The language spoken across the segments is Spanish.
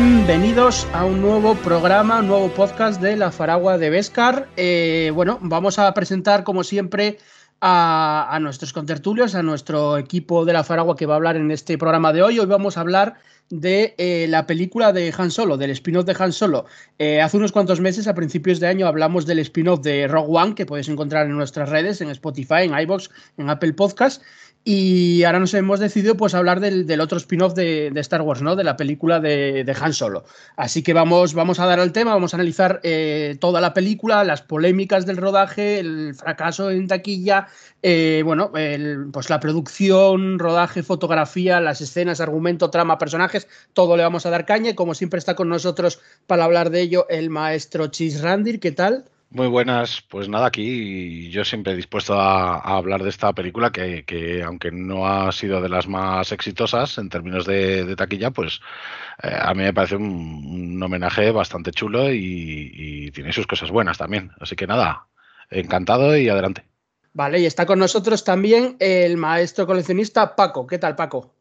Bienvenidos a un nuevo programa, un nuevo podcast de la Faragua de Vescar. Eh, bueno, vamos a presentar como siempre a, nuestros contertulios, a nuestro equipo de la Faragua que va a hablar en este programa de hoy. Hoy vamos a hablar de eh, la película de Han Solo, del spin-off de Han Solo. Eh, hace unos cuantos meses, a principios de año, hablamos del spin-off de Rogue One, que podéis encontrar en nuestras redes, en Spotify, en iBox, en Apple Podcast. Y ahora nos hemos decidido pues hablar del, otro spin-off de, Star Wars, ¿no? De la película de, Han Solo. Así que vamos, vamos a dar al tema, vamos a analizar eh, toda la película, las polémicas del rodaje, el fracaso en taquilla, eh, bueno, pues la producción, rodaje, fotografía, las escenas, argumento, trama, personajes, todo le vamos a dar caña. Y como siempre está con nosotros para hablar de ello el maestro Chis Randir. ¿Qué tal? Muy buenas, pues nada, aquí yo siempre dispuesto a, hablar de esta película que, aunque no ha sido de las más exitosas en términos de, taquilla, pues eh, a mí me parece un, homenaje bastante chulo y, tiene sus cosas buenas también. Así que nada, encantado y adelante. Vale, y está con nosotros también el maestro coleccionista Paco. ¿Qué tal, Paco?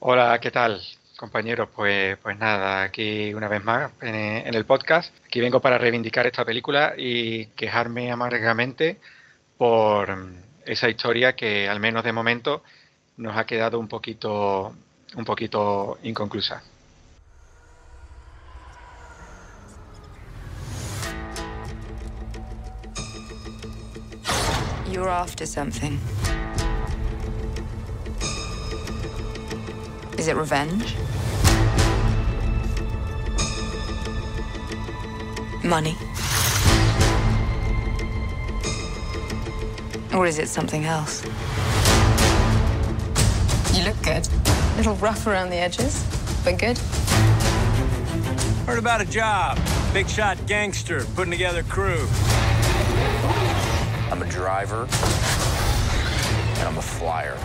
Hola, ¿qué tal? Compañeros, pues, pues nada, aquí una vez más en, el podcast. Aquí vengo para reivindicar esta película y quejarme amargamente por esa historia que, al menos de momento, nos ha quedado un poquito, un poquito inconclusa. You're after something. Is it revenge? Money? Or is it something else? You look good. A little rough around the edges, but good. Heard about a job. Big shot gangster putting together crew. I'm a driver, and I'm a flyer.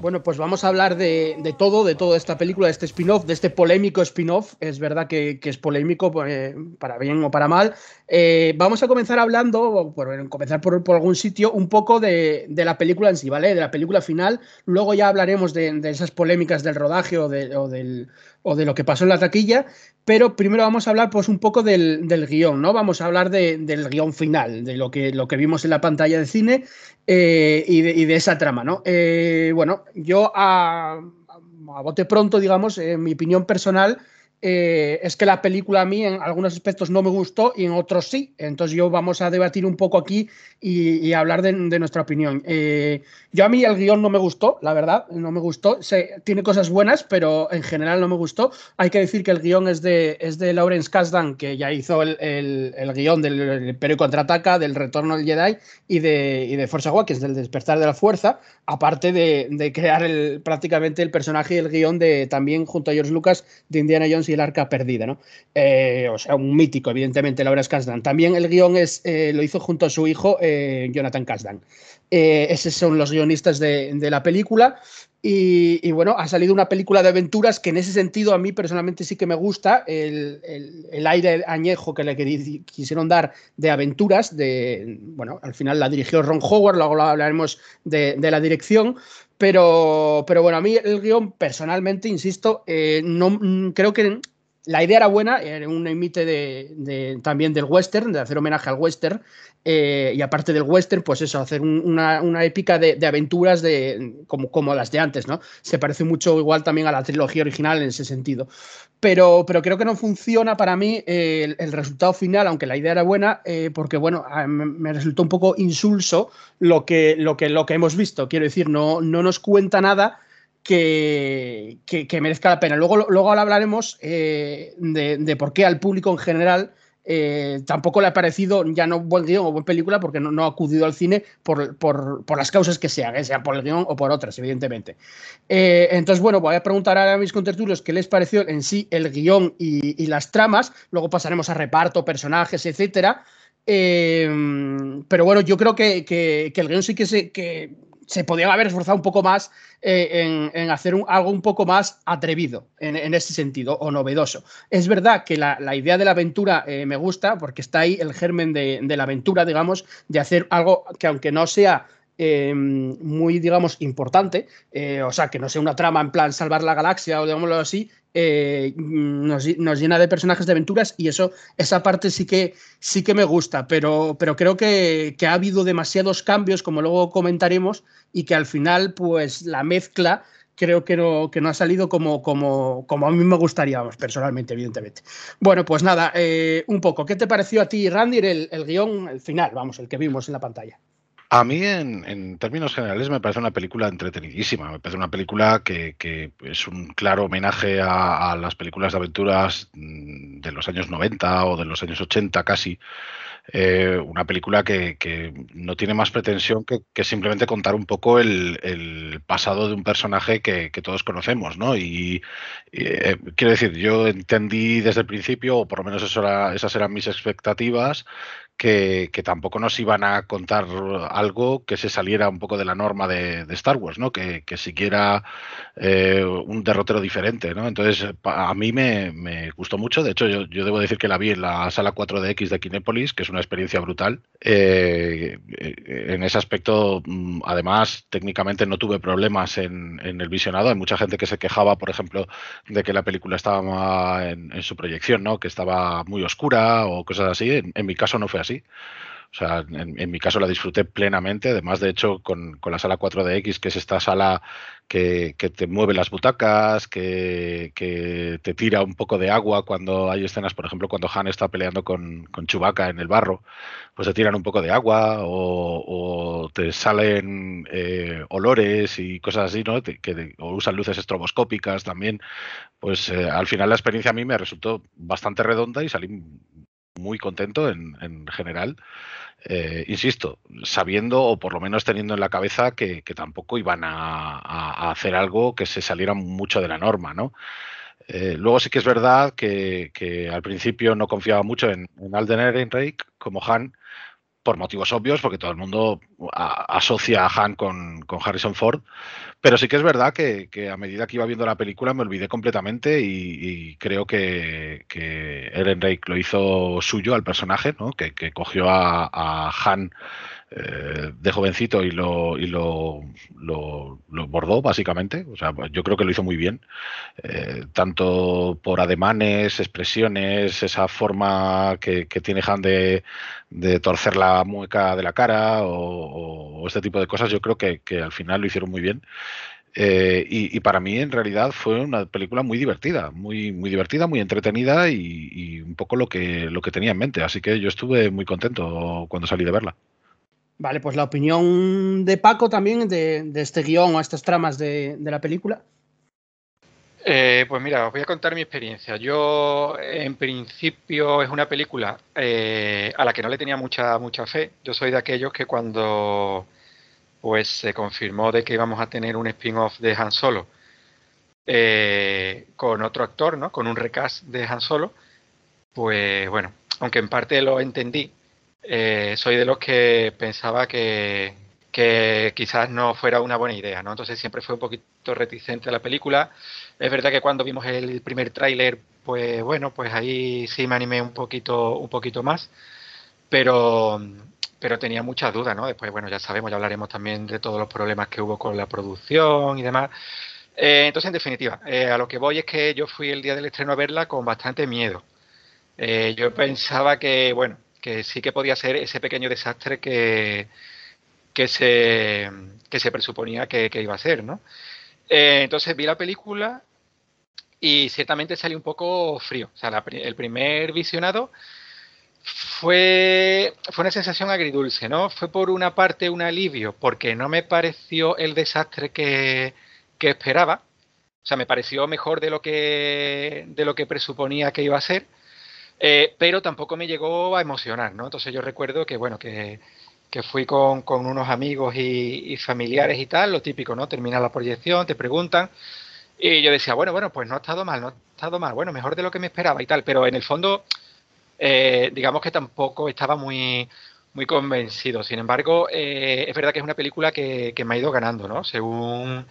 Bueno, pues vamos a hablar de, todo, de toda esta película, de este spin-off, de este polémico spin-off. Es verdad que, es polémico, pues, para bien o para mal. Eh, vamos a comenzar hablando, por, comenzar por, algún sitio, un poco de, la película en sí, ¿vale? De la película final. Luego ya hablaremos de, esas polémicas del rodaje o, del, o de lo que pasó en la taquilla, pero primero vamos a hablar pues un poco del, guion, ¿no? Vamos a hablar del guion final, de lo que, lo que vimos en la pantalla de cine eh, y, de, esa trama, ¿no? Eh, bueno, yo a, a, bote pronto, digamos, en mi opinión personal, eh, es que la película a mí en algunos aspectos no me gustó y en otros sí. Entonces yo vamos a debatir un poco aquí y, hablar de, nuestra opinión. Eh, yo a mí el guion no me gustó, la verdad, no me gustó. Tiene cosas buenas, pero en general no me gustó. Hay que decir que el guion es de, es de Lawrence Kasdan, que ya hizo el, el, guion del Imperio Contraataca, del Retorno del Jedi y de, y de Force Awakens, del Despertar de la Fuerza, aparte de, crear el, prácticamente el personaje y el guion de también junto a George Lucas de Indiana Jones y el arca perdida, ¿no? Eh, o sea, un mítico, evidentemente, Laura Kasdan. También el guion es, eh, lo hizo junto a su hijo, eh, Jonathan Kasdan. esos son los guionistas de, la película. Y, bueno, ha salido una película de aventuras que en ese sentido a mí personalmente sí que me gusta, el, aire añejo que le quisieron dar de aventuras, de, bueno, al final la dirigió Ron Howard, luego hablaremos de la dirección, pero, pero bueno, a mí el guion, personalmente, insisto, no creo que la idea era buena, era un emite de, también del western, de hacer homenaje al western, eh, y aparte del western, pues eso, hacer una, épica de, aventuras de, como, como, las de antes, ¿no? Se parece mucho igual también a la trilogía original en ese sentido. Pero, pero creo que no funciona para mí el, resultado final, aunque la idea era buena, eh, porque bueno, me, resultó un poco insulso lo que, lo que, lo que hemos visto. Quiero decir, no, no nos cuenta nada que, que, merezca la pena. Luego, luego ahora hablaremos eh, de, por qué al público en general eh, tampoco le ha parecido ya no buen guion o buena película porque no, ha acudido al cine por, las causas que sean, ¿eh? sea por el guion o por otras, evidentemente. entonces, bueno, voy a preguntar a mis contertulios qué les pareció en sí el guion y, las tramas. Luego pasaremos a reparto, personajes, etcétera. pero bueno, yo creo que, el guion sí que se, que se podía haber esforzado un poco más eh, en, hacer algo un poco más atrevido en, ese sentido o novedoso. Es verdad que la, idea de la aventura eh, me gusta porque está ahí el germen de, la aventura, digamos, de hacer algo que aunque no sea em, muy, digamos, importante, eh, o sea, que no sea una trama en plan salvar la galaxia o digámoslo así, eh, nos, llena de personajes de aventuras y eso, esa parte sí que, sí que me gusta, pero, pero creo que, ha habido demasiados cambios, como luego comentaremos, y que al final, pues la mezcla creo que no, que no ha salido como, como, como a mí me gustaría, personalmente, evidentemente. Bueno, pues nada, eh, un poco, ¿qué te pareció a ti, Randy, el, el guion, el final, vamos, el que vimos en la pantalla? A mí, en, términos generales, me parece una película entretenidísima. Me parece una película que, es un claro homenaje a, las películas de aventuras mm, de los años 90 o de los años 80 casi. Eh, una película que, no tiene más pretensión que, simplemente contar un poco el, pasado de un personaje que, todos conocemos, ¿no? Y, eh, quiero decir, yo entendí desde el principio, o por lo menos esas eran mis expectativas, que, tampoco nos iban a contar algo que se saliera un poco de la norma de, Star Wars, ¿no? Que, que siquiera eh, un derrotero diferente, ¿no? Entonces, a mí me, gustó mucho. De hecho, yo, debo decir que la vi en la sala 4DX de Kinépolis, que es una experiencia brutal. Eh, en ese aspecto, mm, además, técnicamente no tuve problemas en, el visionado. Hay mucha gente que se quejaba, por ejemplo, de que la película estaba en, su proyección, ¿no? Que estaba muy oscura o cosas así. en mi caso no fue así. O sea, en, mi caso la disfruté plenamente, además de hecho con, la sala 4DX, que es esta sala que, te mueve las butacas, que, te tira un poco de agua cuando hay escenas, por ejemplo, cuando Han está peleando con, con Chewbacca en el barro, pues te tiran un poco de agua o, te salen eh, olores y cosas así, ¿no? que, o usan luces estroboscópicas también. Pues eh, al final la experiencia a mí me resultó bastante redonda y salí muy contento en, general. Eh, insisto, sabiendo o por lo menos teniendo en la cabeza que, tampoco iban a, hacer algo que se saliera mucho de la norma, ¿no? Eh, luego sí que es verdad que, al principio no confiaba mucho en, en Alden Ehrenreich como Han, por motivos obvios, porque todo el mundo asocia a Han con, Harrison Ford, pero sí que es verdad que, a medida que iba viendo la película me olvidé completamente y, creo que, que Ehrenreich lo hizo suyo al personaje, ¿no? que, cogió a Han eh, de jovencito y lo, lo, bordó, básicamente. O sea, yo creo que lo hizo muy bien. Eh, tanto por ademanes, expresiones, esa forma que, tiene Han de, torcer la mueca de la cara o, este tipo de cosas, yo creo que, al final lo hicieron muy bien. Eh, y, para mí en realidad fue una película muy divertida, muy, muy divertida, muy entretenida y, y, un poco lo que, lo que tenía en mente. Así que yo estuve muy contento cuando salí de verla. Vale, pues la opinión de Paco también de, este guion o estas tramas de, la película. Eh, pues mira, os voy a contar mi experiencia. Yo, en principio, es una película eh, a la que no le tenía mucha, mucha fe. Yo soy de aquellos que cuando pues se confirmó de que íbamos a tener un spin-off de Han Solo eh, con otro actor, ¿no? Con un recast de Han Solo, pues bueno, aunque en parte lo entendí, eh, soy de los que pensaba que, quizás no fuera una buena idea, ¿no? Entonces siempre fue un poquito reticente a la película. Es verdad que cuando vimos el primer tráiler, pues bueno, pues ahí sí me animé un poquito, más, pero, pero tenía muchas dudas, ¿no? Después, bueno, ya sabemos, ya hablaremos también de todos los problemas que hubo con la producción y demás. Eh, entonces, en definitiva, eh, a lo que voy es que yo fui el día del estreno a verla con bastante miedo. yo pensaba que, bueno, que sí que podía ser ese pequeño desastre que, que, se, que se presuponía que, iba a ser, ¿no? Eh, entonces vi la película y ciertamente salí un poco frío. O sea, el primer visionado fue, fue una sensación agridulce, ¿no? Fue por una parte un alivio, porque no me pareció el desastre que, que esperaba. O sea, me pareció mejor de lo que, de lo que presuponía que iba a ser. Eh, pero tampoco me llegó a emocionar, ¿no? Entonces yo recuerdo que, bueno, que, fui con, unos amigos y, familiares y tal, lo típico, ¿no? Termina la proyección, te preguntan, y yo decía, bueno, bueno, pues no ha estado mal, no ha estado mal, bueno, mejor de lo que me esperaba y tal, pero en el fondo, eh, digamos que tampoco estaba muy, muy convencido. Sin embargo, eh, es verdad que es una película que, que me ha ido ganando, ¿no? Según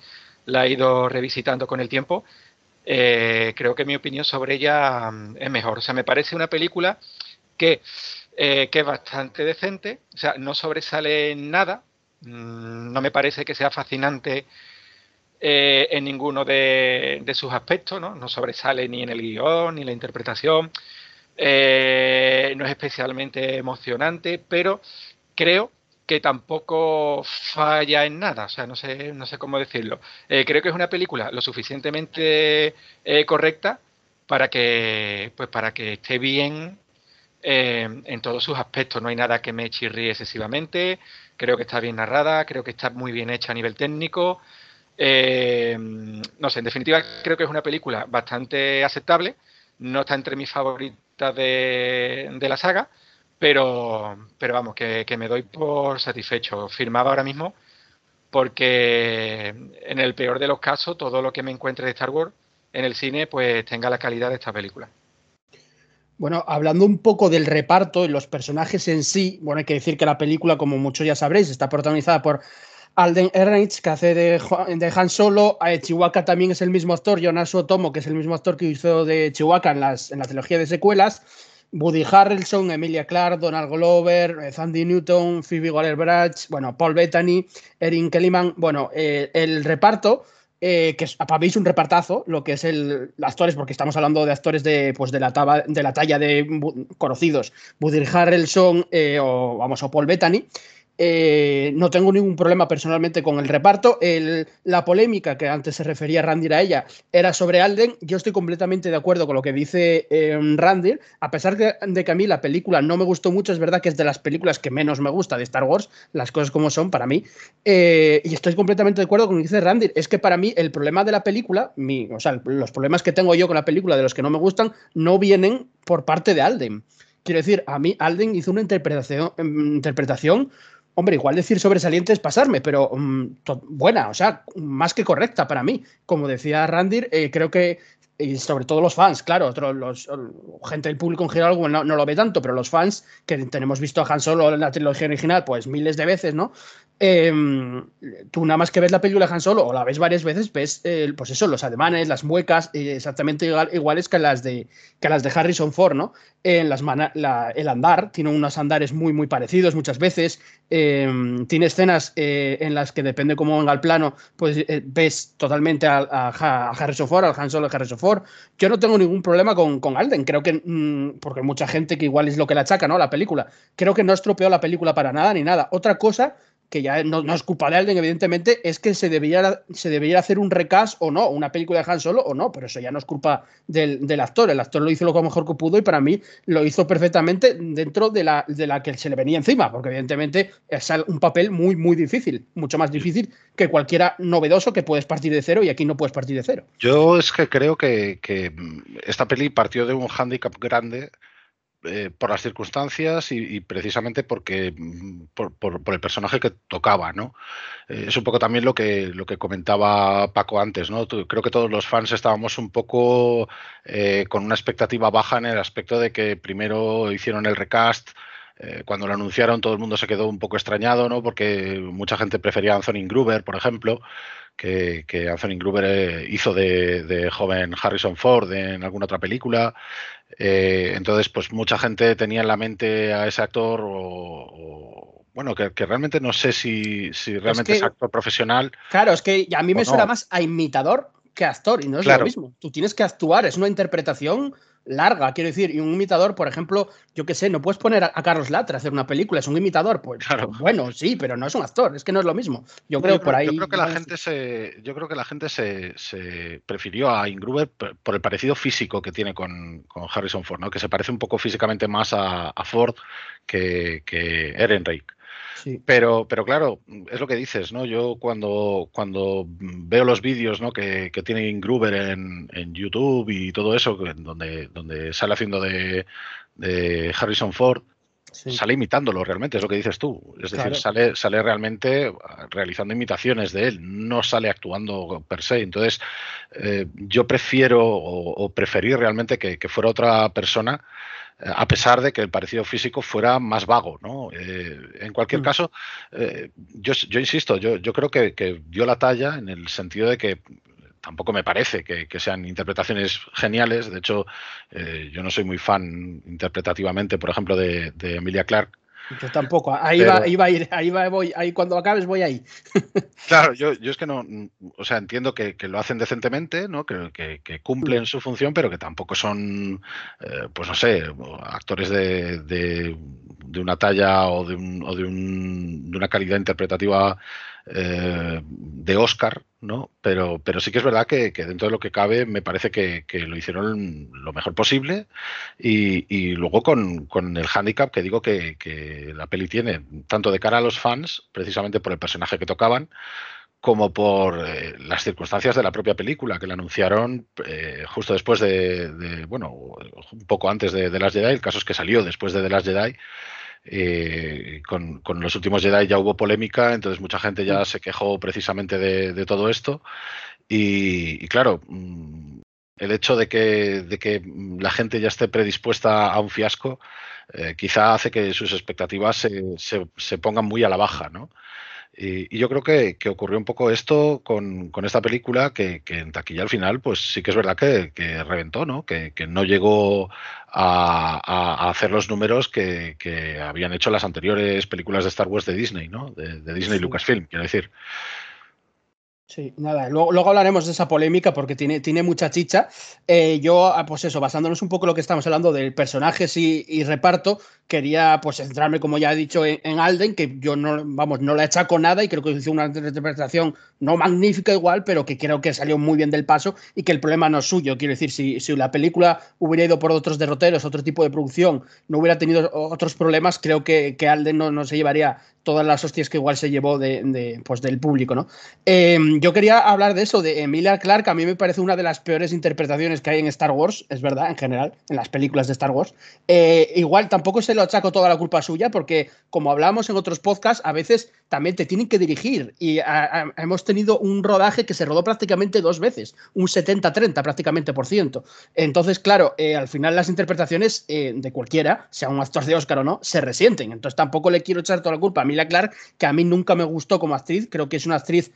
la he ido revisitando con el tiempo, eh, creo que mi opinión sobre ella mm, es mejor. O sea, me parece una película que, eh, que es bastante decente, o sea, no sobresale nada, Mm, no me parece que sea fascinante eh, en ninguno de, sus aspectos, ¿no? No sobresale ni en el guion, ni en la interpretación. No es especialmente emocionante, pero creo que tampoco falla en nada, o sea, no sé, no sé cómo decirlo. Eh, creo que es una película lo suficientemente correcta para que, pues, para que esté bien en todos sus aspectos. No hay nada que me chirríe excesivamente. Creo que está bien narrada, creo que está muy bien hecha a nivel técnico. Eh, no sé, en definitiva creo que es una película bastante aceptable. No está entre mis favoritas de, la saga, pero, pero vamos, que, me doy por satisfecho. Firmaba ahora mismo porque en el peor de los casos todo lo que me encuentre de Star Wars en el cine pues tenga la calidad de esta película. Bueno, hablando un poco del reparto y los personajes en sí, bueno, hay que decir que la película, como muchos ya sabréis, está protagonizada por Alden Ehrenreich, que hace de, Han Solo. A Chihuahua también es el mismo actor, Jonas Otomo, que es el mismo actor que hizo de Chihuahua en, las, en la trilogía de secuelas. Woody Harrelson, Emilia Clarke, Donald Glover, eh, Sandy Newton, Phoebe Waller-Bridge, bueno, Paul Bettany, Erin Kellyman. Bueno, eh, el reparto, eh, que es, para mí un repartazo, lo que es el actores, porque estamos hablando de actores de, pues de, la, de la talla de conocidos, Woody Harrelson o, vamos, o Paul Bettany. Eh, no tengo ningún problema personalmente con el reparto. la polémica que antes se refería Randir a ella era sobre Alden. Yo estoy completamente de acuerdo con lo que dice eh, Randir. A pesar de que a mí la película no me gustó mucho, es verdad que es de las películas que menos me gusta de Star Wars, las cosas como son para mí. Eh, y estoy completamente de acuerdo con lo que dice Randir. Es que para mí el problema de la película, o sea, los problemas que tengo yo con la película de los que no me gustan, no vienen por parte de Alden. Quiero decir, a mí Alden hizo una interpretación, interpretación Hombre, igual decir sobresaliente es pasarme, pero mm, buena, o sea, más que correcta para mí. Como decía Randir, eh, creo que, y sobre todo los fans, claro, otros, los, gente del público en general no, no, lo ve tanto, pero los fans que tenemos visto a Han Solo en la trilogía original, pues miles de veces, ¿no? Em, tú nada más que ves la película Han Solo o la ves varias veces, ves eh, pues eso, los ademanes, las muecas, eh, exactamente iguales que las de que las de Harrison Ford, ¿no? En las el andar, tiene unos andares muy, muy parecidos muchas veces. Em, tiene escenas eh, en las que depende cómo venga el plano, pues ves totalmente a, Harrison Ford, al Han Solo Harrison Ford. Yo no tengo ningún problema con, con Alden, creo que, mm, porque mucha gente que igual es lo que la achaca, ¿no? La película. Creo que no estropeó la película para nada ni nada. Otra cosa que ya no, es culpa de alguien, evidentemente, es que se debería, se hacer un recast o no, una película de Han Solo o no, pero eso ya no es culpa del, actor. El actor lo hizo lo mejor que pudo y para mí lo hizo perfectamente dentro de la, de la que se le venía encima, porque evidentemente es un papel muy, muy difícil, mucho más difícil que cualquiera novedoso que puedes partir de cero y aquí no puedes partir de cero. Yo es que creo que, que esta peli partió de un hándicap grande eh, por las circunstancias y, precisamente porque mm, por, el personaje que tocaba, ¿no? Eh, es un poco también lo que, lo que comentaba Paco antes, ¿no? Creo que todos los fans estábamos un poco eh, con una expectativa baja en el aspecto de que primero hicieron el recast, cuando lo anunciaron todo el mundo se quedó un poco extrañado, ¿no? Porque mucha gente prefería a Anthony Gruber, por ejemplo, que, Anthony Gruber hizo de, de, joven Harrison Ford en alguna otra película. Eh, entonces, pues mucha gente tenía en la mente a ese actor o, bueno, que, realmente no sé si, realmente es, actor profesional. Claro, es que a mí me suena más a imitador que actor y no es lo mismo. Tú tienes que actuar, es una interpretación larga, quiero decir, y un imitador, por ejemplo, yo qué sé, no puedes poner a, Carlos Latre a hacer una película, es un imitador, pues claro. bueno, sí, pero no es un actor, es que no es lo mismo. Yo creo por ahí. Yo creo que la gente se, yo creo que la gente se, prefirió a Ingruber por el parecido físico que tiene con, Harrison Ford, ¿no? Que se parece un poco físicamente más a, Ford que, que Ehrenreich. Pero, pero claro, es lo que dices, ¿no? Yo cuando, cuando veo los vídeos ¿no? que, que tiene Gruber en, en, YouTube y todo eso, donde, donde sale haciendo de, de Harrison Ford, sale imitándolo realmente, es lo que dices tú. Es decir, sale, sale realmente realizando imitaciones de él, no sale actuando per se. Entonces, eh, yo prefiero o, preferí realmente que, que fuera otra persona a pesar de que el parecido físico fuera más vago. ¿no? Eh, en cualquier mm. caso, eh, yo, yo, insisto, yo, yo creo que, dio la talla en el sentido de que tampoco me parece que, sean interpretaciones geniales. De hecho, eh, yo no soy muy fan interpretativamente, por ejemplo, de, Emilia Clarke. Yo tampoco. Ahí va, a ir, ahí va, voy, ahí cuando acabes voy ahí. claro, yo, yo, es que no, o sea, entiendo que, lo hacen decentemente, ¿no? Que, que, cumplen su función, pero que tampoco son, eh, pues no sé, actores de, de, una talla o de, un, o de, un, de una calidad interpretativa eh, de Oscar, ¿no? Pero, pero sí que es verdad que, dentro de lo que cabe me parece que, lo hicieron lo mejor posible y, luego con, el handicap que digo que, la peli tiene, tanto de cara a los fans, precisamente por el personaje que tocaban, como por eh, las circunstancias de la propia película, que la anunciaron eh, justo después de, bueno, un poco antes de The Last Jedi, el caso es que salió después de The Last Jedi, eh, con, los últimos Jedi ya hubo polémica, entonces mucha gente ya se quejó precisamente de, todo esto. Y, claro, mm, el hecho de que, de que, la gente ya esté predispuesta a un fiasco, eh, quizá hace que sus expectativas se, se, se, pongan muy a la baja, ¿no? Y, yo creo que, ocurrió un poco esto con, esta película, que, en taquilla al final, pues sí que es verdad que, reventó, ¿no? Que, no llegó a, hacer los números que, habían hecho las anteriores películas de Star Wars de Disney, ¿no? De, Disney Lucasfilm, quiero decir. Sí, nada, luego, hablaremos de esa polémica porque tiene, tiene mucha chicha. Eh, yo, ah, pues eso, basándonos un poco en lo que estamos hablando del personajes y, reparto, quería pues centrarme, como ya he dicho, en, Alden, que yo no, vamos, no la he con nada y creo que hizo una interpretación no magnífica igual, pero que creo que salió muy bien del paso y que el problema no es suyo. Quiero decir, si, si la película hubiera ido por otros derroteros, otro tipo de producción, no hubiera tenido otros problemas, creo que, que Alden no, no se llevaría todas las hostias que igual se llevó de, pues del público, ¿no? Em, yo quería hablar de eso, de Emilia Clarke, a mí me parece una de las peores interpretaciones que hay en Star Wars, es verdad, en general, en las películas de Star Wars. Eh, igual tampoco se lo achaco toda la culpa suya, porque como hablamos en otros podcasts, a veces también te tienen que dirigir y hemos tenido un rodaje que se rodó prácticamente dos veces, un 70-30 prácticamente por ciento. Entonces, claro, eh, al final las interpretaciones eh, de cualquiera, sea un actor de Oscar o no, se resienten. Entonces tampoco le quiero echar toda la culpa a Emilia Clarke, que a mí nunca me gustó como actriz, creo que es una actriz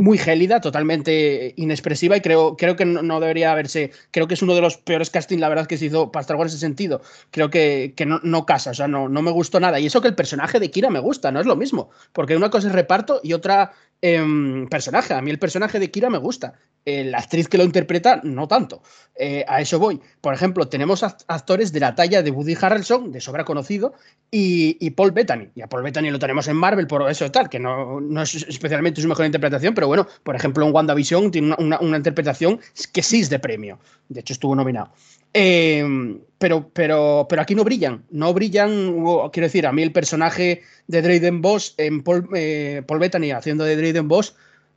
muy gélida, totalmente inexpresiva y creo, creo que no, debería haberse, creo que es uno de los peores castings, la verdad, que se hizo para Star Wars en ese sentido. Creo que, no, no, casa, o sea, no, no me gustó nada. Y eso que el personaje de Kira me gusta, no es lo mismo, porque una cosa es reparto y otra Em, personaje. A mí el personaje de Kira me gusta. Eh, la actriz que lo interpreta, no tanto. Eh, a eso voy. Por ejemplo, tenemos actores de la talla de Woody Harrelson, de sobra conocido, y, Paul Bettany. Y a Paul Bettany lo tenemos en Marvel por eso tal, que no, no, es especialmente su mejor interpretación, pero bueno, por ejemplo, en WandaVision tiene una, una interpretación que sí es de premio. De hecho, estuvo nominado. Em, pero, pero, pero aquí no brillan, no brillan, quiero decir, a mí el personaje de Drayden Boss, en Paul, eh, Paul Bettany haciendo de Drayden Boss,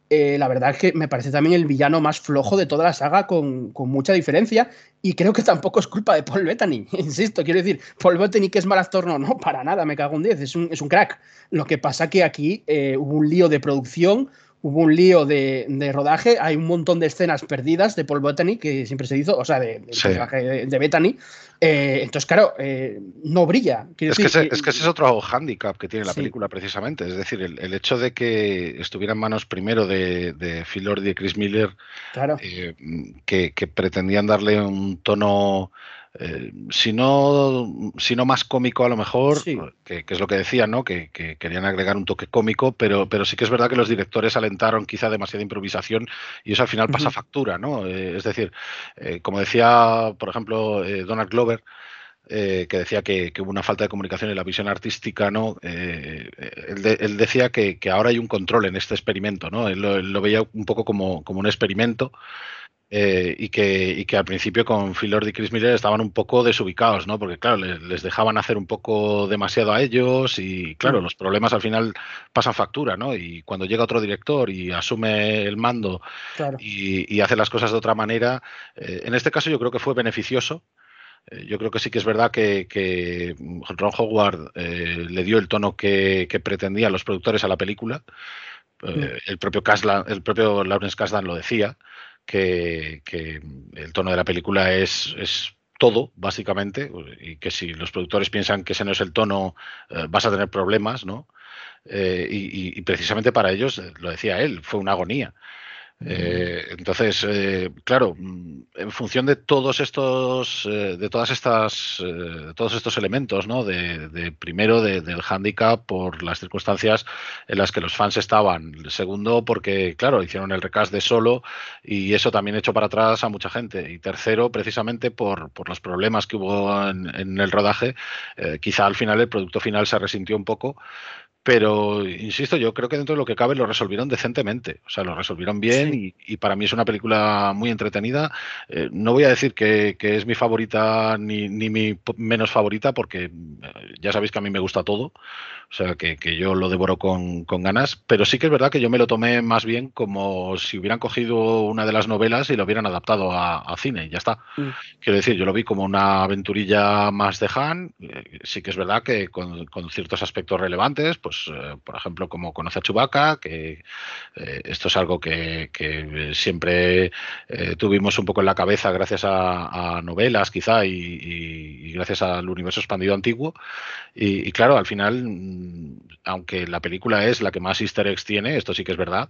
eh, la verdad es que me parece también el villano más flojo de toda la saga con, mucha diferencia y creo que tampoco es culpa de Paul Bettany, insisto, quiero decir, Paul Bettany que es mal actor, no, no, para nada, me cago en 10, es un, es un crack. Lo que pasa que aquí eh, hubo un lío de producción, hubo un lío de, rodaje, hay un montón de escenas perdidas de Paul Bettany, que siempre se hizo, o sea, de, de, de Bettany. Eh, entonces, claro, eh, no brilla. Es, que ese, es, otro hándicap que tiene la película, precisamente. Es decir, el, hecho de que estuviera en manos primero de, de Phil Lord y de Chris Miller, eh, que, que pretendían darle un tono eh, si, no, si no más cómico a lo mejor, que, es lo que decían, ¿no? Que, querían agregar un toque cómico, pero, pero sí que es verdad que los directores alentaron quizá demasiada improvisación y eso al final pasa factura, ¿no? Eh, es decir, eh, como decía, por ejemplo, Donald Glover, que decía que, hubo una falta de comunicación en la visión artística, ¿no? Él, decía que, ahora hay un control en este experimento, ¿no? Él lo, veía un poco como, como un experimento eh, y, que, que al principio con Phil Lord y Chris Miller estaban un poco desubicados, ¿no? Porque claro, les, dejaban hacer un poco demasiado a ellos y claro, mm. los problemas al final pasan factura, ¿no? Y cuando llega otro director y asume el mando y, hace las cosas de otra manera, eh, en este caso yo creo que fue beneficioso. Eh, yo creo que sí que es verdad que, Ron Howard le dio el tono que, que pretendían los productores a la película. Mm. el propio Kaslan, el propio Lawrence Kasdan lo decía que, el tono de la película es, todo, básicamente, y que si los productores piensan que ese no es el tono, eh, vas a tener problemas, ¿no? Eh, y, precisamente para ellos, eh, lo decía él, fue una agonía. Eh, entonces, eh, claro, mm, en función de todos estos, eh, de todas estas, todos estos elementos, ¿no? De, primero del handicap por las circunstancias en las que los fans estaban. Segundo, porque claro, hicieron el recast de solo y eso también echó para atrás a mucha gente. Y tercero, precisamente por, los problemas que hubo en el rodaje, quizá al final el producto final se resintió un poco pero, insisto, yo creo que dentro de lo que cabe lo resolvieron decentemente. O sea, lo resolvieron bien y, para mí es una película muy entretenida. Eh, no voy a decir que, es mi favorita ni, ni, mi menos favorita, porque eh, ya sabéis que a mí me gusta todo. O sea, que, yo lo devoro con, ganas. Pero sí que es verdad que yo me lo tomé más bien como si hubieran cogido una de las novelas y lo hubieran adaptado a, cine. Y ya está. Mm. Quiero decir, yo lo vi como una aventurilla más de Han. Eh, sí que es verdad que con, con ciertos aspectos relevantes, pues eh, por ejemplo, como conoce a Chubaca, que eh, esto es algo que, siempre eh, tuvimos un poco en la cabeza gracias a, novelas, quizá, y, gracias al universo expandido antiguo. Y, claro, al final, aunque la película es la que más easter eggs tiene, esto sí que es verdad,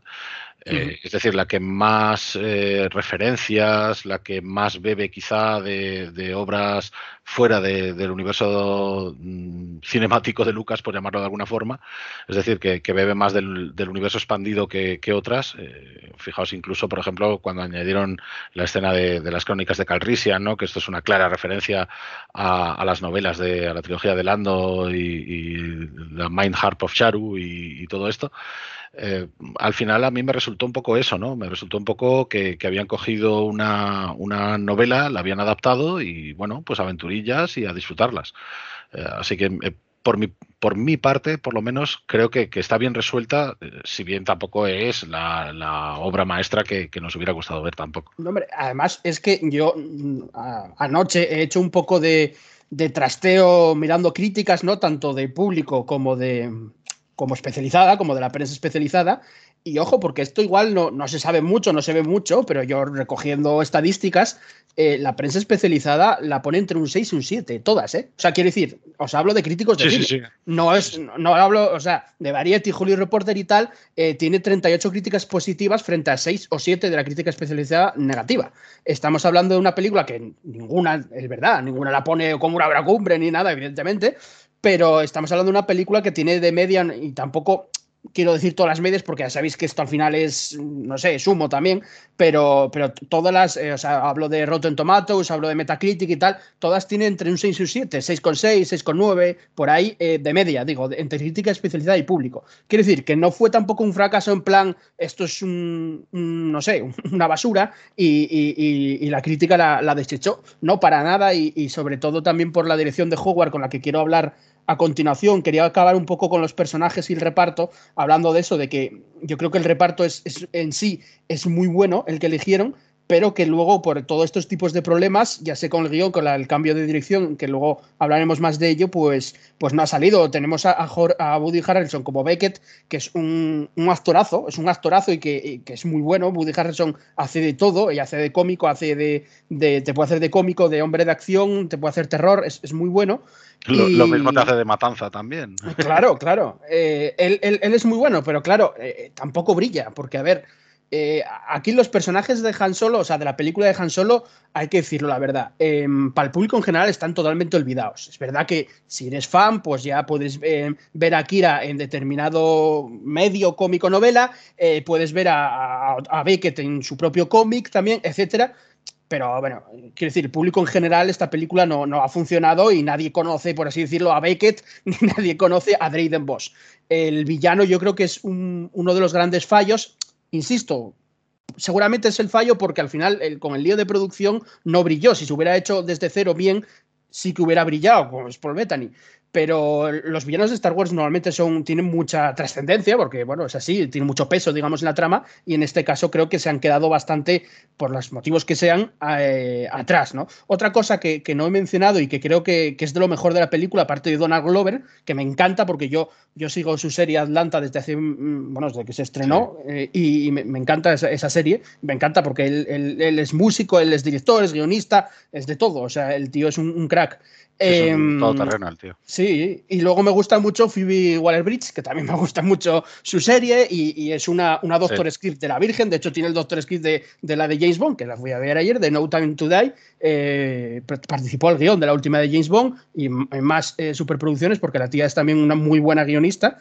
es decir, la que más referencias, la que más bebe quizá de, obras fuera del universo mm, cinemático de Lucas, por llamarlo de alguna forma, es decir, que, bebe más del, universo expandido que, otras. Eh, fijaos incluso, por ejemplo, cuando añadieron la escena de, las crónicas de Calrissian, ¿no? que esto es una clara referencia a, las novelas de a la trilogía de Lando y, la Mind Harp of Sharu y, todo esto. Eh, al final a mí me resultó un poco eso, ¿no? Me resultó un poco que, habían cogido una, novela, la habían adaptado y, bueno, pues aventurillas y a disfrutarlas. Eh, así que por mi, por mi parte, por lo menos, creo que, está bien resuelta, eh, si bien tampoco es la, obra maestra que, nos hubiera gustado ver tampoco. hombre, además es que yo mm, anoche he hecho un poco de, de, trasteo mirando críticas, ¿no? Tanto de público como de como especializada, como de la prensa especializada, y ojo, porque esto igual no, no, se sabe mucho, no se ve mucho, pero yo recogiendo estadísticas, eh, la prensa especializada la pone entre un 6 y un 7, todas, ¿eh? O sea, quiero decir, os hablo de críticos de cine. No es, no, hablo, o sea, de Variety, Julio Reporter y tal, eh, tiene 38 críticas positivas frente a 6 o 7 de la crítica especializada negativa. Estamos hablando de una película que ninguna, es verdad, ninguna la pone como una obra cumbre ni nada, evidentemente, pero estamos hablando de una película que tiene de media y tampoco quiero decir todas las medias porque ya sabéis que esto al final es, no sé, sumo también, pero, pero todas las, eh, o sea, hablo de Rotten Tomatoes, hablo de Metacritic y tal, todas tienen entre un 6 y un 7, 6,6, 6,9, por ahí eh, de media, digo, entre crítica especializada y público. Quiero decir que no fue tampoco un fracaso en plan, esto es un, no sé, una basura y, la crítica la, desechó, no para nada y, y sobre todo también por la dirección de Howard con la que quiero hablar a continuación quería acabar un poco con los personajes y el reparto, hablando de eso, de que yo creo que el reparto es, en sí es muy bueno el que eligieron, pero que luego por todos estos tipos de problemas, ya sé con el guion, con el cambio de dirección, que luego hablaremos más de ello, pues, pues no ha salido. Tenemos a, a, Woody Harrelson como Beckett, que es un, actorazo, es un actorazo y que, es muy bueno. Woody Harrelson hace de todo, y hace de cómico, hace de, te puede hacer de cómico, de hombre de acción, te puede hacer terror, es, es muy bueno. Lo, mismo te hace de matanza también. Claro, claro. Eh, él, es muy bueno, pero claro, eh, tampoco brilla, porque a ver, eh, aquí los personajes de Han Solo, o sea, de la película de Han Solo, hay que decirlo la verdad, para el público en general están totalmente olvidados. Es verdad que si eres fan, pues ya puedes ver a Kira en determinado medio cómico novela, puedes ver a, a Beckett en su propio cómic también, etcétera pero bueno, quiero decir, el público en general, esta película no, no, ha funcionado y nadie conoce, por así decirlo, a Beckett, ni nadie conoce a Drayden Boss. El villano yo creo que es uno de los grandes fallos. Insisto, seguramente es el fallo porque al final con el lío de producción no brilló. Si se hubiera hecho desde cero bien, sí que hubiera brillado, como es por Bethany pero los villanos de Star Wars normalmente son, tienen mucha trascendencia, porque bueno, es así, tienen mucho peso, digamos, en la trama, y en este caso creo que se han quedado bastante, por los motivos que sean, eh, atrás, ¿no? Otra cosa que, no he mencionado y que creo que, es de lo mejor de la película, aparte de Donald Glover, que me encanta porque yo, yo sigo su serie Atlanta desde hace, mm, bueno, desde que se estrenó, eh, y, me, encanta esa, serie, me encanta porque él, es músico, él es director, es guionista, es de todo, o sea, el tío es un crack. Es un em, terreno tío. Sí, y luego me gusta mucho Phoebe Waller-Bridge, que también me gusta mucho su serie, y, es una, una Doctor Script de la Virgen. De hecho, tiene el Doctor Script de, de, la de James Bond, que la fui a ver ayer, de No Time to Die. Eh, participó al guion de la última de James Bond y en más eh, superproducciones, porque la tía es también una muy buena guionista.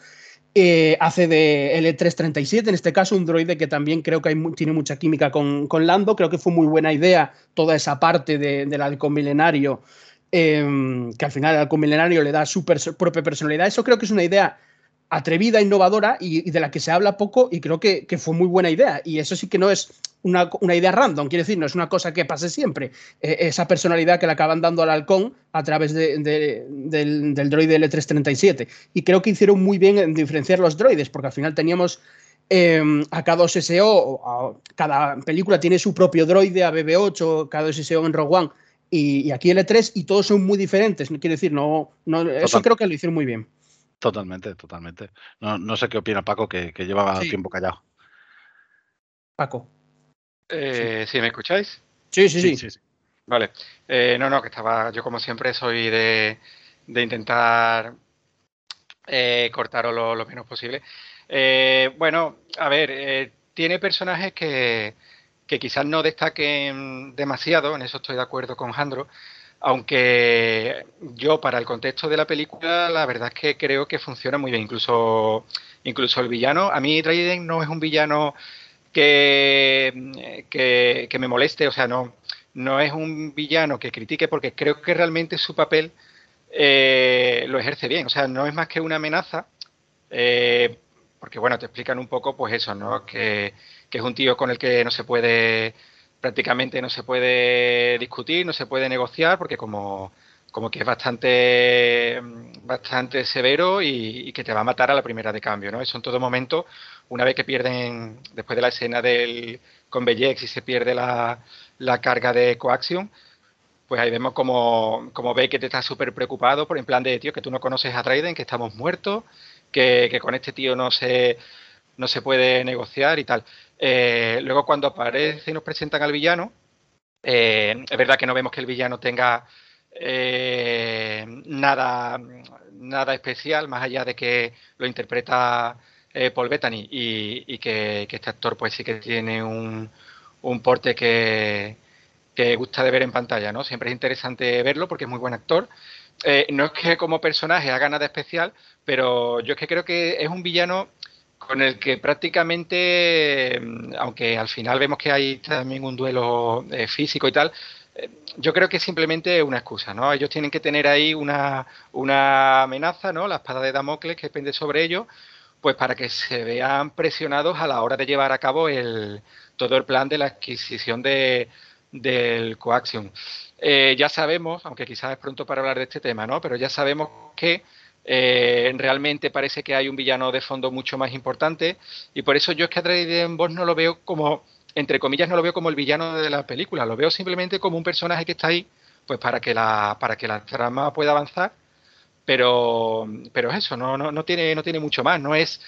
Eh, hace de L337, en este caso un droide que también creo que tiene mucha química con, con, Lando. Creo que fue muy buena idea toda esa parte de, del halcón milenario, em, que al final el halcón milenario le da su propia personalidad. Eso creo que es una idea atrevida, innovadora y, de la que se habla poco y creo que, fue muy buena idea. Y eso sí que no es una, idea random, quiere decir, no es una cosa que pase siempre. E, esa personalidad que le acaban dando al halcón a través del, del, droide L337. Y creo que hicieron muy bien en diferenciar los droides, porque al final teníamos em, a K2SO, cada película tiene su propio droide, a BB8, K2SO en Rogue One. Y, aquí L3 y todos son muy diferentes. Quiere decir, no, no eso creo que lo hicieron muy bien. Totalmente, totalmente. No, no sé qué opina Paco, que, que lleva tiempo callado. Paco. Eh, sí. ¿Me escucháis? Sí, sí, sí. Vale. Eh, no, no, que estaba. Yo, como siempre, soy de, de intentar eh, cortaros lo, lo, menos posible. Eh, bueno, a ver, tiene personajes que, que quizás no destaquen demasiado, en eso estoy de acuerdo con Jandro, aunque yo para el contexto de la película la verdad es que creo que funciona muy bien, incluso, incluso el villano, a mí Dryden no es un villano que, que, me moleste, o sea, no, no es un villano que critique porque creo que realmente su papel eh, lo ejerce bien, o sea, no es más que una amenaza, eh, porque bueno, te explican un poco pues eso, ¿no? Que, es un tío con el que no se puede prácticamente no se puede discutir, no se puede negociar, porque como, como que es bastante, bastante severo y, que te va a matar a la primera de cambio, ¿no? Eso en todo momento, una vez que pierden, después de la escena del con Bellex y se pierde la, la carga de coacción, pues ahí vemos como, como ve que te está súper preocupado por en plan de, tío, que tú no conoces a Traiden, que estamos muertos, que, que con este tío no se, no se puede negociar y tal. Eh, luego cuando aparece y nos presentan al villano, eh, es verdad que no vemos que el villano tenga eh, nada, nada especial, más allá de que lo interpreta Paul Bettany y, que, este actor pues sí que tiene un, porte que, que, gusta de ver en pantalla, ¿no? Siempre es interesante verlo porque es muy buen actor. No es que como personaje haga nada especial, pero yo es que creo que es un villano con el que prácticamente, mm, aunque al final vemos que hay también un duelo eh, físico y tal, eh, yo creo que es simplemente una excusa, ¿no? Ellos tienen que tener ahí una, una amenaza, ¿no? La espada de Damocles que pende sobre ellos, pues para que se vean presionados a la hora de llevar a cabo el, todo el plan de la adquisición de, del coaxium. Eh, ya sabemos, aunque quizás es pronto para hablar de este tema, ¿no? Pero ya sabemos que eh, realmente parece que hay un villano de fondo mucho más importante y por eso yo es que a Boss no lo veo como, entre comillas, no lo veo como el villano de la película, lo veo simplemente como un personaje que está ahí pues para que la, para que la trama pueda avanzar, pero, pero eso, no, no, no, tiene, no tiene mucho más, no es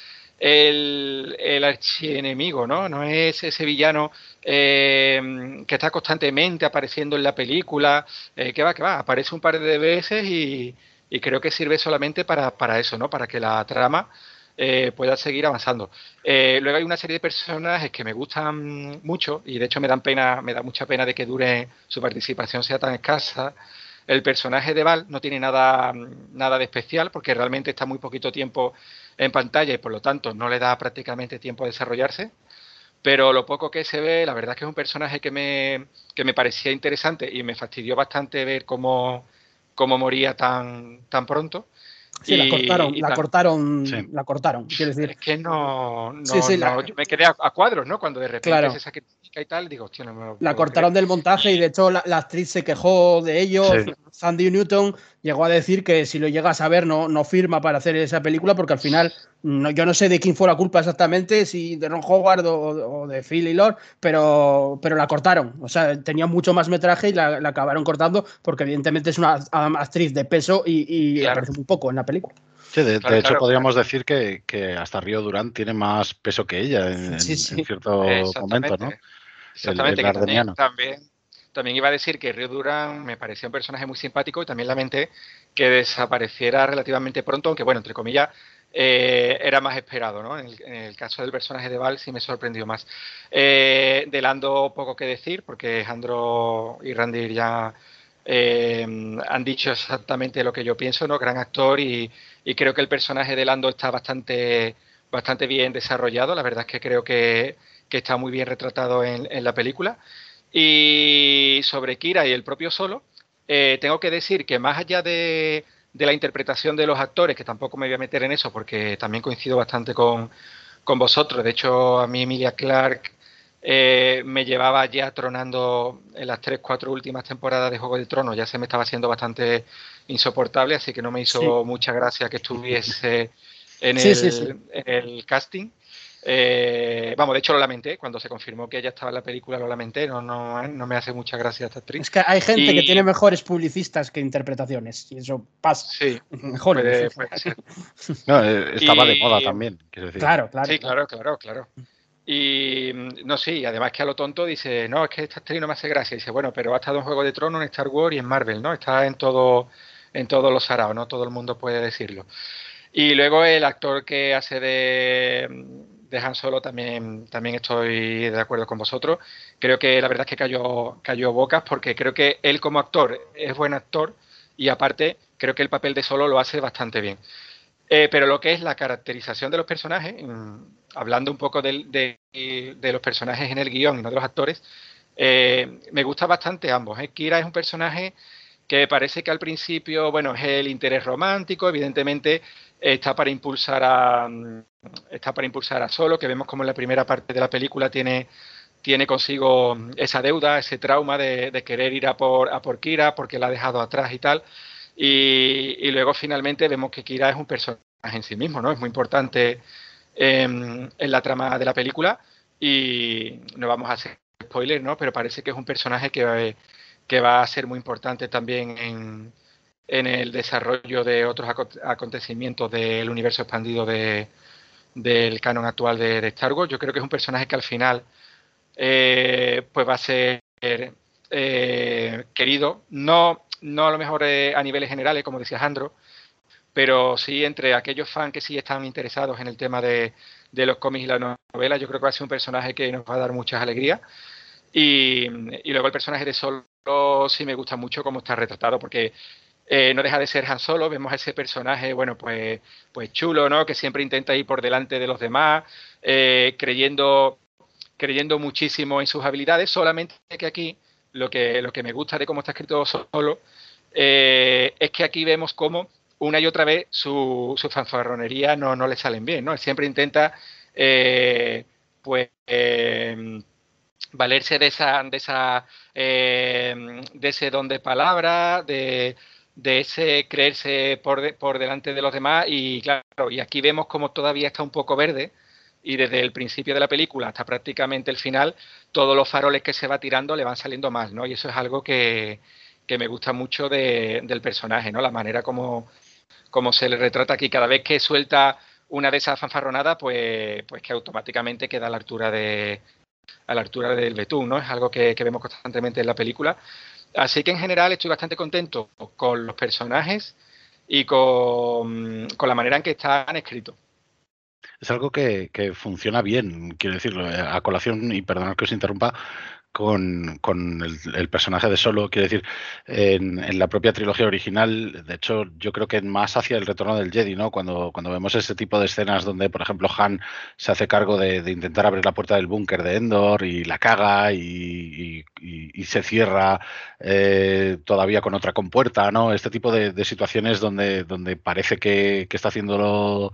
el, archienemigo, ¿no? No es ese villano eh, que está constantemente apareciendo en la película, eh, que va, que va, aparece un par de veces y, y creo que sirve solamente para, para eso, ¿no? Para que la trama eh, pueda seguir avanzando. Eh, luego hay una serie de personajes que me gustan mucho y de hecho me dan pena, me da mucha pena de que dure su participación sea tan escasa. El personaje de Val no tiene nada, nada de especial porque realmente está muy poquito tiempo en pantalla y por lo tanto no le da prácticamente tiempo a desarrollarse. Pero lo poco que se ve, la verdad es que es un personaje que me, que me parecía interesante y me fastidió bastante ver cómo, cómo moría tan, tan pronto. Sí, la cortaron, la cortaron, la cortaron, quiero decir. Es que no, no, yo me quedé a, cuadros, ¿no? Cuando de repente se sacrifica y tal, digo, hostia, no me La cortaron del montaje y de hecho la, actriz se quejó de ello. Sandy Newton llegó a decir que si lo llegas a ver no, no firma para hacer esa película porque al final no, yo no sé de quién fue la culpa exactamente, si de Ron Howard o, de Phil y Lord, pero, pero la cortaron. O sea, tenía mucho más metraje y la, acabaron cortando porque evidentemente es una actriz de peso y, y aparece muy poco en la película. Sí, de, hecho podríamos decir que, que, hasta Río Durán tiene más peso que ella en, cierto momento, ¿no? Exactamente, que también, también iba a decir que Rio Duran me parecía un personaje muy simpático y también lamenté que desapareciera relativamente pronto, aunque bueno, entre comillas, eh, era más esperado, ¿no? En el, caso del personaje de Val sí me sorprendió más. Eh, de Lando poco que decir, porque Jandro y Randy ya eh, han dicho exactamente lo que yo pienso, ¿no? Gran actor y, creo que el personaje de Lando está bastante, bastante bien desarrollado. La verdad es que creo que, está muy bien retratado en, la película. Y sobre Kira y el propio Solo, tengo que decir que más allá de de la interpretación de los actores, que tampoco me voy a meter en eso porque también coincido bastante con, vosotros. De hecho, a mí Emilia Clark eh, me llevaba ya tronando en las tres, cuatro últimas temporadas de Juego de Tronos, ya se me estaba haciendo bastante insoportable, así que no me hizo mucha gracia que estuviese en, el, en el casting. Eh, vamos, de hecho lo lamenté, cuando se confirmó que ella estaba en la película lo lamenté, no, no, no me hace mucha gracia esta actriz. Es que hay gente que tiene mejores publicistas que interpretaciones, y eso pasa. Sí, mejor. Eh, estaba de moda también, Claro, claro. Sí, claro, claro, claro. Y no, sí, además que a lo tonto dice, no, es que esta actriz no me hace gracia. dice, bueno, pero ha estado en Juego de Tronos, en Star Wars y en Marvel, ¿no? Está en todo, en todos los araos, no todo el mundo puede decirlo. Y luego el actor que hace de, de Han Solo también, también estoy de acuerdo con vosotros. Creo que la verdad es que cayó, cayó bocas porque creo que él como actor es buen actor y aparte creo que el papel de Solo lo hace bastante bien. Eh, pero lo que es la caracterización de los personajes, mm, hablando un poco de, los personajes en el guion y no de los actores, eh, me gusta bastante ambos. ¿eh? Kira es un personaje que parece que al principio, bueno, es el interés romántico, evidentemente está para impulsar a está para impulsar a Solo, que vemos como en la primera parte de la película tiene, tiene consigo esa deuda, ese trauma de, querer ir a por, a por Kira porque la ha dejado atrás y tal. Y, luego finalmente vemos que Kira es un personaje en sí mismo, ¿no? Es muy importante en, la trama de la película y no vamos a hacer spoilers, ¿no? Pero parece que es un personaje que, que va a ser muy importante también en, en el desarrollo de otros acontecimientos del universo expandido de, del canon actual de, Star Wars. Yo creo que es un personaje que al final eh, pues va a ser eh, querido, no, no a lo mejor eh, a niveles generales, como decía Jandro, pero sí entre aquellos fans que sí están interesados en el tema de, de los cómics y la novela, yo creo que va a ser un personaje que nos va a dar muchas alegrías. Y, luego el personaje de Solo sí me gusta mucho cómo está retratado, porque eh, no deja de ser Han Solo, vemos a ese personaje, bueno, pues, pues chulo, ¿no? Que siempre intenta ir por delante de los demás, eh, creyendo, creyendo muchísimo en sus habilidades, solamente que aquí lo que, lo que me gusta de cómo está escrito Solo eh, es que aquí vemos cómo una y otra vez su, su fanfarronería no, no le salen bien, ¿no? Siempre intenta, pues valerse de esa, de esa, de ese don de palabra, de, de ese creerse por, por delante de los demás y claro, y aquí vemos como todavía está un poco verde y desde el principio de la película hasta prácticamente el final, todos los faroles que se va tirando le van saliendo mal, ¿no? Y eso es algo que, que me gusta mucho de, del personaje, ¿no? La manera como, como se le retrata aquí. Cada vez que suelta una de esas fanfarronadas, pues, pues que automáticamente queda a la altura de a la altura del betún, ¿no? Es algo que, que vemos constantemente en la película. Así que en general estoy bastante contento con los personajes y con, la manera en que están escritos. Es algo que, que, funciona bien, quiero decirlo, eh, a colación, y perdonad que os interrumpa, con, con el, personaje de Solo. Quiero decir, en, la propia trilogía original, de hecho, yo creo que más hacia el retorno del Jedi, ¿no? Cuando, cuando vemos ese tipo de escenas donde, por ejemplo, Han se hace cargo de, intentar abrir la puerta del búnker de Endor y la caga y, se cierra eh, todavía con otra compuerta, ¿no? Este tipo de, situaciones donde, donde parece que, que está haciéndolo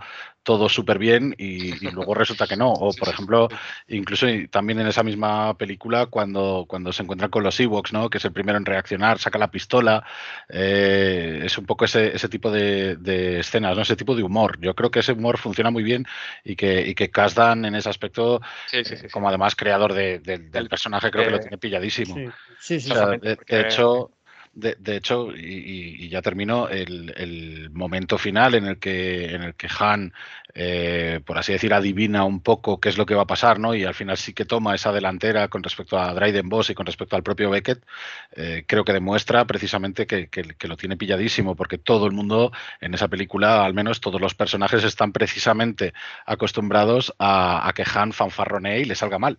todo súper bien y, luego resulta que no. O, por ejemplo, incluso también en esa misma película, cuando, cuando se encuentran con los Ewoks, ¿no? que es el primero en reaccionar, saca la pistola, eh, es un poco ese, ese tipo de, escenas, ¿no? ese tipo de humor. Yo creo que ese humor funciona muy bien y que, y que Kasdan en ese aspecto, eh, como además creador del personaje, creo que lo tiene pilladísimo. Sí, sí, de, hecho de, hecho, y, ya termino, el, momento final en el que, en el que Han, eh, por así decir, adivina un poco qué es lo que va a pasar, ¿no? Y al final sí que toma esa delantera con respecto a Dryden Boss y con respecto al propio Beckett, eh, creo que demuestra precisamente que, lo tiene pilladísimo, porque todo el mundo en esa película, al menos todos los personajes, están precisamente acostumbrados a, que Han fanfarronee y le salga mal.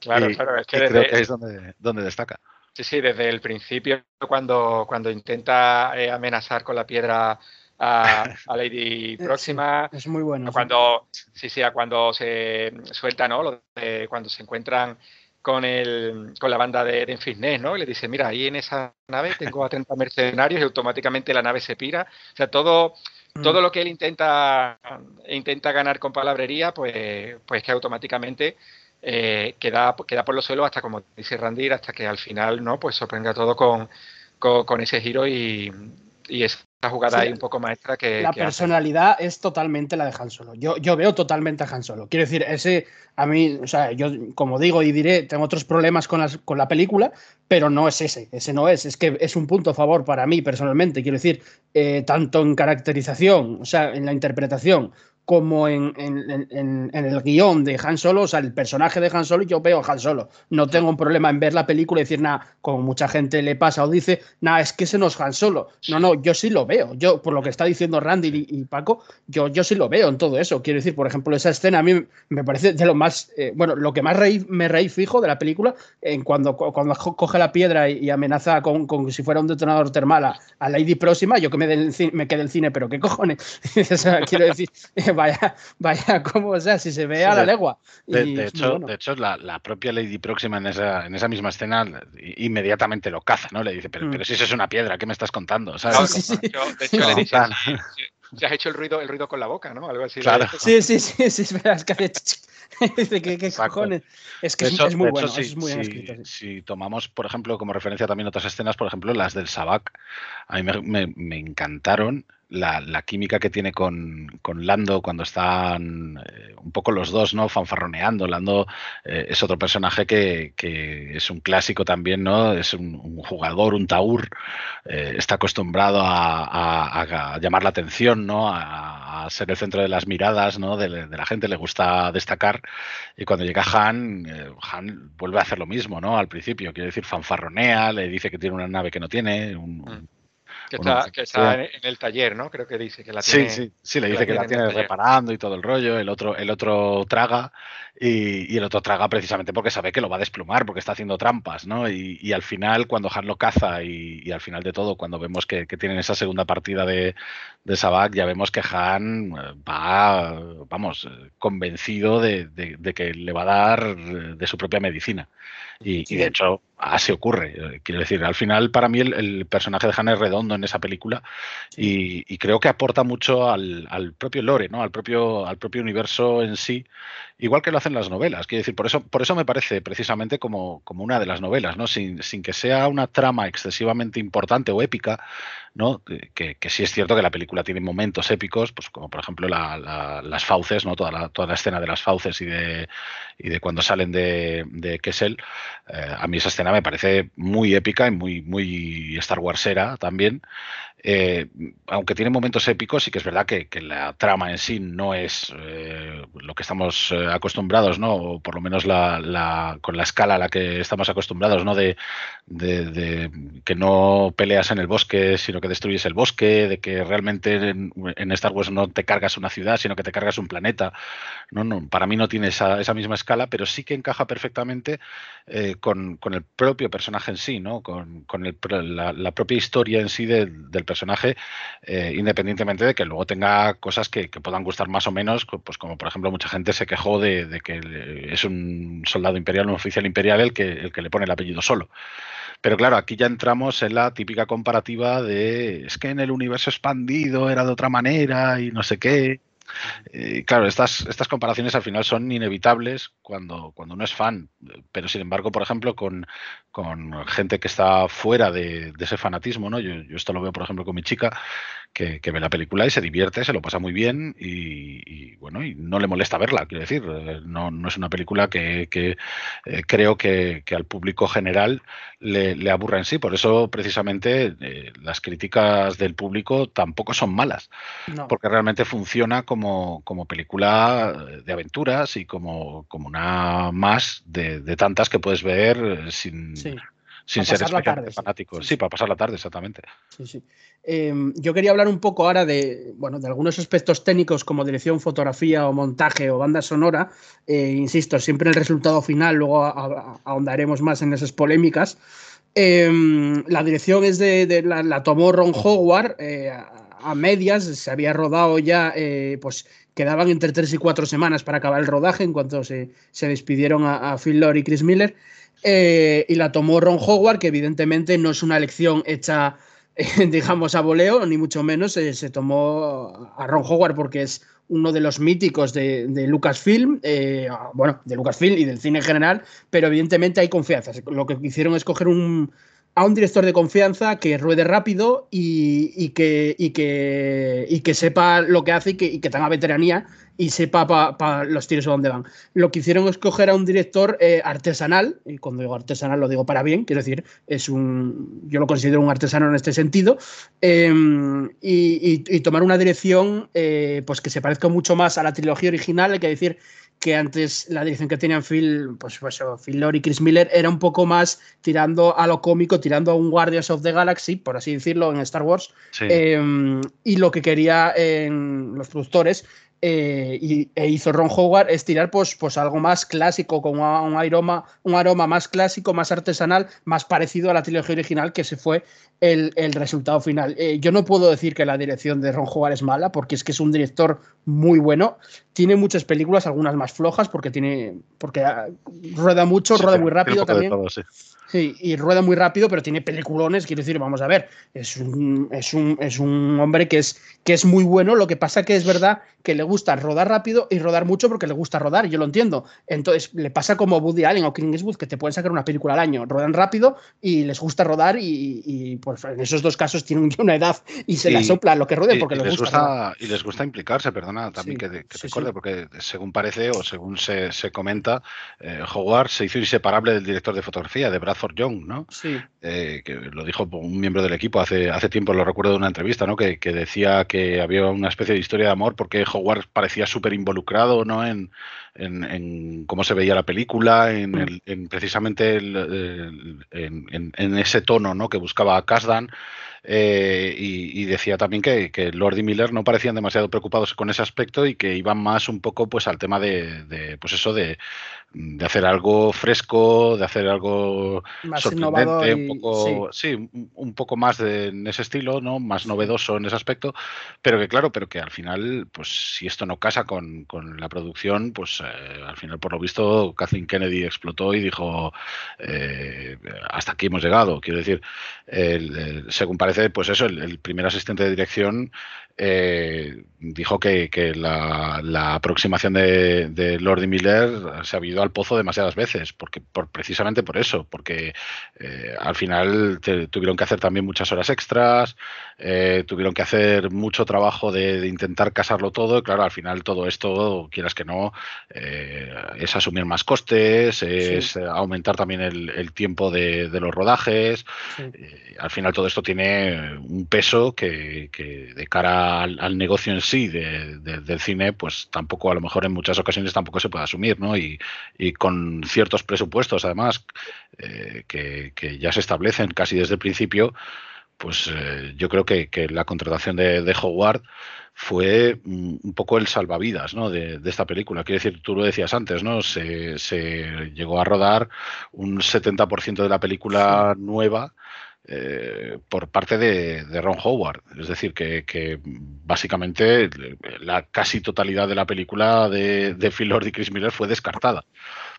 Claro, claro, es que, creo que es donde, donde destaca. Sí, sí, desde el principio, cuando, cuando intenta eh, amenazar con la piedra a, Lady Próxima. es muy bueno. Cuando, sí, sí, a cuando se suelta, ¿no? Lo de, cuando se encuentran con, el, con la banda de, de ¿no? Y le dice, mira, ahí en esa nave tengo a 30 mercenarios y automáticamente la nave se pira. O sea, todo, mm. todo lo que él intenta, intenta ganar con palabrería, pues, pues que automáticamente eh, queda, queda por los suelos hasta, como dice Randir, hasta que al final no pues sorprenda todo con, con, ese giro y, y esa jugada ahí un poco maestra que... La personalidad es totalmente la de Han Solo. Yo, yo veo totalmente a Han Solo. Quiero decir, ese, a mí, o sea, yo como digo y diré, tengo otros problemas con, las, con la película, pero no es ese, ese no es, es que es un punto a favor para mí personalmente, quiero decir, eh, tanto en caracterización, o sea, en la interpretación, como en, el guion de Han Solo, o sea, el personaje de Han Solo, yo veo a Han Solo. No tengo un problema en ver la película y decir, nada, como mucha gente le pasa o dice, nada, es que ese no es Han Solo. No, no, yo sí lo veo. Yo, por lo que está diciendo Randy y, Paco, yo, yo sí lo veo en todo eso. Quiero decir, por ejemplo, esa escena a mí me parece de lo más, eh, bueno, lo que más me reí fijo de la película, en cuando, cuando coge la piedra y, amenaza con, con, si fuera un detonador termal a, Lady Próxima, yo que me, me quedé el cine, pero qué cojones. quiero decir, vaya, vaya, como, o sea, si se ve a la legua. de, hecho, de hecho la, propia Lady Próxima en esa, en esa misma escena inmediatamente lo caza, ¿no? Le dice, pero, mm. pero si eso es una piedra, ¿qué me estás contando? ¿sabes? Sí, sí, de hecho, le dice, ya has hecho el ruido, el ruido con la boca, ¿no? Algo así. Claro. Sí, sí, sí, sí, es que hace... ¿qué, qué cojones? Es que es, muy bueno, es muy bien escrito. Si tomamos, por ejemplo, como referencia también otras escenas, por ejemplo, las del Sabac, a mí me, me encantaron la, química que tiene con, Lando cuando están eh, un poco los dos, ¿no? Fanfarroneando. Lando eh, es otro personaje que, es un clásico también, ¿no? Es un, jugador, un taur, eh, está acostumbrado a, llamar la atención, ¿no? A, ser el centro de las miradas, ¿no? De, la gente, le gusta destacar. Y cuando llega Han, Han vuelve a hacer lo mismo, ¿no? Al principio, quiere decir, fanfarronea, le dice que tiene una nave que no tiene, un mm. Que está, en, el taller, ¿no? Creo que dice que la tiene. Sí, sí, sí, le dice que, la tiene reparando y todo el rollo. El otro, el otro traga y, el otro traga precisamente porque sabe que lo va a desplumar, porque está haciendo trampas, ¿no? Y, al final, cuando Han lo caza y, al final de todo, cuando vemos que, tienen esa segunda partida de, de Sabak, ya vemos que Han eh, va, vamos, convencido de, de que le va a dar de su propia medicina. Y, de hecho, así ocurre. Quiero decir, al final, para mí, el, personaje de Hannah es redondo en esa película y, creo que aporta mucho al, propio lore, ¿no? Al propio, al propio universo en sí, igual que lo hacen las novelas. Quiero decir, por eso, por eso me parece precisamente como, como una de las novelas, ¿no? Sin, sin que sea una trama excesivamente importante o épica, ¿no? Que, sí es cierto que la película tiene momentos épicos, pues como por ejemplo las fauces, ¿no? Toda la, toda la escena de las fauces y de, y de cuando salen de, de Kessel. Eh, a mí esa escena me parece muy épica y muy, muy Star Warsera también. Eh, aunque tiene momentos épicos, y que es verdad que, la trama en sí no es eh, lo que estamos eh, acostumbrados, ¿no? O por lo menos con la escala a la que estamos acostumbrados, ¿no? De, que no peleas en el bosque, sino que destruyes el bosque, de que realmente en, Star Wars no te cargas una ciudad, sino que te cargas un planeta. No, no, para mí no tiene esa, misma escala, pero sí que encaja perfectamente con, el propio personaje en sí, ¿no? Con, la, propia historia en sí del personaje, eh, independientemente de que luego tenga cosas que, puedan gustar más o menos, pues como por ejemplo mucha gente se quejó de, que es un soldado imperial, un oficial imperial el que, el que le pone el apellido solo. Pero claro, aquí ya entramos en la típica comparativa de es que en el universo expandido era de otra manera y no sé qué. Eh, claro, estas, estas comparaciones al final son inevitables cuando, cuando uno es fan, pero sin embargo, por ejemplo, con, con gente que está fuera de, ese fanatismo, ¿no? Yo, esto lo veo, por ejemplo, con mi chica, que, ve la película y se divierte, se lo pasa muy bien y, bueno, y no le molesta verla, quiero decir, eh, no, no es una película que, que eh, creo que, al público general le, aburra en sí, por eso precisamente eh, las críticas del público tampoco son malas, porque realmente funciona como, como, película de aventuras y como, como una más de, tantas que puedes ver sin sin ser especialmente fanático. Sí, para pasar la tarde, exactamente. Em, yo quería hablar un poco ahora de, bueno, de algunos aspectos técnicos como dirección, fotografía o montaje o banda sonora. Eh, insisto, siempre el resultado final, luego ahondaremos más en esas polémicas. Em, la dirección es de, la, tomó Ron Howard eh, a, medias, se había rodado ya, eh, pues quedaban entre tres y cuatro semanas para acabar el rodaje en cuanto se, despidieron a, a Phil Lord y Chris Miller. Eh, y la tomó Ron Howard, que evidentemente no es una elección hecha, digamos, a voleo, ni mucho menos. Eh, se tomó a Ron Howard porque es uno de los míticos de, Lucasfilm, eh, bueno, de Lucasfilm y del cine en general, pero evidentemente hay confianza. Lo que hicieron es coger un, a un director de confianza que ruede rápido y, que, sepa lo que hace y que, y que tenga veteranía y sepa para los tiros a dónde van. Lo que hicieron es coger a un director eh, artesanal, y cuando digo artesanal lo digo para bien, quiero decir, es un, yo lo considero un artesano en este sentido, em, y, tomar una dirección eh, pues que se parezca mucho más a la trilogía original, hay que decir que antes la dirección que tenían Phil, pues, pues Phil Lord y Chris Miller era un poco más tirando a lo cómico, tirando a un Guardians of the Galaxy, por así decirlo, en Star Wars. Em, y lo que quería en los productores eh, y, e hizo Ron Howard es tirar pues, pues algo más clásico, con un aroma, un aroma más clásico, más artesanal, más parecido a la trilogía original, que se fue el, resultado final. Eh, yo no puedo decir que la dirección de Ron Howard es mala, porque es que es un director muy bueno. Tiene muchas películas, algunas más flojas, porque tiene. porque ah, rueda mucho, rueda muy rápido también. Sí, y rueda muy rápido, pero tiene peliculones, quiero decir, vamos a ver, es un, es un, es un hombre que es, que es muy bueno, lo que pasa que es verdad que le gusta rodar rápido y rodar mucho porque le gusta rodar, yo lo entiendo. Entonces, le pasa como Woody Allen o King Eastwood, que te pueden sacar una película al año, rodan rápido y les gusta rodar y, pues en esos dos casos tienen una edad y se la sopla lo que rueden porque les, gusta. y les gusta implicarse, perdona, también que, te recuerde, porque según parece o según se, comenta, eh, Howard se hizo inseparable del director de fotografía, de Brad for Young, ¿no? Sí. Eh, que lo dijo un miembro del equipo hace, hace tiempo, lo recuerdo de una entrevista, ¿no? Que, decía que había una especie de historia de amor porque Howard parecía súper involucrado, ¿no? En, en, cómo se veía la película, en, mm. en precisamente en, ese tono, ¿no? Que buscaba Kasdan. Eh, y, decía también que, que, Lord y Miller no parecían demasiado preocupados con ese aspecto y que iban más un poco pues al tema de, de pues eso de, de hacer algo fresco, de hacer algo más sorprendente, un poco, sí. un poco más de, en ese estilo, ¿no? Más novedoso en ese aspecto, pero que claro, pero que al final, pues si esto no casa con, con la producción, pues eh, al final por lo visto Kathleen Kennedy explotó y dijo eh, hasta aquí hemos llegado. Quiero decir, según parece, pues eso, el, primer asistente de dirección eh, dijo que, la, aproximación de, de Lord Miller se ha habido al pozo demasiadas veces, porque por, precisamente por eso, porque eh, al final tuvieron que hacer también muchas horas extras, eh, tuvieron que hacer mucho trabajo de, intentar casarlo todo, y claro, al final todo esto, quieras que no, es asumir más costes, es aumentar también el, tiempo de, los rodajes, al final todo esto tiene un peso que, que de cara al, negocio en sí del cine, pues tampoco, a lo mejor en muchas ocasiones tampoco se puede asumir, ¿no? Y, con ciertos presupuestos, además, eh, que, ya se establecen casi desde el principio, pues eh, yo creo que, la contratación de, Howard fue un poco el salvavidas ¿no? de, esta película. Quiero decir, tú lo decías antes, ¿no? Se, se llegó a rodar un 70% de la película nueva eh, por parte de, Ron Howard. Es decir, que, básicamente la casi totalidad de la película de, Phil Lord y Chris Miller fue descartada.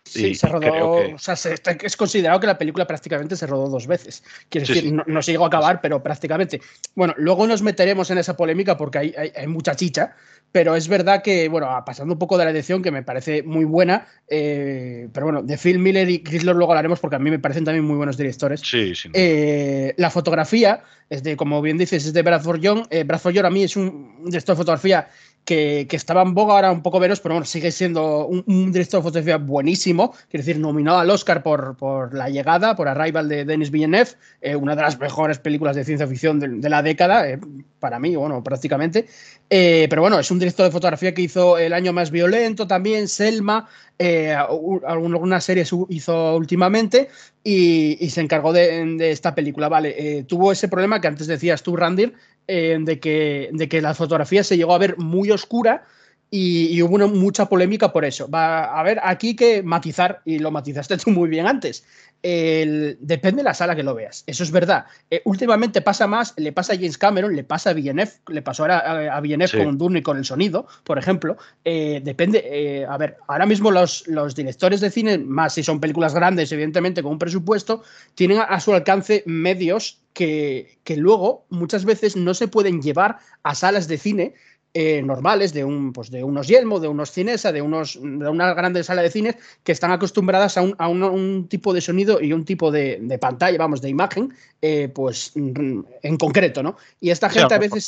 Sí, se rodó, o sea, es considerado que la película prácticamente se rodó dos veces. Quiero decir, No, se llegó a acabar, pero prácticamente. Bueno, luego nos meteremos en esa polémica porque hay, hay, mucha chicha, pero es verdad que, bueno, pasando un poco de la edición, que me parece muy buena, eh, pero bueno, de Phil Miller y Chris luego hablaremos porque a mí me parecen también muy buenos directores. Sí, sí. Eh, la fotografía, es de, como bien dices, es de Bradford Young. Eh, Bradford Young a mí es un director de fotografía que, estaba en boga ahora un poco veros, pero bueno, sigue siendo un, director de fotografía buenísimo. Quiero decir, nominado al Oscar por, por La Llegada, por Arrival de Denis Villeneuve, eh, una de las mejores películas de ciencia ficción de, la década, eh, para mí, bueno, prácticamente. Eh, pero bueno, es un director de fotografía que hizo El Año Más Violento también, Selma, algunas series hizo últimamente y, se encargó de, esta película. Vale, tuvo ese problema que antes decías tú, Randir, eh, de, que, de que la fotografía se llegó a ver muy oscura y, hubo mucha polémica por eso. Va a ver, aquí que matizar, y lo matizaste tú muy bien antes. depende de la sala que lo veas. Eso es verdad. Eh, últimamente pasa más, le pasa a James Cameron, le pasa a Villeneuve, le pasó ahora a, Villeneuve con Dune y con el sonido, por ejemplo. Eh, depende. a ver, ahora mismo los, los, directores de cine, más si son películas grandes, evidentemente, con un presupuesto, tienen a su alcance medios que, luego muchas veces no se pueden llevar a salas de cine eh, normales de, un, pues de unos Yelmo, de unos Cinesa, de, unos, de una grande sala de cine que están acostumbradas a un, tipo de sonido y un tipo de, pantalla, vamos, de imagen, eh, pues en concreto, ¿no? Y esta gente a veces...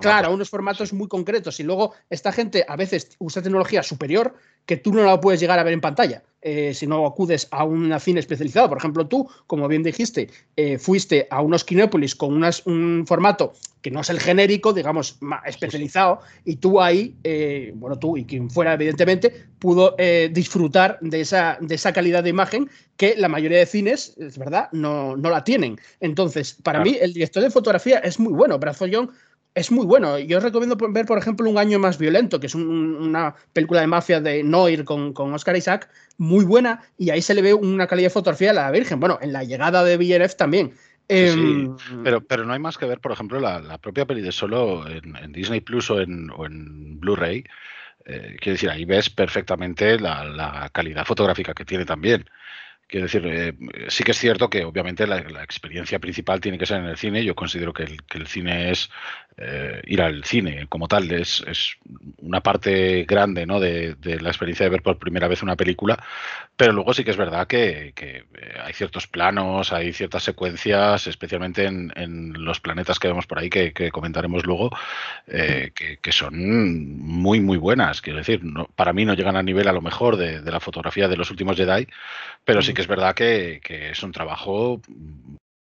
Claro, unos formatos muy concretos. Y luego esta gente a veces usa tecnología superior que tú no la puedes llegar a ver en pantalla. Eh, si no acudes a un cine especializado. Por ejemplo, tú, como bien dijiste, eh, fuiste a unos Kinépolis con un formato que no es el genérico, digamos, más especializado, y tú ahí, eh, bueno, tú y quien fuera, evidentemente, pudo disfrutar de esa, de esa calidad de imagen que la mayoría de cines, es verdad, no, no la tienen. Entonces, para mí, el director de fotografía es muy bueno. Brazo Young es muy bueno. Yo os recomiendo ver, por ejemplo, Un año más violento, que es una película de mafia de Noir con, con, Oscar Isaac, muy buena, y ahí se le ve una calidad de fotografía a la Virgen. Bueno, en la llegada de Villeneuve también. Sí, em, pero, pero no hay más que ver, por ejemplo, la, propia peli de solo en, Disney Plus o en, en Blu-ray. Eh, quiero decir, ahí ves perfectamente la, la calidad fotográfica que tiene también. Quiero decir, eh, sí que es cierto que obviamente la, experiencia principal tiene que ser en el cine. Yo considero que el, que el cine es eh, ir al cine como tal, es, es una parte grande ¿no? de, la experiencia de ver por primera vez una película, pero luego sí que es verdad que, eh, hay ciertos planos, hay ciertas secuencias, especialmente en, los planetas que vemos por ahí, que, comentaremos luego, que, son muy, muy buenas. Quiero decir, no, para mí no llegan a nivel a lo mejor de, de la fotografía de los últimos Jedi, pero sí que es verdad que, es un trabajo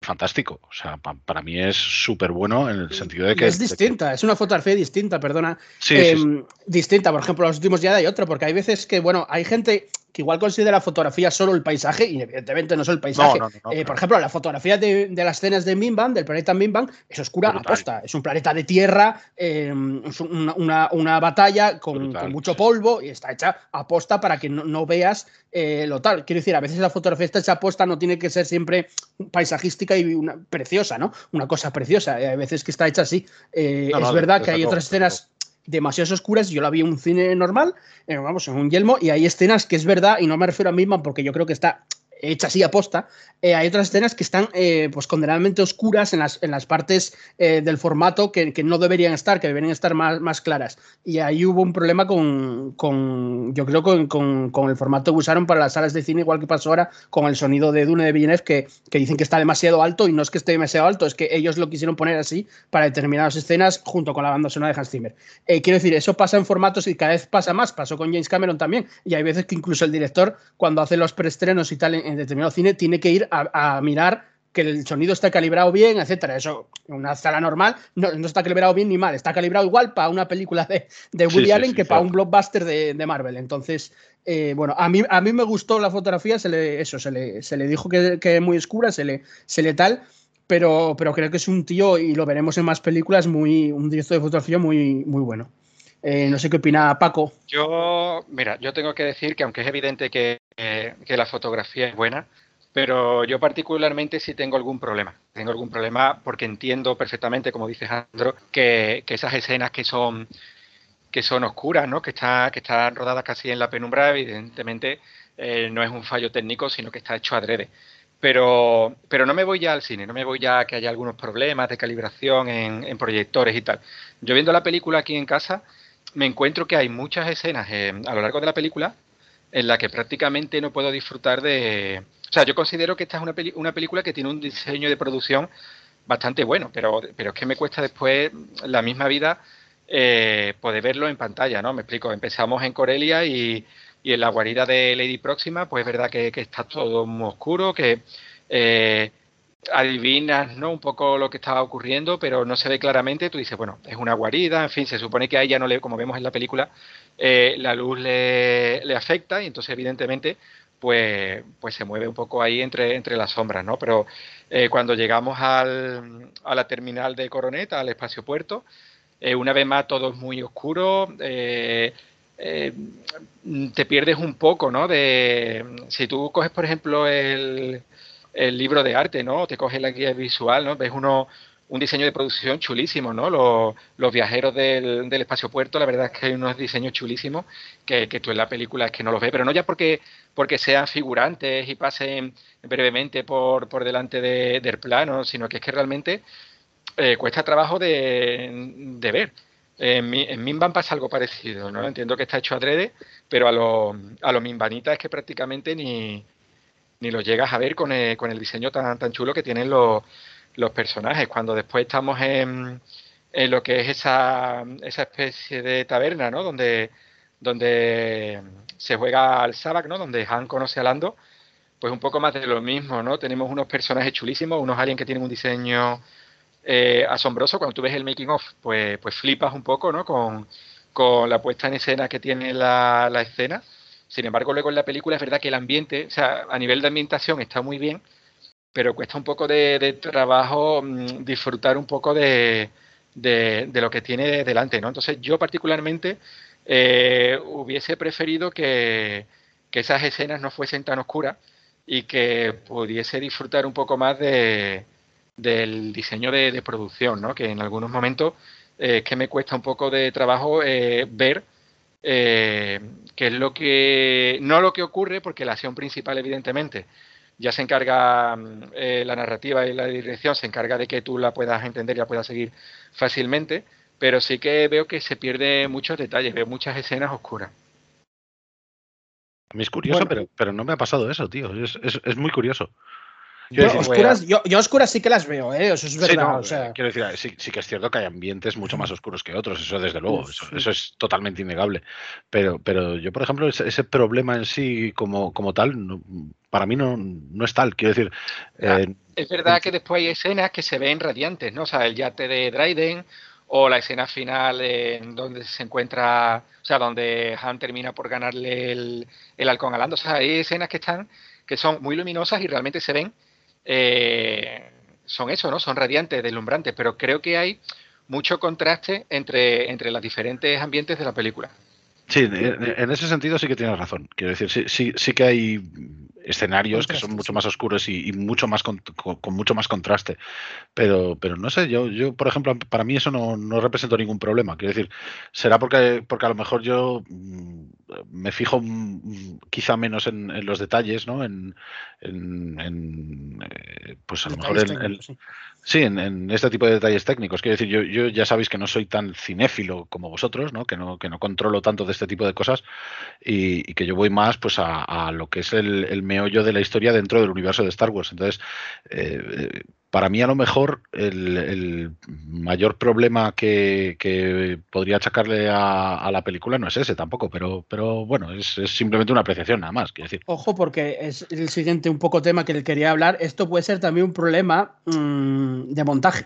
fantástico. O sea, para mí es súper bueno en el sentido de que. Es distinta, es una fotografía distinta, perdona. Sí, em, Distinta, por ejemplo, los últimos ya hay otro, porque hay veces que, bueno, hay gente que igual considera fotografía solo el paisaje, y evidentemente no es el paisaje. Eh, por ejemplo, la fotografía de, las escenas de Mimban, del planeta Mimban, es oscura aposta. Es un planeta de tierra, em, es una, batalla con, mucho polvo y está hecha aposta para que no, veas eh, lo tal. Quiero decir, a veces la fotografía está hecha aposta, no tiene que ser siempre paisajística y una, preciosa, ¿no? Una cosa preciosa. Hay veces que está hecha así. Eh, es verdad que hay otras escenas demasiado oscuras. Yo la vi en un cine normal, eh, vamos, en un yelmo, y hay escenas que es verdad, y no me refiero a misma porque yo creo que está hecha así aposta, eh, hay otras escenas que están eh, pues condenadamente oscuras en las, en las partes eh, del formato que, no deberían estar, que deberían estar más, más claras. Y ahí hubo un problema con, con yo creo, con, con, el formato que usaron para las salas de cine, igual que pasó ahora con el sonido de Dune de Villeneuve, que, que dicen que está demasiado alto y no es que esté demasiado alto, es que ellos lo quisieron poner así para determinadas escenas junto con la banda sonora de Hans Zimmer. quiero decir, eso pasa en formatos y cada vez pasa más, pasó con James Cameron también, y hay veces que incluso el director, cuando hace los preestrenos y tal en, en determinado cine, tiene que ir a, mirar que el sonido está calibrado bien, etcétera. Eso, en una sala normal, no, está calibrado bien ni mal. Está calibrado igual para una película de, de Woody Allen que para un blockbuster de, de Marvel. Entonces, eh, bueno, a mí, a mí me gustó la fotografía, se le, eso, se le, se le dijo que, que, es muy oscura, se le, se le tal, pero, pero creo que es un tío, y lo veremos en más películas, muy, un director de fotografía muy, muy bueno. Eh, no sé qué opina Paco. Yo, mira, yo tengo que decir que aunque es evidente que, que la fotografía es buena, pero yo particularmente sí tengo algún problema. Tengo algún problema porque entiendo perfectamente, como dice Andro, que, esas escenas que son que son oscuras, ¿no? Que, está, que están rodadas casi en la penumbra, evidentemente eh, no es un fallo técnico, sino que está hecho adrede. Pero, pero no me voy ya al cine, no me voy ya a que haya algunos problemas de calibración en, proyectores y tal. Yo viendo la película aquí en casa, me encuentro que hay muchas escenas eh, a lo largo de la película en las que prácticamente no puedo disfrutar de... O sea, yo considero que esta es una, una película que tiene un diseño de producción bastante bueno, pero, pero es que me cuesta después la misma vida eh, poder verlo en pantalla, ¿no? Me explico, empezamos en Corelia y, y en la guarida de Lady Próxima, pues es verdad que, está todo muy oscuro, que eh, adivinas ¿no? un poco lo que estaba ocurriendo, pero no se ve claramente. Tú dices, bueno, es una guarida, en fin, se supone que a ella no le, como vemos en la película, eh, la luz le, le, afecta y entonces evidentemente pues, pues se mueve un poco ahí entre, entre las sombras, ¿no? Pero eh, cuando llegamos al, a la terminal de Coroneta, al espacio puerto, eh, una vez más todo es muy oscuro, te pierdes un poco, ¿no? De, si tú coges, por ejemplo, el, el libro de arte, ¿no? Te coges la guía visual, ¿no? Ves uno, un diseño de producción chulísimo, ¿no? Los, viajeros del, del, espacio puerto, la verdad es que hay unos diseños chulísimos que, que, tú en la película es que no los ves, pero no ya porque, porque sean figurantes y pasen brevemente por, por delante de, del plano, sino que es que realmente eh, cuesta trabajo de, de ver. En, en Minban pasa algo parecido, ¿no? Entiendo que está hecho adrede, pero a los a lo Minbanitas es que prácticamente ni, ni lo llegas a ver con el, con el diseño tan, tan chulo que tienen los los personajes. Cuando después estamos en, en lo que es esa, esa especie de taberna, ¿no? Donde, donde se juega al Sabak, ¿no? Donde Han conoce a Lando, pues un poco más de lo mismo, ¿no? Tenemos unos personajes chulísimos, unos aliens que tienen un diseño eh, asombroso. Cuando tú ves el making of, pues, pues flipas un poco, ¿no? Con, con la puesta en escena que tiene la, la escena. Sin embargo, luego en la película es verdad que el ambiente, o sea, a nivel de ambientación está muy bien, pero cuesta un poco de, trabajo mm, disfrutar un poco de, de, lo que tiene delante, ¿no? Entonces yo particularmente eh, hubiese preferido que, que, esas escenas no fuesen tan oscuras y que pudiese disfrutar un poco más de, del diseño de, producción, ¿no? Que en algunos momentos eh, es que me cuesta un poco de trabajo eh, ver qué es lo que, no lo que ocurre, porque la acción principal evidentemente ya se encarga mm, eh, la narrativa y la dirección, se encarga de que tú la puedas entender y la puedas seguir fácilmente, pero sí que veo que se pierde muchos detalles, veo muchas escenas oscuras. A mí es curioso, pero, pero no me ha pasado eso, tío. Es, es, es muy curioso. Yo, oscuras, yo, yo, oscuras sí que las veo, ¿eh? eso es verdad. o sea... Quiero decir, sí, sí, que es cierto que hay ambientes mucho más oscuros que otros, eso desde luego, eso, eso es totalmente innegable. Pero, pero yo, por ejemplo, ese, ese problema en sí como, como tal, no, para mí no, no, es tal. Quiero decir. Eh, es verdad que después hay escenas que se ven radiantes, ¿no? O sea, el yate de Dryden o la escena final en donde se encuentra, o sea, donde Han termina por ganarle el, el halcón a Lando. O sea, hay escenas que están, que son muy luminosas y realmente se ven eh, son eso, ¿no? Son radiantes, deslumbrantes, pero creo que hay mucho contraste entre, entre los diferentes ambientes de la película. Sí, en ese sentido sí que tienes razón. Quiero decir, sí, sí, sí que hay escenarios que son mucho más oscuros y, mucho más con, mucho más contraste. Pero, pero no sé, yo, yo por ejemplo, para mí eso no, no representa ningún problema. Quiero decir, será porque, porque a lo mejor yo me fijo quizá menos en, en los detalles, ¿no? En, en, en eh, pues a lo mejor el, sí, sí en, este tipo de detalles técnicos. Quiero decir, yo, yo ya sabéis que no soy tan cinéfilo como vosotros, ¿no? Que no, que no controlo tanto de este tipo de cosas y, y que yo voy más pues a, a lo que es el, el meollo de la historia dentro del universo de Star Wars. Entonces, eh, para mí a lo mejor el, el mayor problema que, que podría achacarle a, a, la película no es ese tampoco, pero, pero bueno, es, es, simplemente una apreciación nada más, decir. Ojo, porque es el siguiente un poco tema que le quería hablar. Esto puede ser también un problema mmm, de montaje.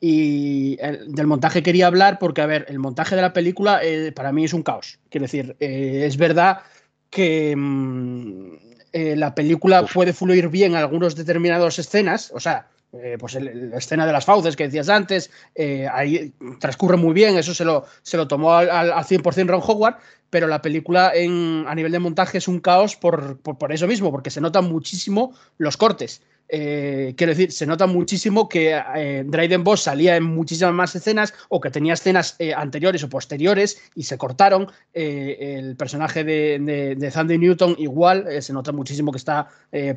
Y el, del montaje quería hablar porque, a ver, el montaje de la película eh, para mí es un caos. Quiero decir, eh, es verdad que mmm, eh, la película puede fluir bien en algunas determinadas escenas, o sea, eh, pues el, la escena de las fauces que decías antes, eh, ahí transcurre muy bien, eso se lo, se lo tomó al, al, al 100% Ron Howard, pero la película en, a nivel de montaje es un caos por, por, por, eso mismo, porque se notan muchísimo los cortes. Eh, quiero decir, se nota muchísimo que eh, Dryden Boss salía en muchísimas más escenas o que tenía escenas eh, anteriores o posteriores y se cortaron. el personaje de, de, Sandy Newton igual, se nota muchísimo que está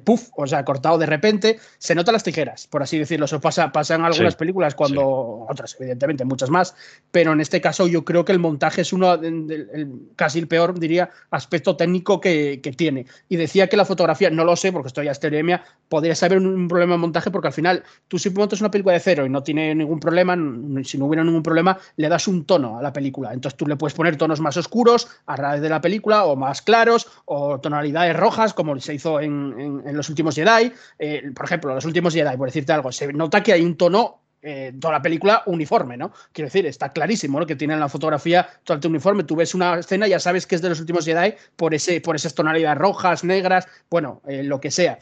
puff, o sea, cortado de repente. Se notan las tijeras, por así decirlo. Eso pasa, pasa en algunas películas, cuando otras, evidentemente, muchas más. Pero en este caso yo creo que el montaje es uno, casi el peor, diría, aspecto técnico que, que, tiene. Y decía que la fotografía, no lo sé porque estoy a podría saber un problema de montaje porque al final tú si montas una película de cero y no tiene ningún problema, si no hubiera ningún problema, le das un tono a la película. Entonces tú le puedes poner tonos más oscuros a raíz de la película o más claros o tonalidades rojas como se hizo en, los últimos Jedi. Eh, por ejemplo, los últimos Jedi, por decirte algo, se nota que hay un tono eh, toda la película uniforme, ¿no? Quiero decir, está clarísimo, ¿no? Que tiene en la fotografía el uniforme. Tú ves una escena ya sabes que es de los últimos Jedi por, ese, por esas tonalidades rojas, negras, bueno, eh, lo que sea.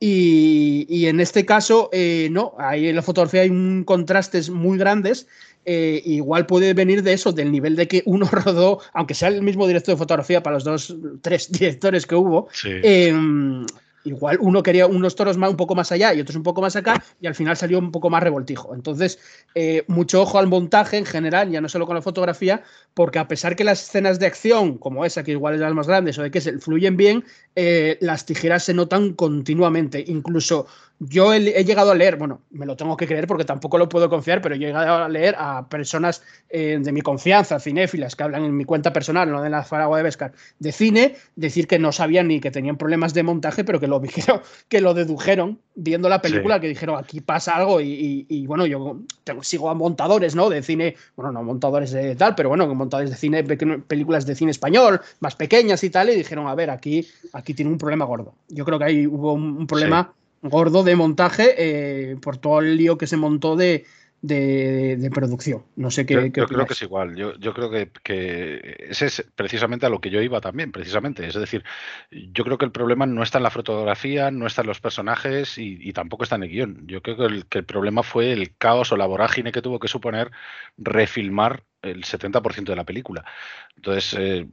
Y, en este caso, eh, no, ahí en la fotografía hay un contrastes muy grandes. Eh, igual puede venir de eso, del nivel de que uno rodó, aunque sea el mismo director de fotografía para los dos, tres directores que hubo, em, igual uno quería unos toros más, un poco más allá y otros un poco más acá, y al final salió un poco más revoltijo. Entonces, eh, mucho ojo al montaje en general, ya no solo con la fotografía, porque a pesar que las escenas de acción, como esa, que igual es las más grandes, o de que se fluyen bien, eh, las tijeras se notan continuamente. Incluso yo he, llegado a leer, bueno, me lo tengo que creer porque tampoco lo puedo confiar, pero he llegado a leer a personas eh, de mi confianza, cinéfilas, que hablan en mi cuenta personal, no de la Faragua de Vescar, de cine, decir que no sabían ni que tenían problemas de montaje, pero que lo dijeron, que lo dedujeron viendo la película, que dijeron aquí pasa algo y, bueno, yo sigo a montadores, ¿no? De cine, bueno, no montadores de tal, pero bueno, montadores de cine, películas de cine español, más pequeñas y tal, y dijeron, a ver, aquí, aquí tiene un problema gordo. Yo creo que ahí hubo un, problema gordo de montaje eh, por todo el lío que se montó de, de, producción. No sé qué. Yo, creo que es igual. Yo, yo creo que, que, ese es precisamente a lo que yo iba también, precisamente. Es decir, yo creo que el problema no está en la fotografía, no está en los personajes y, tampoco está en el guion. Yo creo que el, que el problema fue el caos o la vorágine que tuvo que suponer refilmar el 70% de la película. Entonces, eh,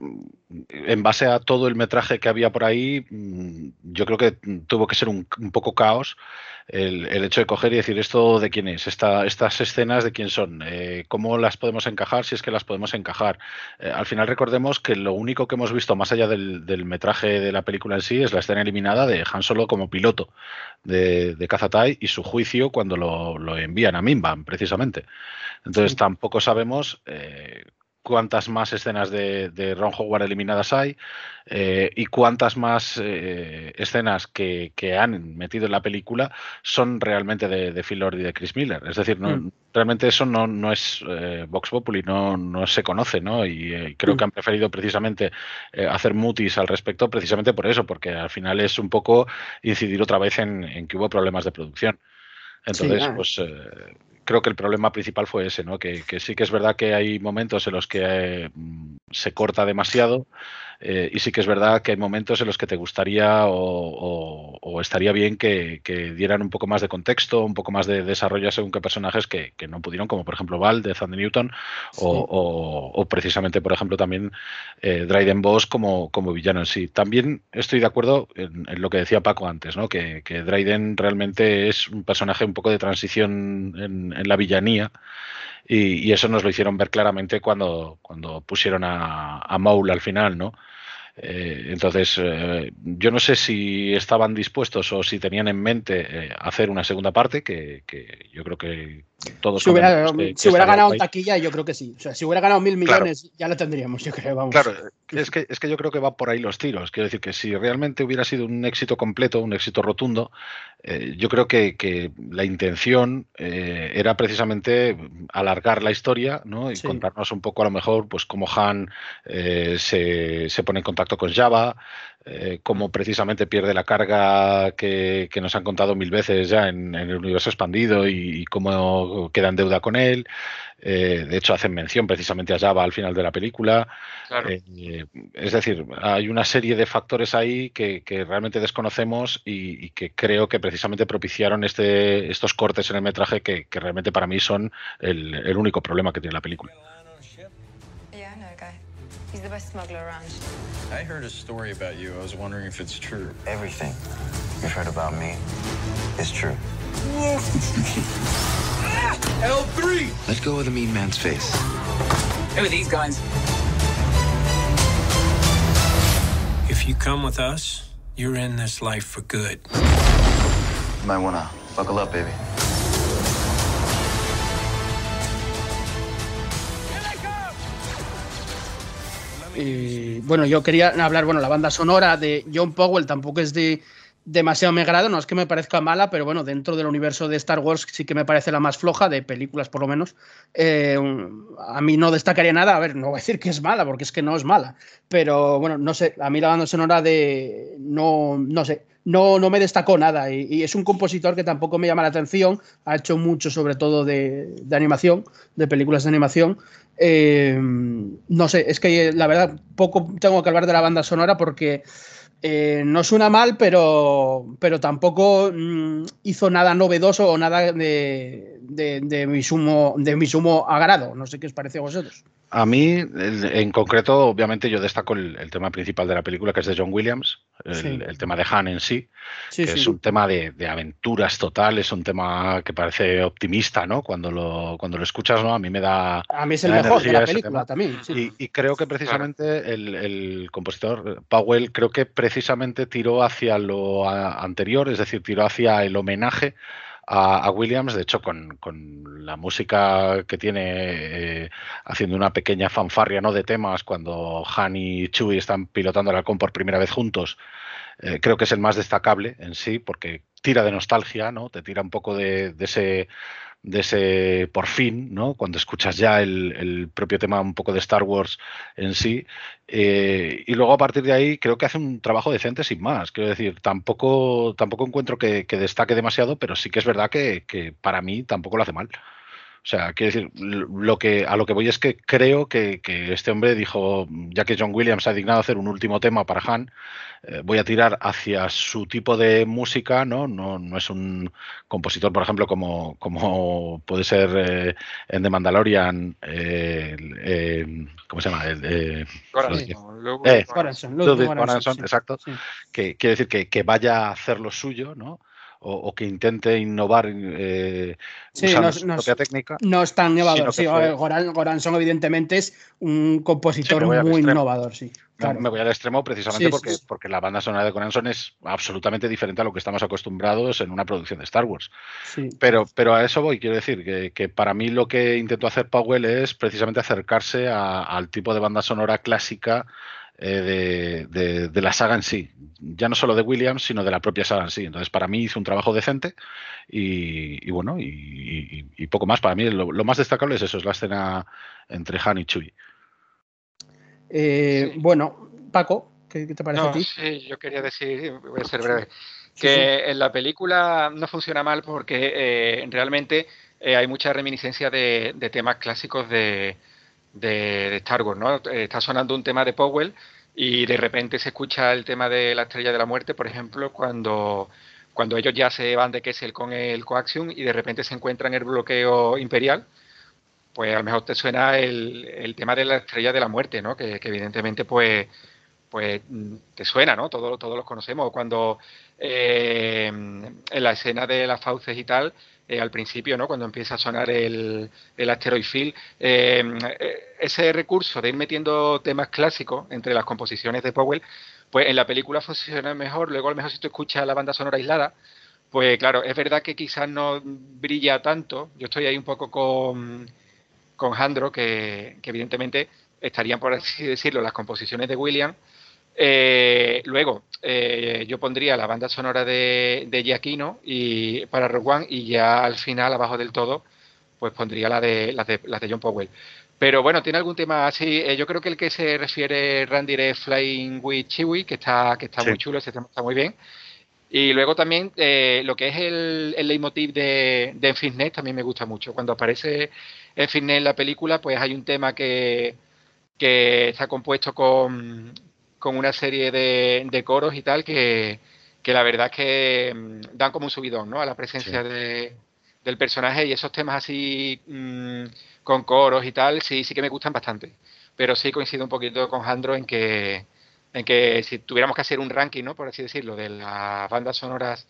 en base a todo el metraje que había por ahí, mm, yo creo que tuvo que ser un, poco caos el, hecho de coger y decir esto de quién es, estas escenas de quién son, eh, cómo las podemos encajar, si es que las podemos encajar. Eh, al final recordemos que lo único que hemos visto más allá del, metraje de la película en sí es la escena eliminada de Han Solo como piloto de, de Kazatai y su juicio cuando lo, lo envían a Mimban, precisamente. Entonces tampoco sabemos eh, cuántas más escenas de, Ron Howard eliminadas hay eh, y cuántas más eh, escenas que, han metido en la película son realmente de, de Phil Lord y de Chris Miller. Es decir, mm. realmente eso no, es Vox Populi, no, no se conoce, ¿no? Y creo mm. que han preferido precisamente hacer mutis al respecto precisamente por eso, porque al final es un poco incidir otra vez en, que hubo problemas de producción. Entonces, pues creo que el problema principal fue ese, ¿no? Que, sí que es verdad que hay momentos en los que eh, se corta demasiado eh, y sí que es verdad que hay momentos en los que te gustaría o, estaría bien que, dieran un poco más de contexto, un poco más de desarrollo según qué personajes que, no pudieron, como por ejemplo Val de Sandy Newton o, precisamente, por ejemplo, también eh, Dryden Boss como, como villano en sí. También estoy de acuerdo en, lo que decía Paco antes, ¿no? que, Dryden realmente es un personaje un poco de transición en, la villanía. Y, eso nos lo hicieron ver claramente cuando, cuando pusieron a, a Maul al final, ¿no? Eh, entonces, eh, yo no sé si estaban dispuestos o si tenían en mente eh, hacer una segunda parte, que, yo creo que todos. Si hubiera, si hubiera ganado en taquilla, yo creo que sí. O sea, si hubiera ganado mil millones, ya lo tendríamos, yo creo. Vamos. Claro, es que, es que yo creo que va por ahí los tiros. Quiero decir que si realmente hubiera sido un éxito completo, un éxito rotundo, yo creo que, la intención era precisamente alargar la historia ¿no? y contarnos un poco, a lo mejor, pues cómo Han se, se pone en contacto con Java, eh, cómo precisamente pierde la carga que, nos han contado mil veces ya en, el universo expandido y, cómo queda en deuda con él. Eh, de hecho, hacen mención precisamente a Java al final de la película. Eh, es decir, hay una serie de factores ahí que, realmente desconocemos y, que creo que precisamente propiciaron este, estos cortes en el metraje que, realmente para mí son el, el único problema que tiene la película. The best smuggler around. I heard a story about you. I was wondering if it's true. Everything you've heard about me is true. L3! Let go of the mean man's face. Who are these guys? If you come with us, you're in this life for good. You might wanna buckle up, baby. Bueno, yo quería hablar, bueno, la banda sonora de John Powell tampoco es de demasiado me agrado, no es que me parezca mala, pero bueno, dentro del universo de Star Wars sí que me parece la más floja, de películas por lo menos. Eh, a mí no destacaría nada, a ver, no voy a decir que es mala, porque es que no es mala, pero bueno, no sé, a mí la banda sonora de, no, no sé, no, no me destacó nada y, es un compositor que tampoco me llama la atención, ha hecho mucho sobre todo de, de animación, de películas de animación. Eh, no sé, es que la verdad poco tengo que hablar de la banda sonora porque... Eh, no suena mal, pero, pero tampoco mm, hizo nada novedoso o nada de, de, mi sumo, de mi sumo agrado. No sé qué os parece a vosotros. A mí, en concreto, obviamente yo destaco el, el, tema principal de la película, que es de John Williams, el, sí. el tema de Han en sí, sí que sí. es un tema de, de, aventuras total, es un tema que parece optimista, ¿no? Cuando lo, cuando lo escuchas, ¿no? A mí me da... A mí es el mejor de la película también. Y, y, creo que precisamente claro. el, el, compositor Powell, creo que precisamente tiró hacia lo anterior, es decir, tiró hacia el homenaje a, Williams, de hecho, con, con la música que tiene, eh, haciendo una pequeña fanfarria ¿no? de temas cuando Han y Chewie están pilotando el halcón por primera vez juntos, eh, creo que es el más destacable en sí, porque tira de nostalgia, ¿no? Te tira un poco de, de ese de ese por fin, ¿no? Cuando escuchas ya el, el, propio tema un poco de Star Wars en sí. Eh, y luego a partir de ahí creo que hace un trabajo decente sin más. Quiero decir, tampoco, tampoco encuentro que, que destaque demasiado, pero sí que es verdad que, que para mí tampoco lo hace mal. O sea, quiero decir, lo que, a lo que voy es que creo que, que, este hombre dijo, ya que John Williams ha dignado hacer un último tema para Han, eh, voy a tirar hacia su tipo de música, ¿no? No, no es un compositor, por ejemplo, como, como puede ser eh, en The Mandalorian, eh, ¿cómo se llama? Corazon, Corazon, exacto. Sí. Que quiere decir que, que vaya a hacer lo suyo, ¿no? O, o, que intente innovar eh, sí, usando no, su no, propia técnica. No es tan innovador. Sí, fue... Goran, Goranson, evidentemente, es un compositor sí, muy innovador, sí. Claro. Me voy al extremo precisamente sí, porque, sí, porque la banda sonora de Goranson es absolutamente diferente a lo que estamos acostumbrados en una producción de Star Wars. Pero, pero a eso voy, quiero decir, que, que, para mí lo que intentó hacer Powell es precisamente acercarse a, al tipo de banda sonora clásica eh, de, de, de, la saga en sí. Ya no solo de Williams, sino de la propia saga en sí. Entonces, para mí hizo un trabajo decente y, y bueno, y, y, y, poco más. Para mí lo, lo, más destacable es eso, es la escena entre Han y Chewie. Eh, sí. Bueno, Paco, ¿qué, ¿qué, te parece no, a ti? Sí, yo quería decir, voy a ser breve, que sí, en la película no funciona mal porque eh, realmente eh, hay mucha reminiscencia de, de temas clásicos de, de, Star Wars, ¿no? Está sonando un tema de Powell y de repente se escucha el tema de la Estrella de la Muerte, por ejemplo, cuando, cuando ellos ya se van de Kessel con el Coaxium y de repente se encuentran el bloqueo imperial, pues a lo mejor te suena el, el tema de la Estrella de la Muerte, ¿no? Que, que evidentemente, pues pues te suena, ¿no? Todos, todos los conocemos. Cuando eh, en la escena de las fauces y tal, eh, al principio, ¿no? Cuando empieza a sonar el, el asteroid field, eh, ese recurso de ir metiendo temas clásicos entre las composiciones de Powell, pues en la película funciona mejor. Luego, a lo mejor si tú escuchas la banda sonora aislada, pues claro, es verdad que quizás no brilla tanto. Yo estoy ahí un poco con, con Jandro, que, que evidentemente estarían, por así decirlo, las composiciones de William. Eh, luego, eh, yo pondría la banda sonora de, de Giacchino y, para Rogue One y ya al final, abajo del todo, pues pondría la de, la de, la de John Powell. Pero bueno, tiene algún tema así. Eh, yo creo que el que se refiere Randy es Flying with Chewie, que está, que está sí. muy chulo, ese tema está muy bien. Y luego también eh, lo que es el, el leitmotiv de, de Fitness también me gusta mucho. Cuando aparece en Fitness en la película, pues hay un tema que, que está compuesto con, con una serie de, de coros y tal que, que, la verdad es que mm, dan como un subidón ¿no? a la presencia sí. de, del personaje y esos temas así mmm, con coros y tal, sí, sí que me gustan bastante. pero sí coincido un poquito con Jandro en que, en que si tuviéramos que hacer un ranking, ¿no? por así decirlo, de las bandas sonoras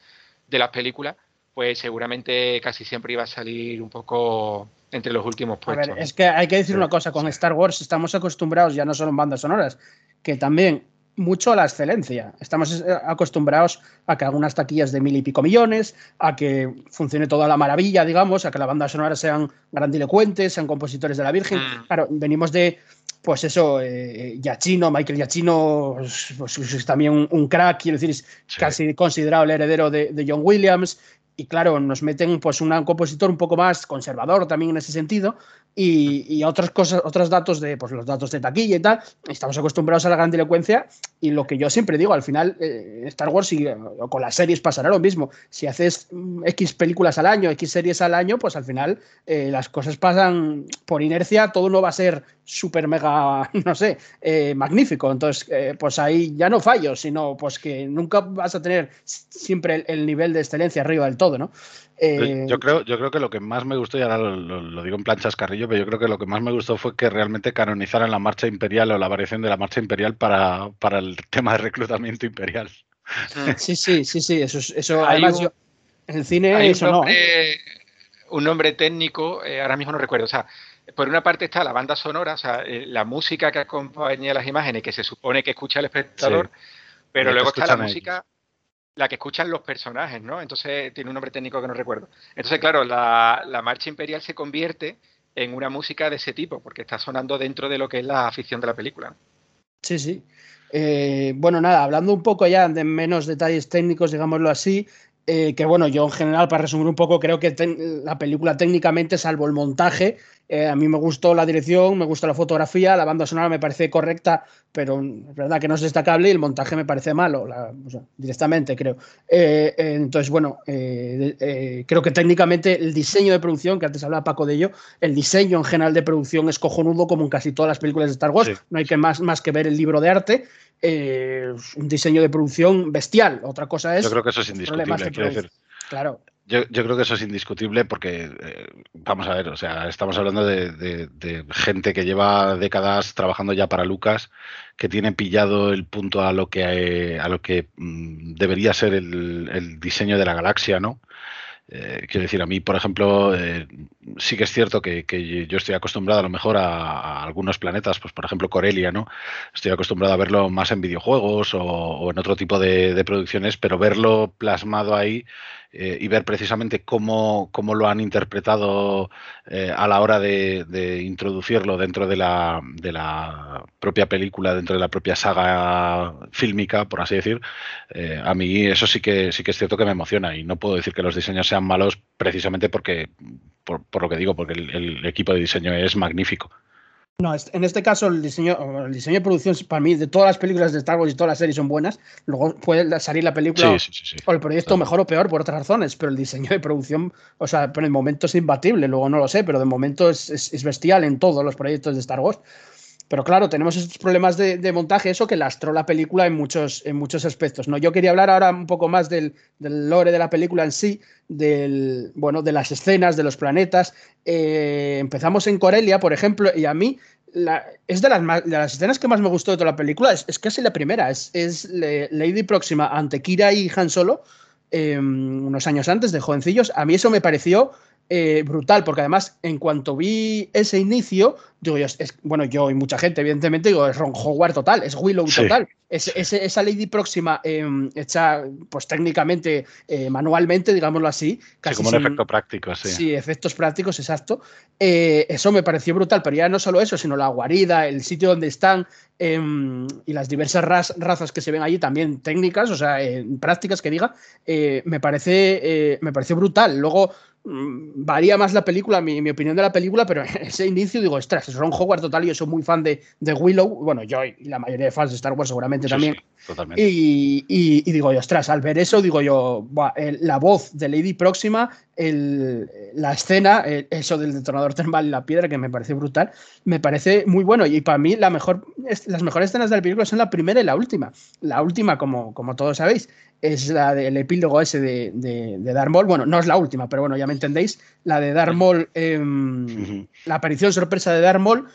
de las películas, pues seguramente casi siempre iba a salir un poco entre los últimos puestos. A ver, es que hay que decir una cosa, con Star Wars estamos acostumbrados ya no solo en bandas sonoras, que también mucho a la excelencia. Estamos eh, acostumbrados a que algunas taquillas de mil y pico millones, a que funcione toda la maravilla, digamos, a que las bandas sonoras sean grandilocuentes, sean compositores de la Virgen. Mm. Claro, venimos de, pues eso, eh, Giacchino, Michael Giacchino, pues, es también un, un crack, quiero decir, es Sí. casi considerado el heredero de, de John Williams. Y claro, nos meten pues un compositor un poco más conservador también en ese sentido y, y otras cosas, otros datos de pues los datos de taquilla y tal. Estamos acostumbrados a la grandilocuencia y lo que yo siempre digo, al final eh, Star Wars y, con las series pasará lo mismo. Si haces mm, X películas al año, X series al año, pues al final eh, las cosas pasan por inercia, todo no va a ser súper mega, no sé, eh, magnífico. Entonces, eh, pues ahí ya no fallo, sino pues que nunca vas a tener siempre el nivel de excelencia arriba del todo, ¿no? Eh, Yo creo, yo creo que lo que más me gustó, y ahora lo, lo- lo digo en plan chascarrillo, pero yo creo que lo que más me gustó fue que realmente canonizaran la marcha imperial o la variación de la marcha imperial para, para el tema de reclutamiento imperial. Sí, sí, sí, sí, eso, es- eso además un- yo, en el cine Hay un eso no. ¿eh? nombre, un nombre técnico, eh, ahora mismo no recuerdo. O sea, por una parte está la banda sonora, o sea, eh, la música que acompaña las imágenes, que se supone que escucha el espectador, pero luego está la ellos. La que escuchan los personajes, ¿no? Entonces tiene un nombre técnico que no recuerdo. Entonces, claro, la, la marcha imperial se convierte en una música de ese tipo, porque está sonando dentro de lo que es la afición de la película. Sí, sí. Eh, bueno, nada, hablando un poco ya de menos detalles técnicos, digámoslo así, eh, que bueno, yo en general, para resumir un poco, creo que ten- la película técnicamente, salvo el montaje, eh, a mí me gustó la dirección, me gusta la fotografía, la banda sonora me parece correcta, pero es verdad que no es destacable y el montaje me parece malo, la- o sea, directamente creo. Eh, entonces, bueno, creo que técnicamente el diseño de producción, que antes hablaba Paco de ello, el diseño en general de producción es cojonudo como en casi todas las películas de Star Wars, Sí. no hay que más, más que ver el libro de arte, eh, un diseño de producción bestial, otra cosa es... Yo creo que eso es indiscutible. Quiero decir, Claro, yo, yo creo que eso es indiscutible porque, eh, vamos a ver, o sea, estamos hablando de, de- de gente que lleva décadas trabajando ya para Lucas, que tiene pillado el punto a lo que, eh, a lo que mm, debería ser el, el diseño de la galaxia, ¿no? Eh, quiero decir, a mí, por ejemplo, eh, sí que es cierto que, yo estoy acostumbrado a lo mejor a, algunos planetas, pues por ejemplo Corelia, ¿no? Estoy acostumbrado a verlo más en videojuegos o, en otro tipo de producciones, pero verlo plasmado ahí eh, y ver precisamente cómo, cómo lo han interpretado eh, a la hora de, de introducirlo dentro de la, de la propia película, dentro de la propia saga fílmica, por así decir, eh, a mí eso sí que sí que es cierto que me emociona y no puedo decir que los diseños sean malos precisamente porque por, por lo que digo, porque el, el equipo de diseño es magnífico. No, en este caso el diseño, el diseño de producción para mí de todas las películas de Star Wars y todas las series son buenas. Luego puede salir la película Sí, sí, sí, sí. o el proyecto Claro. mejor o peor por otras razones, pero el diseño de producción, o sea, por el momento es imbatible, luego no lo sé, pero de momento es, es- es bestial en todos los proyectos de Star Wars. Pero claro, tenemos estos problemas de, montaje, eso que lastró la película en muchos, en muchos aspectos. ¿no? Yo quería hablar ahora un poco más del, lore de la película en sí, del, bueno, de las escenas, de los planetas. Eh, empezamos en Corelia, por ejemplo, y a mí es de las, de las escenas que más me gustó de toda la película. Es, casi la primera. Es, Lady Próxima ante Kira y Han Solo, eh, unos años antes, de jovencillos. A mí eso me pareció eh, brutal, porque además, en cuanto vi ese inicio, digo yo, es, bueno, yo y mucha gente, evidentemente, digo, es Ron Howard total, es Willow Sí. total. Es, ese- esa Lady Próxima eh, hecha, pues técnicamente, eh, manualmente, digámoslo así, Sí, casi como un sin- efecto práctico, sí. Sí, efectos prácticos, exacto. Eh, eso me pareció brutal, pero ya no solo eso, sino la guarida, el sitio donde están em, y las diversas raz- razas que se ven allí, también técnicas, o sea, prácticas que diga, me, parece, me pareció brutal. Luego varía más la película, mi, mi opinión de la película, pero ese inicio digo, ostras, es Ron Howard total y yo soy muy fan de, de Willow, bueno, yo y la mayoría de fans de Star Wars seguramente Sí, también. sí, totalmente. Y, y- y digo yo, ostras, al ver eso, digo yo, buah, la voz de Lady Próxima, el- la escena, el- eso del detonador termal y la piedra, que me parece brutal, me parece muy bueno. Y para mí, la mejor, las mejores escenas de la película son la primera y la última. La última, como, como todos sabéis, es la del epílogo ese de, de, de Darth Maul. Bueno, no es la última, pero bueno, ya me entendéis. La de Darth Maul, Ujú. la aparición sorpresa de Darth Maul.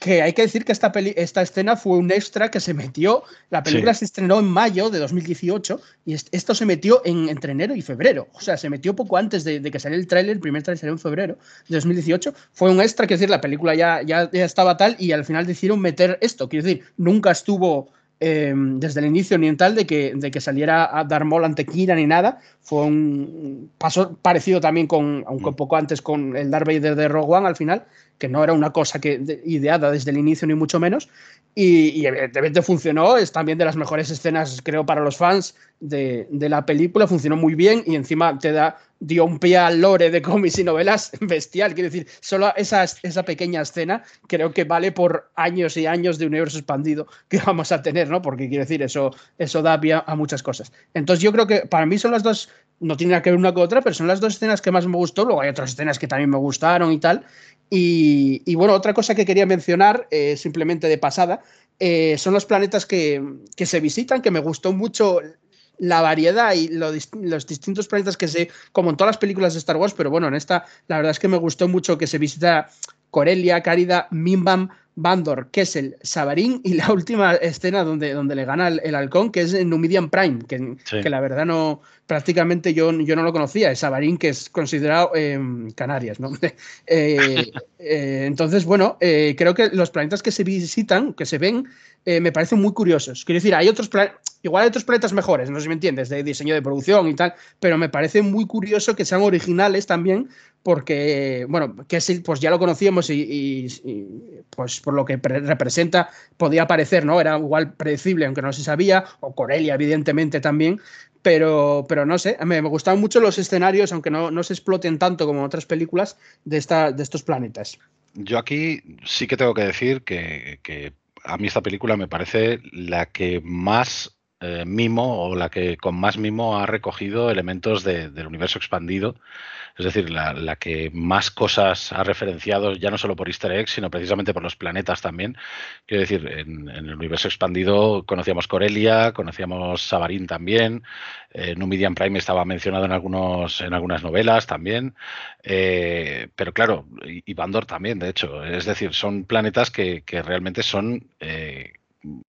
Que hay que decir que esta, peli, esta escena fue un extra que se metió. La película Sí. se estrenó en mayo de 2018 y est- esto se metió en, entre enero y febrero. O sea, se metió poco antes de, de que saliera el tráiler. El primer tráiler salió en febrero de 2018. Fue un extra, quiero decir, la película ya, ya, ya estaba tal y al final decidieron meter esto. Quiero decir, nunca estuvo eh, desde el inicio ni en tal de que, de que saliera a dar mol ante Kira ni nada. Fue un paso parecido también con, aunque un poco antes con el Darth Vader de Rogue One al final, que no era una cosa que de- ideada desde el inicio ni mucho menos. Y, y evidentemente funcionó, es también de las mejores escenas, creo, para los fans de, de la película, funcionó muy bien y encima te da, dio un pie al lore de cómics y novelas bestial. Quiero decir, solo esa, esa pequeña escena creo que vale por años y años de universo expandido que vamos a tener, ¿no? Porque quiero decir, eso, eso da pie a muchas cosas. Entonces yo creo que para mí son las dos, no tiene nada que ver una con otra, pero son las dos escenas que más me gustó. Luego hay otras escenas que también me gustaron y tal. Y, bueno, otra cosa que quería mencionar, eh, simplemente de pasada, eh, son los planetas que, que se visitan, que me gustó mucho la variedad y los distintos planetas que se, como en todas las películas de Star Wars, pero bueno, en esta la verdad es que me gustó mucho que se visita Corelia, Cárida, Mimbam, Bandor, Kessel, Sabarín y la última escena donde, donde le gana el, el halcón, que es en Numidian Prime, que, Sí. que la verdad no, prácticamente yo, yo no lo conocía, es Sabarín, que es considerado eh, Canarias, ¿no? Eh, eh, entonces, bueno, eh, creo que los planetas que se visitan, que se ven, me parecen muy curiosos. Quiero decir, hay otros planetas, igual hay otros planetas mejores, no sé si me entiendes, de diseño de producción y tal, pero me parece muy curioso que sean originales también, porque, bueno, que pues ya lo conocíamos y, y- y, pues por lo que pre- representa podía parecer, ¿no? Era igual predecible, aunque no se sabía, o Corelia, evidentemente también, pero, pero no sé, me, me gustaban mucho los escenarios, aunque no, no se exploten tanto como en otras películas, de, esta, de estos planetas. Yo aquí sí que tengo que decir que, que a mí esta película me parece la que más eh, mimo o la que con más mimo ha recogido elementos de- del universo expandido. Es decir, la, que más cosas ha referenciado, ya no solo por easter eggs, sino precisamente por los planetas también. Quiero decir, en, en el universo expandido conocíamos Corelia, conocíamos Sabarín también, eh, Numidian Prime estaba mencionado en, algunos, en algunas novelas también. Eh, pero claro, y, y Bandor también, de hecho. Es decir, son planetas que, que realmente son eh,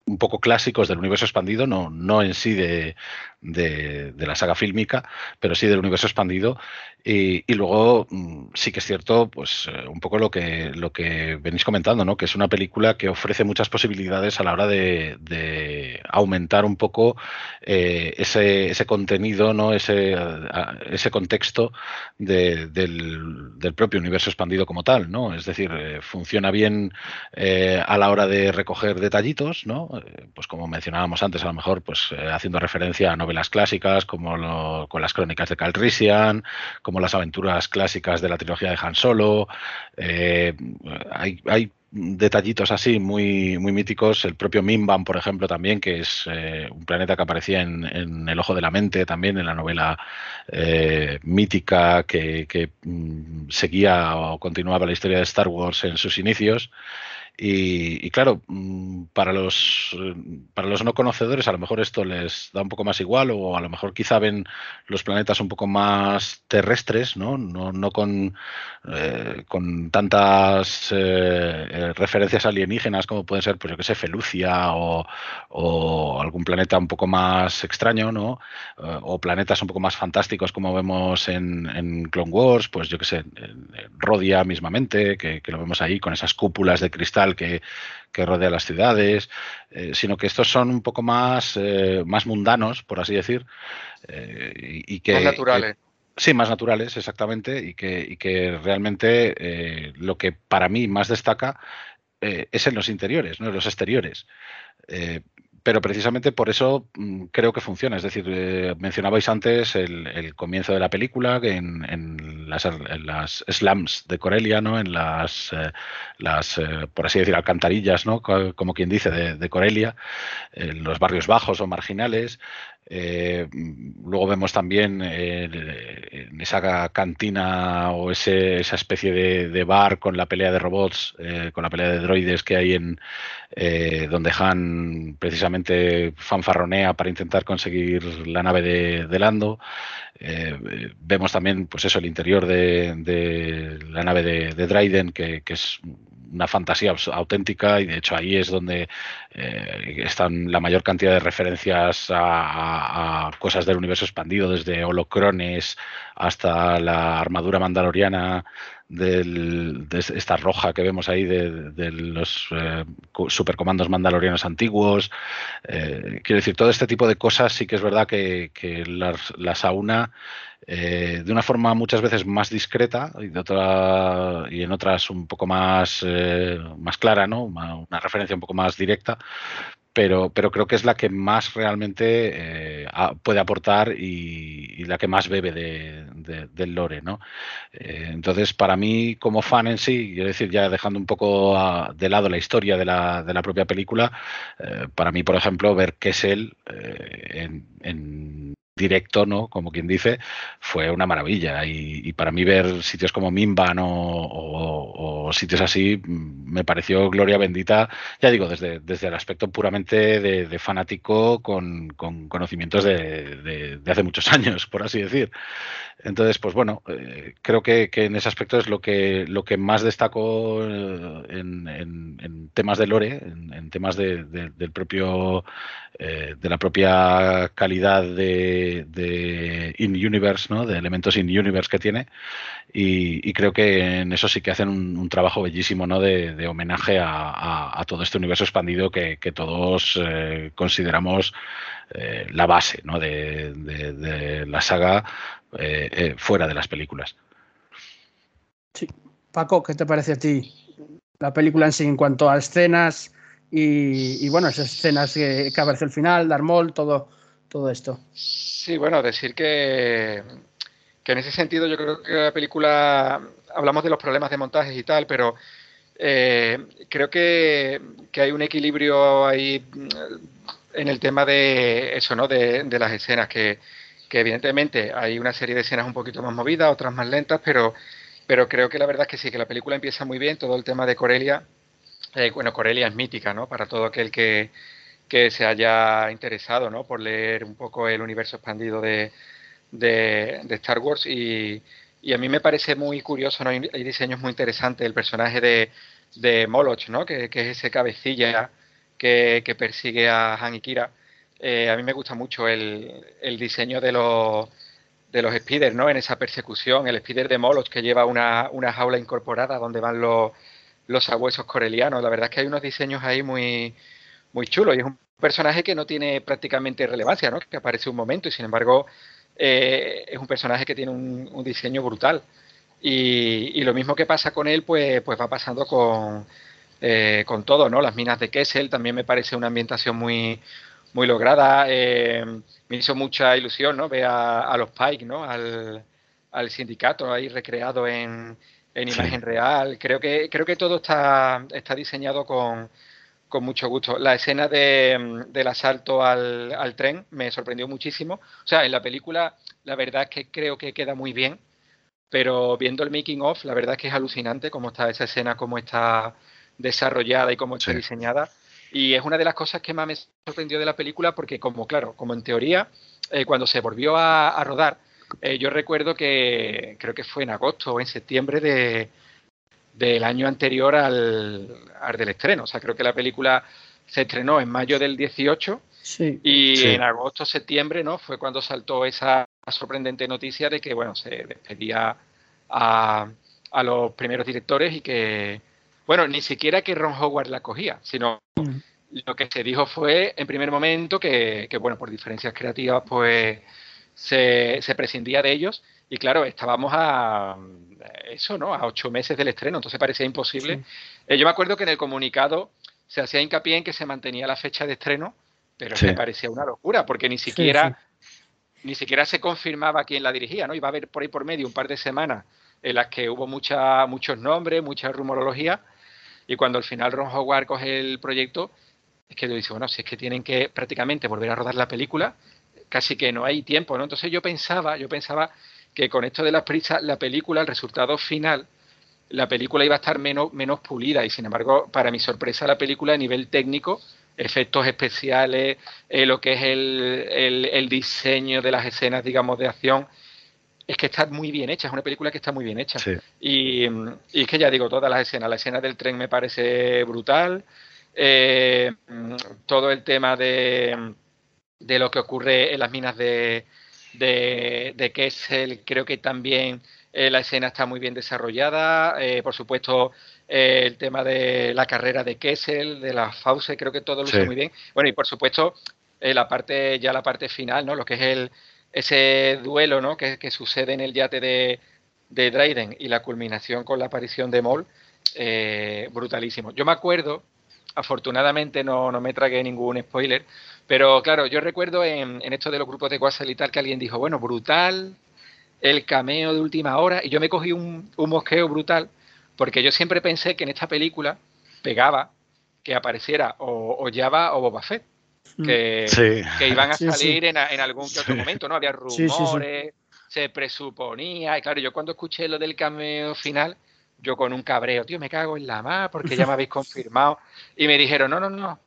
un poco clásicos del universo expandido, no, no en sí de, de, de la saga fílmica, pero sí del universo expandido. Y, luego mm, sí que es cierto, pues eh, un poco lo que, lo que venís comentando, ¿no? Que es una película que ofrece muchas posibilidades a la hora de, aumentar un poco eh, ese, ese contenido, ¿no? Ese, ese contexto de- del, del propio universo expandido como tal, ¿no? Es decir, eh, funciona bien a la hora de recoger detallitos, ¿no? Pues como mencionábamos antes, a lo mejor, pues haciendo referencia a novelas clásicas como con las crónicas de Calrissian, como las aventuras clásicas de la trilogía de Han Solo. eh, hay, hay detallitos así muy, muy míticos. El propio Mimban, por ejemplo, también, que es eh, un planeta que aparecía en, El Ojo de la Mente, también en la novela eh, mítica que, que, mm, seguía o continuaba la historia de Star Wars en sus inicios. Y, claro, mm, para los, eh, para los no conocedores a lo mejor esto les da un poco más igual o a lo mejor quizá ven los planetas un poco más terrestres, ¿no? No, no con, eh, con tantas eh, referencias alienígenas como pueden ser, pues yo que sé, Felucia o, algún planeta un poco más extraño, ¿no? O planetas un poco más fantásticos como vemos en, en Clone Wars, pues yo que sé, en, Rodia mismamente, que lo vemos ahí con esas cúpulas de cristal que, que rodean las ciudades, eh, sino que estos son un poco más, eh, más mundanos, por así decir, eh, y, y que... Más naturales. Sí, más naturales, exactamente, y que, y que realmente lo que para mí más destaca es en los interiores, no en los exteriores. Pero precisamente por eso mm, creo que funciona. Es decir, eh, mencionabais antes el, comienzo de la película en, en las, en slums de Corelia, ¿no? en las, eh, las eh, por así decir, alcantarillas, ¿no? Co- como quien dice, de, de Corelia, en los barrios bajos o marginales. Eh, luego vemos también eh, en esa cantina o ese- esa especie de, de bar con la pelea de robots, eh, con la pelea de droides que hay en donde Han precisamente fanfarronea para intentar conseguir la nave de, de Lando. Vemos también, pues eso, el interior de, de la nave de, de Dryden, que, que es una fantasía auténtica y de hecho ahí es donde eh, están la mayor cantidad de referencias a, cosas del universo expandido, desde holocrones hasta la armadura mandaloriana de esta roja que vemos ahí de, los eh, supercomandos mandalorianos antiguos. Eh, quiero decir, todo este tipo de cosas sí que es verdad que, las, las aúna eh, de una forma muchas veces más discreta y, de otra, y en otras un poco más, más clara, ¿no? una referencia un poco más directa, pero, pero creo que es la que más realmente eh, puede aportar y, la que más bebe del lore, ¿no? Eh, entonces, para mí, como fan en sí, quiero decir, ya dejando un poco de lado la historia de la, de la propia película, eh, para mí, por ejemplo, ver qué es él en directo, ¿no? Como quien dice, fue una maravilla. Y, para mí ver sitios como Mimban o, sitios así mm, me pareció gloria bendita, ya digo, desde, desde el aspecto puramente de, fanático con, conocimientos de, hace muchos años, por así decir. Entonces, pues bueno, eh, creo que, en ese aspecto es lo que, lo que más destaco eh, en, temas de lore, en, temas del propio, eh, de la propia calidad de de, in-universe, ¿no? de elementos in-universe que tiene. Y, creo que en eso sí que hacen un, trabajo bellísimo ¿no? de, homenaje a, todo este universo expandido que, todos eh, consideramos eh, la base ¿no? de, la saga fuera de las películas. Sí. Paco, ¿qué te parece a ti la película en sí en cuanto a escenas y, bueno, esas escenas que, que aparece al final, Darmol, todo, todo esto. Sí, bueno, decir que, que en ese sentido yo creo que la película, hablamos de los problemas de montajes y tal, pero eh, creo que, hay un equilibrio ahí mm, en el tema de eso, ¿no? De, las escenas, que, evidentemente hay una serie de escenas un poquito más movidas, otras más lentas, pero, pero creo que la verdad es que sí, que la película empieza muy bien, todo el tema de Corelia, eh, bueno, Corelia es mítica, ¿no? Para todo aquel que, que se haya interesado ¿no? por leer un poco el universo expandido de, de, Star Wars y, y, a mí me parece muy curioso, ¿no? hay, diseños muy interesantes, el personaje de, de Moloch, ¿no? que, que es ese cabecilla que, que, persigue a Han y Kira. Eh, a mí me gusta mucho el, el diseño de los, de los speeders, ¿no? En esa persecución, el speeder de Moloch que lleva una, una jaula incorporada donde van los, los sabuesos corelianos. La verdad es que hay unos diseños ahí muy, muy chulo y es un personaje que no tiene prácticamente relevancia, ¿no? que aparece un momento y sin embargo eh, es un personaje que tiene un, diseño brutal. Y, lo mismo que pasa con él, pues, pues va pasando con, eh, con todo, ¿no? Las minas de Kessel también me parece una ambientación muy, muy lograda. Eh, me hizo mucha ilusión, ¿no? Ver a, los Pike, ¿no? Al, al, sindicato ahí recreado en, en imagen real. Creo que, creo que todo está, está diseñado con, con mucho gusto. La escena de, del asalto al, al, tren me sorprendió muchísimo. O sea, en la película la verdad es que creo que queda muy bien, pero viendo el making of, la verdad es que es alucinante cómo está esa escena, cómo está desarrollada y cómo está diseñada. Y es una de las cosas que más me sorprendió de la película porque como, claro, como en teoría, eh, cuando se volvió a, rodar, eh, yo recuerdo que creo que fue en agosto o en septiembre de, del año anterior al, del estreno. O sea, creo que la película se estrenó en mayo del 18 y en agosto, septiembre, ¿no? Fue cuando saltó esa sorprendente noticia de que, bueno, se despedía a, a los primeros directores y que, bueno, ni siquiera que Ron Howard la cogía, sino mm. lo que se dijo fue en primer momento que, que bueno, por diferencias creativas, pues se, se prescindía de ellos y claro, estábamos a eso, ¿no? A ocho meses del estreno, entonces parecía imposible. Eh, yo me acuerdo que en el comunicado se hacía hincapié en que se mantenía la fecha de estreno, pero me parecía una locura, porque ni siquiera, ni siquiera se confirmaba quién la dirigía, ¿no? Iba a haber por ahí por medio un par de semanas en las que hubo mucha, muchos nombres, mucha rumorología, y cuando al final Ron Howard coge el proyecto, es que le dice, bueno, si es que tienen que prácticamente volver a rodar la película, casi que no hay tiempo, ¿no? Entonces yo pensaba, yo pensaba que con esto de las prisas, la película, el resultado final, la película iba a estar menos, menos pulida y sin embargo, para mi sorpresa, la película a nivel técnico, efectos especiales, eh, lo que es el, el, diseño de las escenas, digamos, de acción, es que está muy bien hecha, es una película que está muy bien hecha. Sí. Y, y es que ya digo, todas las escenas, la escena del tren me parece brutal, eh, todo el tema de, de lo que ocurre en las minas de, de, de Kessel, creo que también eh, la escena está muy bien desarrollada, eh, por supuesto eh, el tema de la carrera de Kessel, de la Fause, creo que todo lo Sí. muy bien. Bueno, y por supuesto la parte, ya la parte final, ¿no? Lo que es el ese duelo, ¿no? Que, que sucede en el yate de, de Dryden y la culminación con la aparición de eh, brutalísimo. Yo me acuerdo, afortunadamente no, no me tragué ningún spoiler, pero claro, yo recuerdo en, en esto de los grupos de WhatsApp y tal que alguien dijo, bueno, brutal, el cameo de última hora, y yo me cogí un, un mosqueo brutal, porque yo siempre pensé que en esta película pegaba que apareciera o, o Java o Boba Fett, que, Sí. que iban a Sí, sí. salir En, en algún que otro momento, ¿no? Había Sí, sí, sí. rumores, se presuponía, y claro, yo cuando escuché lo del cameo final, yo con un cabreo, tío, me cago en la más porque ya me habéis confirmado, y me dijeron, no, no, no,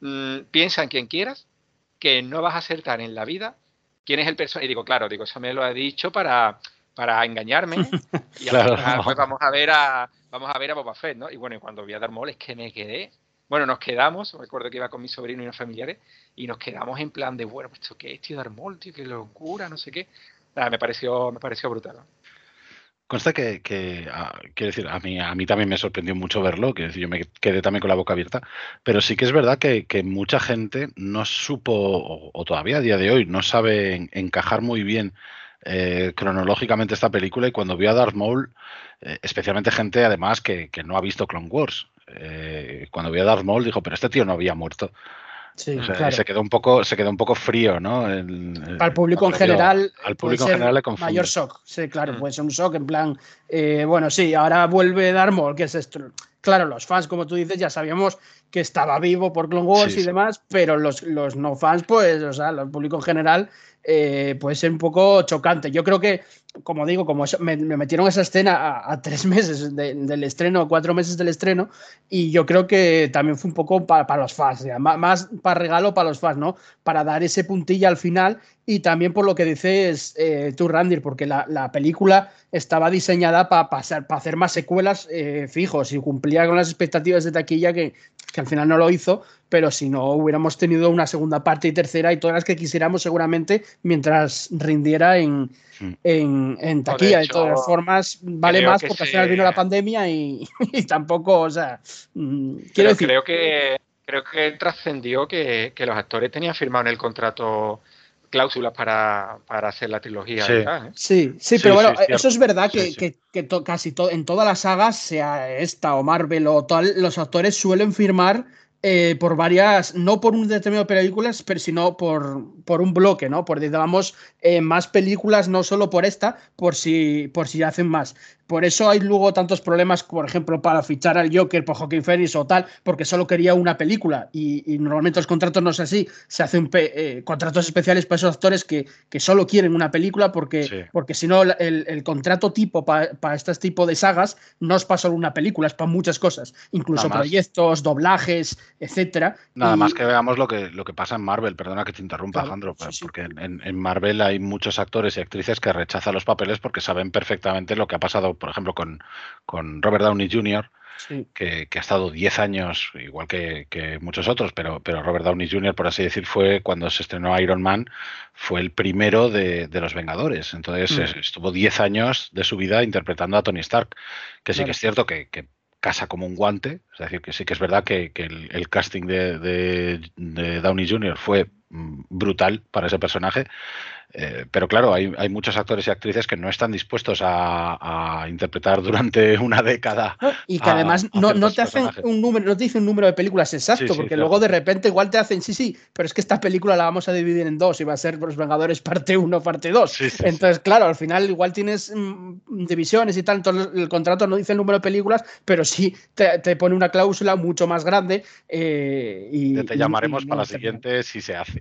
mm, piensa en quien quieras, que no vas a acertar en la vida quién es el personaje. Y digo, claro, digo, eso me lo ha dicho para, para engañarme. Y Claro. final, pues vamos a ver a vamos a ver a Boba Fett, ¿no? Y bueno, y cuando vi a Darth Maul es que me quedé. Bueno, nos quedamos, recuerdo que iba con mi sobrino y unos familiares, y nos quedamos en plan de, bueno, pues esto qué es, tío, Darth Maul, tío, qué locura, no sé qué. Nada, me pareció, me pareció brutal. Consta que, que, ah, quiero decir, a mí, a mí también me sorprendió mucho verlo, decir, yo me quedé también con la boca abierta, pero sí que es verdad que, que mucha gente no supo, o, todavía a día de hoy, no sabe en- encajar muy bien eh, cronológicamente esta película y cuando vio a Darth Maul, eh, especialmente gente además que, que no ha visto Clone Wars, eh, cuando vio a Darth Maul dijo, pero este tío no había muerto. Sí, O sea, claro. se quedó un poco, se quedó un poco frío, ¿no? El- el- Al público en general. al público en general le confunde. Mayor shock, sí, claro, Mm. puede ser un shock en plan, eh, bueno, sí, ahora vuelve Maul, que es esto. Claro, los fans, como tú dices, ya sabíamos que estaba vivo por Clone Wars Sí, y sí. demás, pero los, los no fans, pues, o sea, el público en general, eh, puede ser un poco chocante. Yo creo que, como digo, como me, me metieron esa escena a, a tres meses de- del estreno, cuatro meses del estreno, y yo creo que también fue un poco pa- para los fans, ya, ma- más para regalo para los fans, ¿no? Para dar ese puntilla al final y también por lo que dices eh, tú, Randir, porque la, la película estaba diseñada para pasar, para hacer más secuelas eh, fijos y cumplía con las expectativas de taquilla que, que al final no lo hizo, pero si no hubiéramos tenido una segunda parte y tercera y todas las que quisiéramos seguramente mientras rindiera en, Mm. en, de taquilla. de todas formas, vale más que porque al se- final vino la pandemia y, y tampoco, o sea, mm, quiero Pero decir, creo que creo que trascendió que, que los actores tenían firmado en el contrato cláusulas para, para hacer la trilogía Sí. ¿eh? Sí, sí, pero sí, bueno, es cierto. eso es verdad que, sí. que- que to- casi to- en todas las sagas, sea esta o Marvel o tal, los actores suelen firmar eh, por varias, no por un determinado de películas, pero sino por, por un bloque, ¿no? Por, digamos, eh, más películas, no solo por esta, por si, por si hacen más. Por eso hay luego tantos problemas, por ejemplo, para fichar al Joker por Joaquin Phoenix o tal, porque solo quería una película y, y normalmente los contratos no es así, se hacen eh, contratos especiales para esos actores que, que solo quieren una película porque, Sí. porque si no el, el contrato tipo para este tipo de sagas no es para solo una película, es para muchas cosas, incluso Nada más. proyectos, doblajes, etcétera. Nada Y- más que veamos lo que, lo que pasa en Marvel, perdona que te interrumpa, Claro, Alejandro, sí, sí. porque en, en Marvel hay muchos actores y actrices que rechazan los papeles porque saben perfectamente lo que ha pasado, por ejemplo, con, con Robert Downey Jr., sí. que, que ha estado 10 años, igual que, que muchos otros, pero, pero Robert Downey Jr., por así decir, fue cuando se estrenó Iron Man, fue el primero de, de los Vengadores. Entonces Mm. es- estuvo 10 años de su vida interpretando a Tony Stark, que sí Claro. que es cierto que, que casa como un guante, es decir, que sí que es verdad que, el, el casting de, de- de Downey Jr. fue mm, brutal para ese personaje. Eh, pero claro, hay, hay muchos actores y actrices que no están dispuestos a, a interpretar durante una década Y que a- además no, no te hacen personajes. un número, no te dicen un número de películas exacto, Sí, sí, porque luego de repente igual te hacen, sí, sí, pero es que esta película la vamos a dividir en dos y va a ser Los Vengadores parte 1, parte 2. Sí, entonces, claro, al final igual tienes mm, divisiones y tal, entonces el contrato no dice el número de películas, pero sí te, te pone una cláusula mucho más grande. eh, y, te llamaremos y para la te- siguiente si se hace.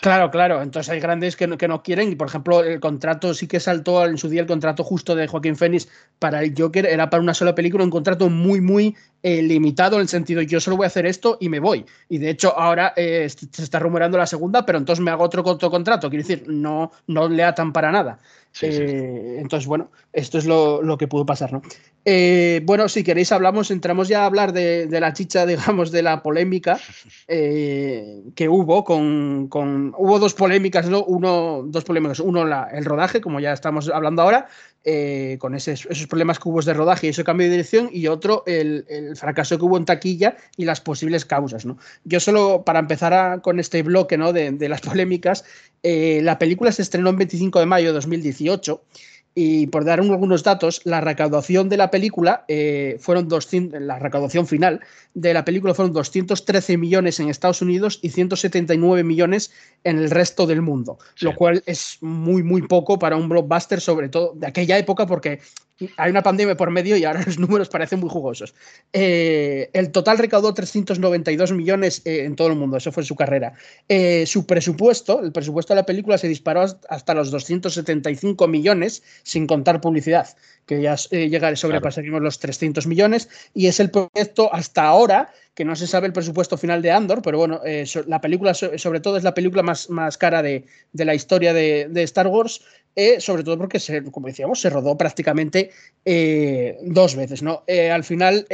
Claro, claro. Entonces hay grandes que no, que no quieren. Y por ejemplo, el contrato sí que saltó en su día el contrato justo de Joaquín Phoenix para el Joker. Era para una sola película, un contrato muy, muy eh, limitado en el sentido yo solo voy a hacer esto y me voy. Y de hecho, ahora eh, se está rumorando la segunda, pero entonces me hago otro, otro contrato. Quiero decir, no, no le atan para nada. Eh, entonces, bueno, esto es lo, lo que pudo pasar, ¿no? Eh, bueno, si queréis hablamos, entramos ya a hablar de, de la chicha, digamos, de la polémica eh, que hubo con, con- Hubo dos polémicas, ¿no? Uno, dos polémicas. Uno, la- el rodaje, como ya estamos hablando ahora, eh, con esos problemas que hubo de rodaje y ese cambio de dirección, y otro, el, fracaso que hubo en taquilla y las posibles causas, ¿no? Yo solo, para empezar con este bloque, ¿no? De, de las polémicas, eh, la película se estrenó el 25 de mayo de 2018 y por dar un- algunos datos, la recaudación de la película eh, fueron 200, la recaudación final de la película fueron 213 millones en Estados Unidos y 179 millones en el resto del mundo, Sí. lo cual es muy, muy poco para un blockbuster, sobre todo de aquella época, porque hay una pandemia por medio y ahora los números parecen muy jugosos. Eh, el total recaudó 392 millones eh, en todo el mundo, eso fue su carrera. Eh, su presupuesto, el presupuesto de la película se disparó hasta los 275 millones, sin contar publicidad, que ya eh, llegar, sobrepasaríamos los 300 millones, y es el proyecto hasta ahora, que no se sabe el presupuesto final de Andor, pero bueno, eh, la película, so- sobre todo, es la película más, más cara de, de la historia de, Star Wars, eh, sobre todo porque, se, como decíamos, se rodó prácticamente eh, dos veces, ¿no? Al final,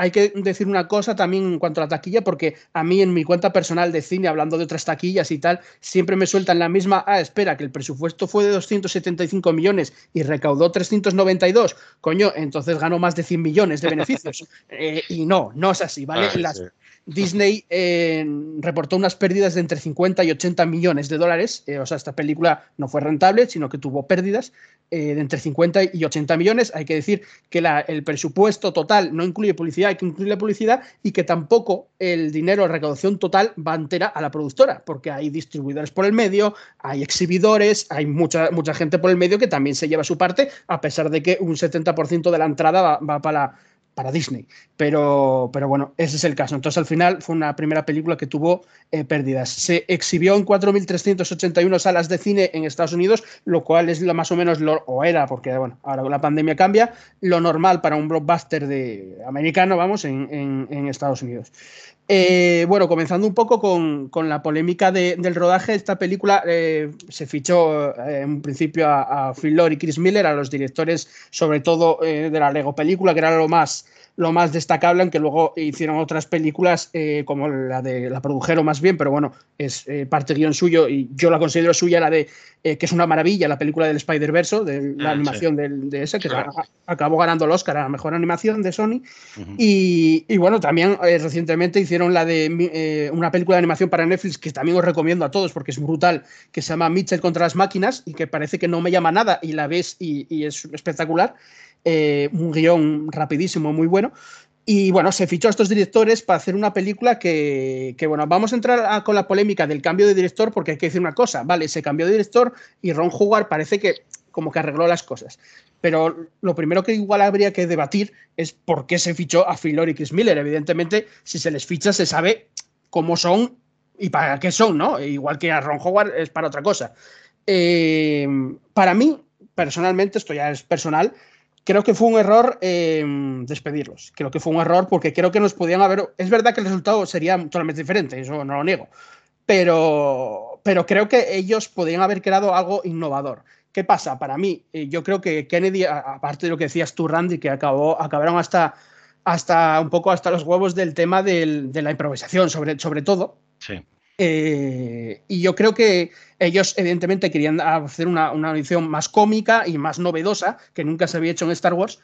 hay que decir una cosa también en cuanto a la taquilla, porque a mí en mi cuenta personal de cine, hablando de otras taquillas y tal, siempre me sueltan la misma, ah, espera, que el presupuesto fue de 275 millones y recaudó 392, coño, entonces ganó más de 100 millones de beneficios. Eh, y no, no es así, ¿vale? Ah, Las- sí. Disney eh, reportó unas pérdidas de entre 50 y 80 millones de dólares. eh, o sea, esta película no fue rentable, sino que tuvo pérdidas eh, de entre 50 y 80 millones. Hay que decir que el presupuesto total no incluye publicidad, hay que incluir la publicidad y que tampoco el dinero, la recaudación total va entera a la productora, porque hay distribuidores por el medio, hay exhibidores, hay mucha, mucha gente por el medio que también se lleva su parte, a pesar de que un 70% de la entrada va, va para, para Disney. Pero, pero bueno, ese es el caso. Entonces, al final fue una primera película que tuvo eh, pérdidas. Se exhibió en 4.381 salas de cine en Estados Unidos, lo cual es lo más o menos, lo, o era, porque bueno, ahora la pandemia cambia, lo normal para un blockbuster de, americano, vamos, en, Estados Unidos. Eh, bueno, comenzando un poco con, con la polémica de- del rodaje, esta película eh, se fichó eh, en principio a, a Phil Lord y Chris Miller, a los directores sobre todo eh, de la Lego película, que era lo más, lo más destacable, aunque luego hicieron otras películas eh, como la de la produjeron más bien, pero bueno, es eh, parte guion suyo y yo la considero suya, la de eh, que es una maravilla, la película del Spider-Verse, de la Ah, animación del- de esa, que Claro. acabó ganando el Oscar a la mejor animación de Sony. Y, y bueno, también eh, recientemente hicieron la de una película de animación para Netflix que también os recomiendo a todos porque es brutal, que se llama Mitchell contra las máquinas y que parece que no me llama nada y la ves y, y es espectacular. Eh, un guion rapidísimo, muy bueno. Y bueno, se fichó a estos directores para hacer una película que, que, bueno, vamos a entrar a- con la polémica del cambio de director porque hay que decir una cosa, vale, se cambió de director y Ron Howard parece que como que arregló las cosas. Pero lo primero que igual habría que debatir es por qué se fichó a Phil y Chris Miller. Evidentemente, si se les ficha, se sabe cómo son y para qué son, ¿no? Igual que a Ron Howard es para otra cosa. Eh, para mí, personalmente, esto ya es personal, creo que fue un error eh, despedirlos. Creo que fue un error porque creo que nos podían haber. Es verdad que el resultado sería totalmente diferente, eso no lo niego. Pero, pero creo que ellos podrían haber creado algo innovador. ¿Qué pasa? Para mí, eh, yo creo que Kennedy, aparte de lo que decías tú, Randy, que acabó, acabaron hasta, hasta un poco hasta los huevos del tema del- de la improvisación, sobre, sobre todo. Sí. Eh, y yo creo que ellos, evidentemente, querían hacer una, una edición más cómica y más novedosa, que nunca se había hecho en Star Wars.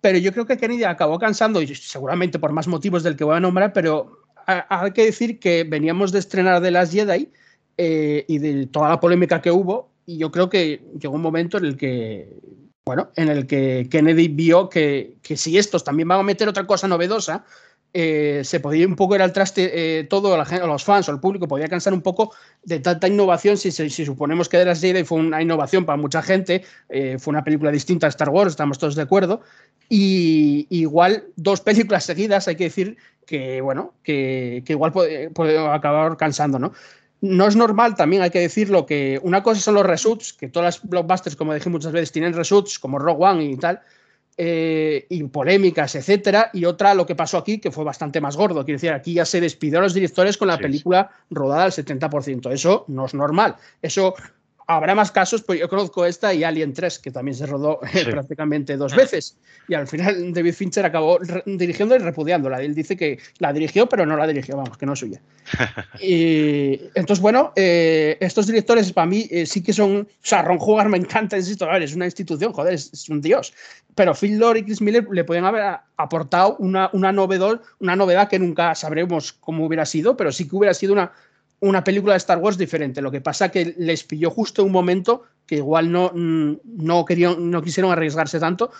Pero yo creo que Kennedy acabó cansando, y seguramente por más motivos del que voy a nombrar, pero ha- hay que decir que veníamos de estrenar de las Jedi eh, y de toda la polémica que hubo, y yo creo que llegó un momento en el que, bueno, en el que Kennedy vio que, que si estos también van a meter otra cosa novedosa, eh, se podía un poco ir al traste eh, todo, la los fans o el público podía cansar un poco de tanta innovación. Si, suponemos que de las Jedi fue una innovación para mucha gente, eh, fue una película distinta a Star Wars, estamos todos de acuerdo. Y igual dos películas seguidas, hay que decir que, bueno, que, igual puede, puede, acabar cansando, ¿no? No es normal, también hay que decirlo, que una cosa son los reshoots, que todas las blockbusters, como dije muchas veces, tienen reshoots, como Rogue One y tal, eh, y polémicas, etcétera, y otra lo que pasó aquí, que fue bastante más gordo. Quiero decir, aquí ya se despidió a los directores con la Sí, película rodada al 70%. Eso no es normal. Eso habrá más casos, pues yo conozco esta y Alien 3, que también se rodó eh, prácticamente dos veces. Y al final David Fincher acabó dirigiendo y repudiándola. Él dice que la dirigió, pero no la dirigió, vamos, que no es suya. y entonces, bueno, eh, estos directores para mí eh, sí que son. O sea, Ron Howard me encanta, insisto, a ver, es una institución, joder, es, un dios. Pero Phil Lord y Chris Miller le pueden haber aportado una, una, novedad, una novedad que nunca sabremos cómo hubiera sido, pero sí que hubiera sido una una película de Star Wars diferente. Lo que pasa que les pilló justo un momento que igual no, mm, no, querían, no quisieron arriesgarse tanto.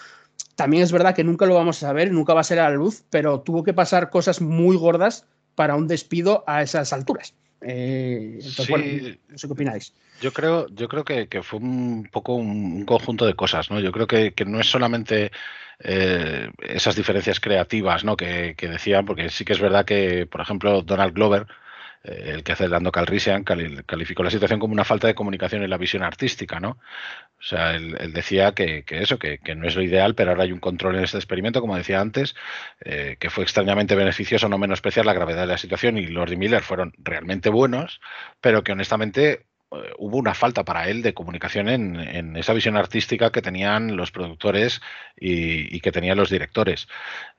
También es verdad que nunca lo vamos a saber, nunca va a ser a la luz, pero tuvo que pasar cosas muy gordas para un despido a esas alturas. Eh, entonces, no sé qué opináis. Yo creo, yo creo que, fue un poco un, conjunto de cosas, ¿no? Yo creo que, no es solamente eh, esas diferencias creativas, ¿no? Que, que, decían, porque sí que es verdad que, por ejemplo, Donald Glover el que hace Lando Calrissian calificó la situación como una falta de comunicación en la visión artística, ¿no? O sea, él, decía que, eso, que, no es lo ideal, pero ahora hay un control en este experimento, como decía antes, eh, que fue extrañamente beneficioso no menospreciar la gravedad de la situación y Lord y Miller fueron realmente buenos, pero que honestamente hubo una falta para él de comunicación en, esa visión artística que tenían los productores y, que tenían los directores.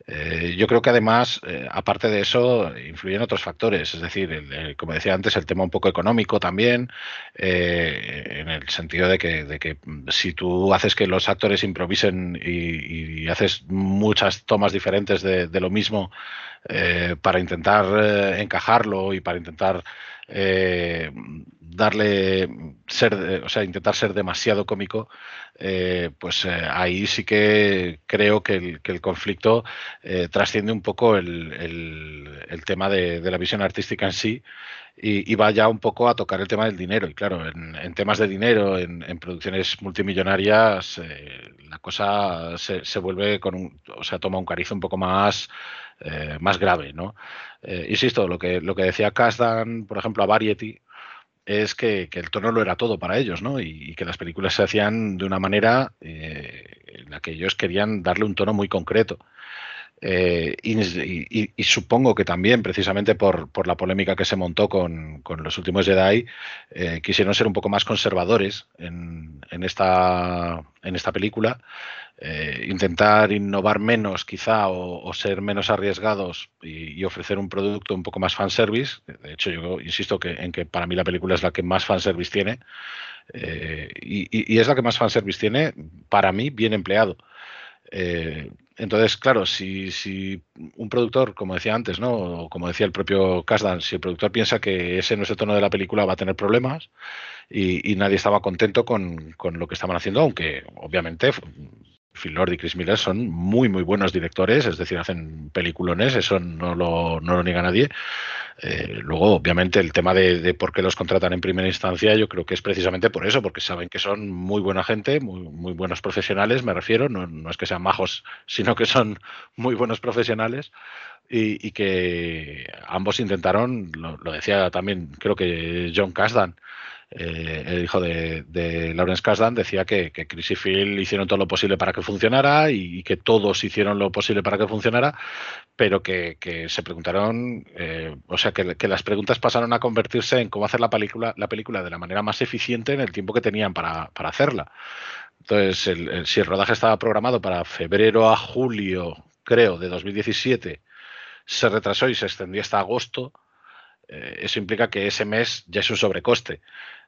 Eh, yo creo que además, eh, aparte de eso, influyen otros factores, es decir, como decía antes, el tema un poco económico también, en el sentido de que, si tú haces que los actores improvisen y, haces muchas tomas diferentes de lo mismo para intentar encajarlo y para intentar eh, darle ser, o sea, intentar ser demasiado cómico, eh, pues eh, ahí sí que creo que el, conflicto trasciende un poco el, tema de, la visión artística en sí y, va ya un poco a tocar el tema del dinero. Y claro, en, temas de dinero, en, producciones multimillonarias, la cosa se, vuelve con un, o sea, toma un cariz un poco más eh, más grave, ¿no? Eh, insisto, lo que, lo que decía Kasdan, por ejemplo, a Variety, es que, el tono lo era todo para ellos, ¿no? Y, que las películas se hacían de una manera eh, en la que ellos querían darle un tono muy concreto. Y, supongo que también, precisamente por, la polémica que se montó con, los últimos Jedi, quisieron ser un poco más conservadores en, esta, en esta película eh, intentar innovar menos quizá o, ser menos arriesgados y, ofrecer un producto un poco más fanservice. De hecho, yo insisto que, en que para mí la película es la que más fanservice tiene eh, y, es la que más fanservice tiene para mí bien empleado. Eh, entonces, claro, si, si, un productor, como decía antes, ¿no? O como decía el propio Kasdan, si el productor piensa que ese no es el tono de la película, va a tener problemas y, nadie estaba contento con, con, lo que estaban haciendo, aunque obviamente Phil Lord y Chris Miller son muy, muy buenos directores, es decir, hacen peliculones, eso no lo, no lo niega nadie. Eh, luego, obviamente, el tema de, por qué los contratan en primera instancia, yo creo que es precisamente por eso, porque saben que son muy buena gente, muy, muy buenos profesionales, me refiero, no, es que sean majos, sino que son muy buenos profesionales. Y, que ambos intentaron, lo, lo, decía también creo que John Kasdan, eh, el hijo de, Lawrence Kasdan, decía que, Chris y Phil hicieron todo lo posible para que funcionara y, que todos hicieron lo posible para que funcionara, pero que, se preguntaron, eh, o sea, que, las preguntas pasaron a convertirse en cómo hacer la película, la película de la manera más eficiente en el tiempo que tenían para, hacerla. Entonces, si el rodaje estaba programado para febrero a julio, creo, de 2017, se retrasó y se extendió hasta agosto, eh, eso implica que ese mes ya es un sobrecoste.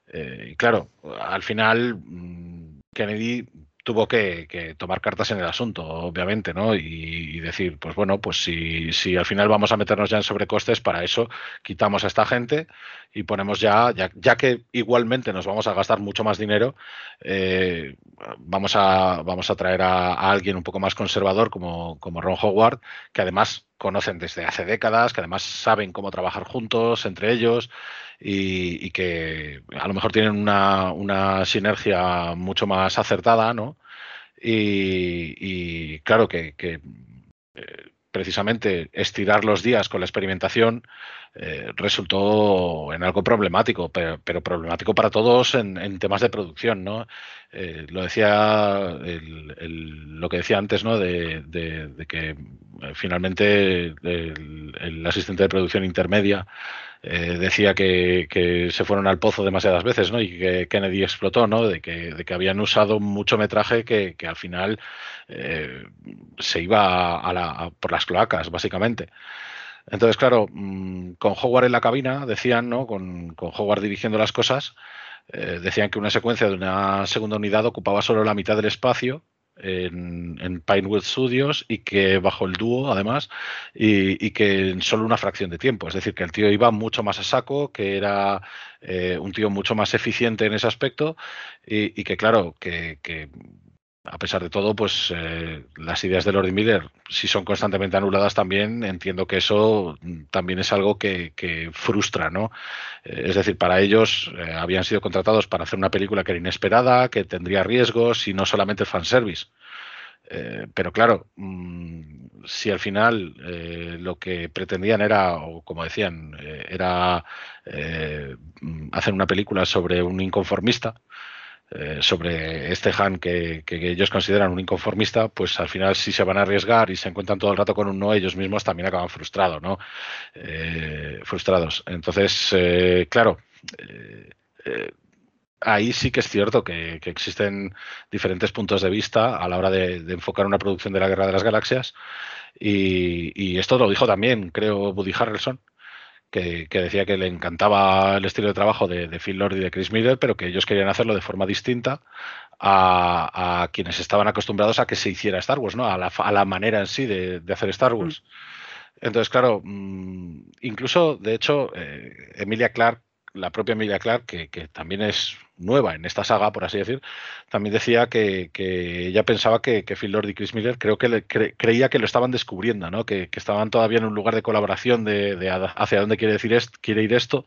Eh, y claro, al final mm, Kennedy tuvo que, tomar cartas en el asunto, obviamente, ¿no? Y, decir, pues bueno, pues si, si, al final vamos a meternos ya en sobrecostes, para eso quitamos a esta gente y ponemos ya, ya, que igualmente nos vamos a gastar mucho más dinero, eh, vamos, a, vamos a traer a, alguien un poco más conservador como, como Ron Howard, que además conocen desde hace décadas, que además saben cómo trabajar juntos entre ellos y, que a lo mejor tienen una, sinergia mucho más acertada, ¿no? Y, claro que, eh, precisamente estirar los días con la experimentación eh, resultó en algo problemático, pero, problemático para todos en, temas de producción, ¿no? Eh, lo decía lo que decía antes, ¿no? De, que finalmente el, asistente de producción intermedia eh, decía que, se fueron al pozo demasiadas veces, ¿no? Y que Kennedy explotó, ¿no? De que, habían usado mucho metraje que, al final eh, se iba a la, por las cloacas, básicamente. Entonces, claro, mm, con Howard en la cabina, decían, ¿no? Con, con Howard dirigiendo las cosas, eh, decían que una secuencia de una segunda unidad ocupaba solo la mitad del espacio en, en, Pinewood Studios y que bajo el dúo además y, y, que en solo una fracción de tiempo. Es decir, que el tío iba mucho más a saco, que era eh, un tío mucho más eficiente en ese aspecto y, y que claro, que, que a pesar de todo, pues eh, las ideas de Lord Miller, si son constantemente anuladas también, entiendo que eso también es algo que, frustra, ¿no? Eh, es decir, para ellos eh, habían sido contratados para hacer una película que era inesperada, que tendría riesgos y no solamente fanservice. Pero claro, mmm, si al final lo que pretendían era, o como decían, era hacer una película sobre un inconformista, eh, sobre este Han que, ellos consideran un inconformista, pues al final si se van a arriesgar y se encuentran todo el rato con un no, ellos mismos también acaban frustrados, ¿no? Eh, frustrados. Entonces, eh, claro, ahí sí que es cierto que, existen diferentes puntos de vista a la hora de, de, enfocar una producción de la Guerra de las Galaxias. Y, y esto lo dijo también, creo, Woody Harrelson, que, que, decía que le encantaba el estilo de trabajo de, de, Phil Lord y de Chris Miller, pero que ellos querían hacerlo de forma distinta a, a quienes estaban acostumbrados a que se hiciera Star Wars, ¿no? a, la, a la manera en sí de, de hacer Star Wars. Mm. Entonces, claro, mmm, incluso, de hecho, eh, Emilia Clark la propia Emilia Clark, que, que, también es nueva en esta saga, por así decir, también decía que, que ella pensaba que, que, Phil Lord y Chris Miller creo que creía que lo estaban descubriendo, ¿no? que, estaban todavía en un lugar de colaboración de, de hacia dónde quiere, decir esto, quiere ir esto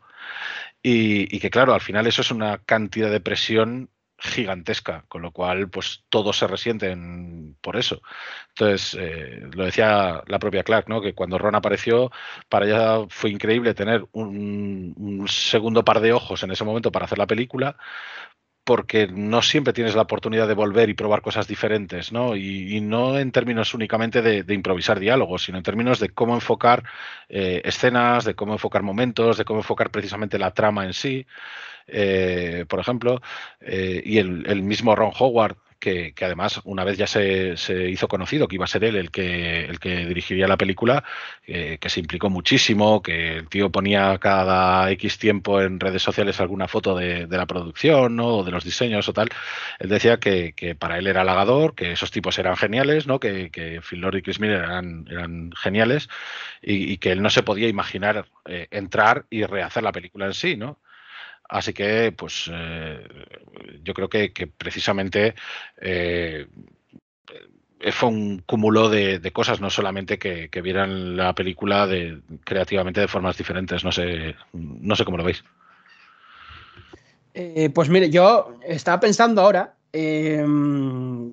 y, y, que claro, al final eso es una cantidad de presión gigantesca, con lo cual pues todos se resienten por eso. Entonces, eh, lo decía la propia Clark, ¿no? que cuando Ron apareció, para ella fue increíble tener un, un, segundo par de ojos en ese momento para hacer la película, porque no siempre tienes la oportunidad de volver y probar cosas diferentes, ¿no? Y, no en términos únicamente de, improvisar diálogos, sino en términos de cómo enfocar eh, escenas, de cómo enfocar momentos, de cómo enfocar precisamente la trama en sí eh, por ejemplo, eh, y el, mismo Ron Howard, que, además una vez ya se, se, hizo conocido que iba a ser él el que, el que dirigiría la película, eh, que se implicó muchísimo, que el tío ponía cada X tiempo en redes sociales alguna foto de, de la producción ¿no? o de los diseños o tal, él decía que, que, para él era halagador, que esos tipos eran geniales, ¿no? que, que Phil Lord y Chris Miller eran, eran geniales y, y, que él no se podía imaginar eh, entrar y rehacer la película en sí, ¿no? Así que, pues, eh, yo creo que, precisamente eh, fue un cúmulo de, cosas, no solamente que, vieran la película de, creativamente de formas diferentes. No sé, no sé cómo lo veis. Eh, pues mire, yo estaba pensando ahora eh,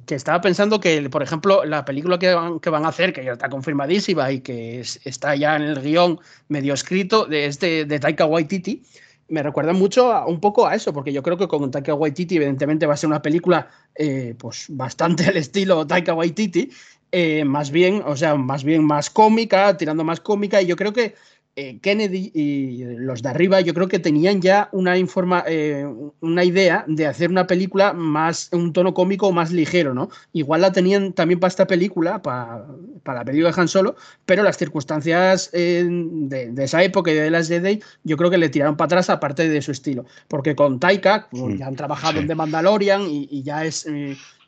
que estaba pensando que, por ejemplo, la película que van, que van, a hacer, que ya está confirmadísima y que es, está ya en el guion medio escrito, de, este, de Taika Waititi, me recuerda mucho a, un poco a eso, porque yo creo que con Taika Waititi evidentemente va a ser una película eh, pues bastante al estilo Taika Waititi, eh, más bien, o sea, más bien más cómica, tirando más cómica, y yo creo que eh, Kennedy y los de arriba yo creo que tenían ya una, informa, eh, una idea de hacer una película más, un tono cómico más ligero, ¿no? Igual la tenían también para esta película, para, para la película de Han Solo, pero las circunstancias eh, de, de, esa época y de las de Day, yo creo que le tiraron para atrás aparte de su estilo, porque con Taika pues, ya han trabajado sí. en The Mandalorian y, y ya es...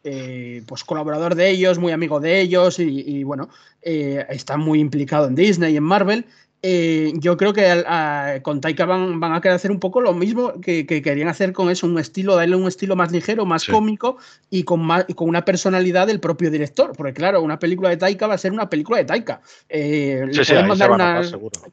Eh, pues colaborador de ellos, muy amigo de ellos y, y bueno, eh, está muy implicado en Disney y en Marvel eh, yo creo que a, con Taika van, van, a querer hacer un poco lo mismo que, que, querían hacer con eso, un estilo, darle un estilo más ligero, más sí. cómico y con, más, y con una personalidad del propio director. Porque, claro, una película de Taika va a ser una película de Taika. Eh, sí, sí, mandar una.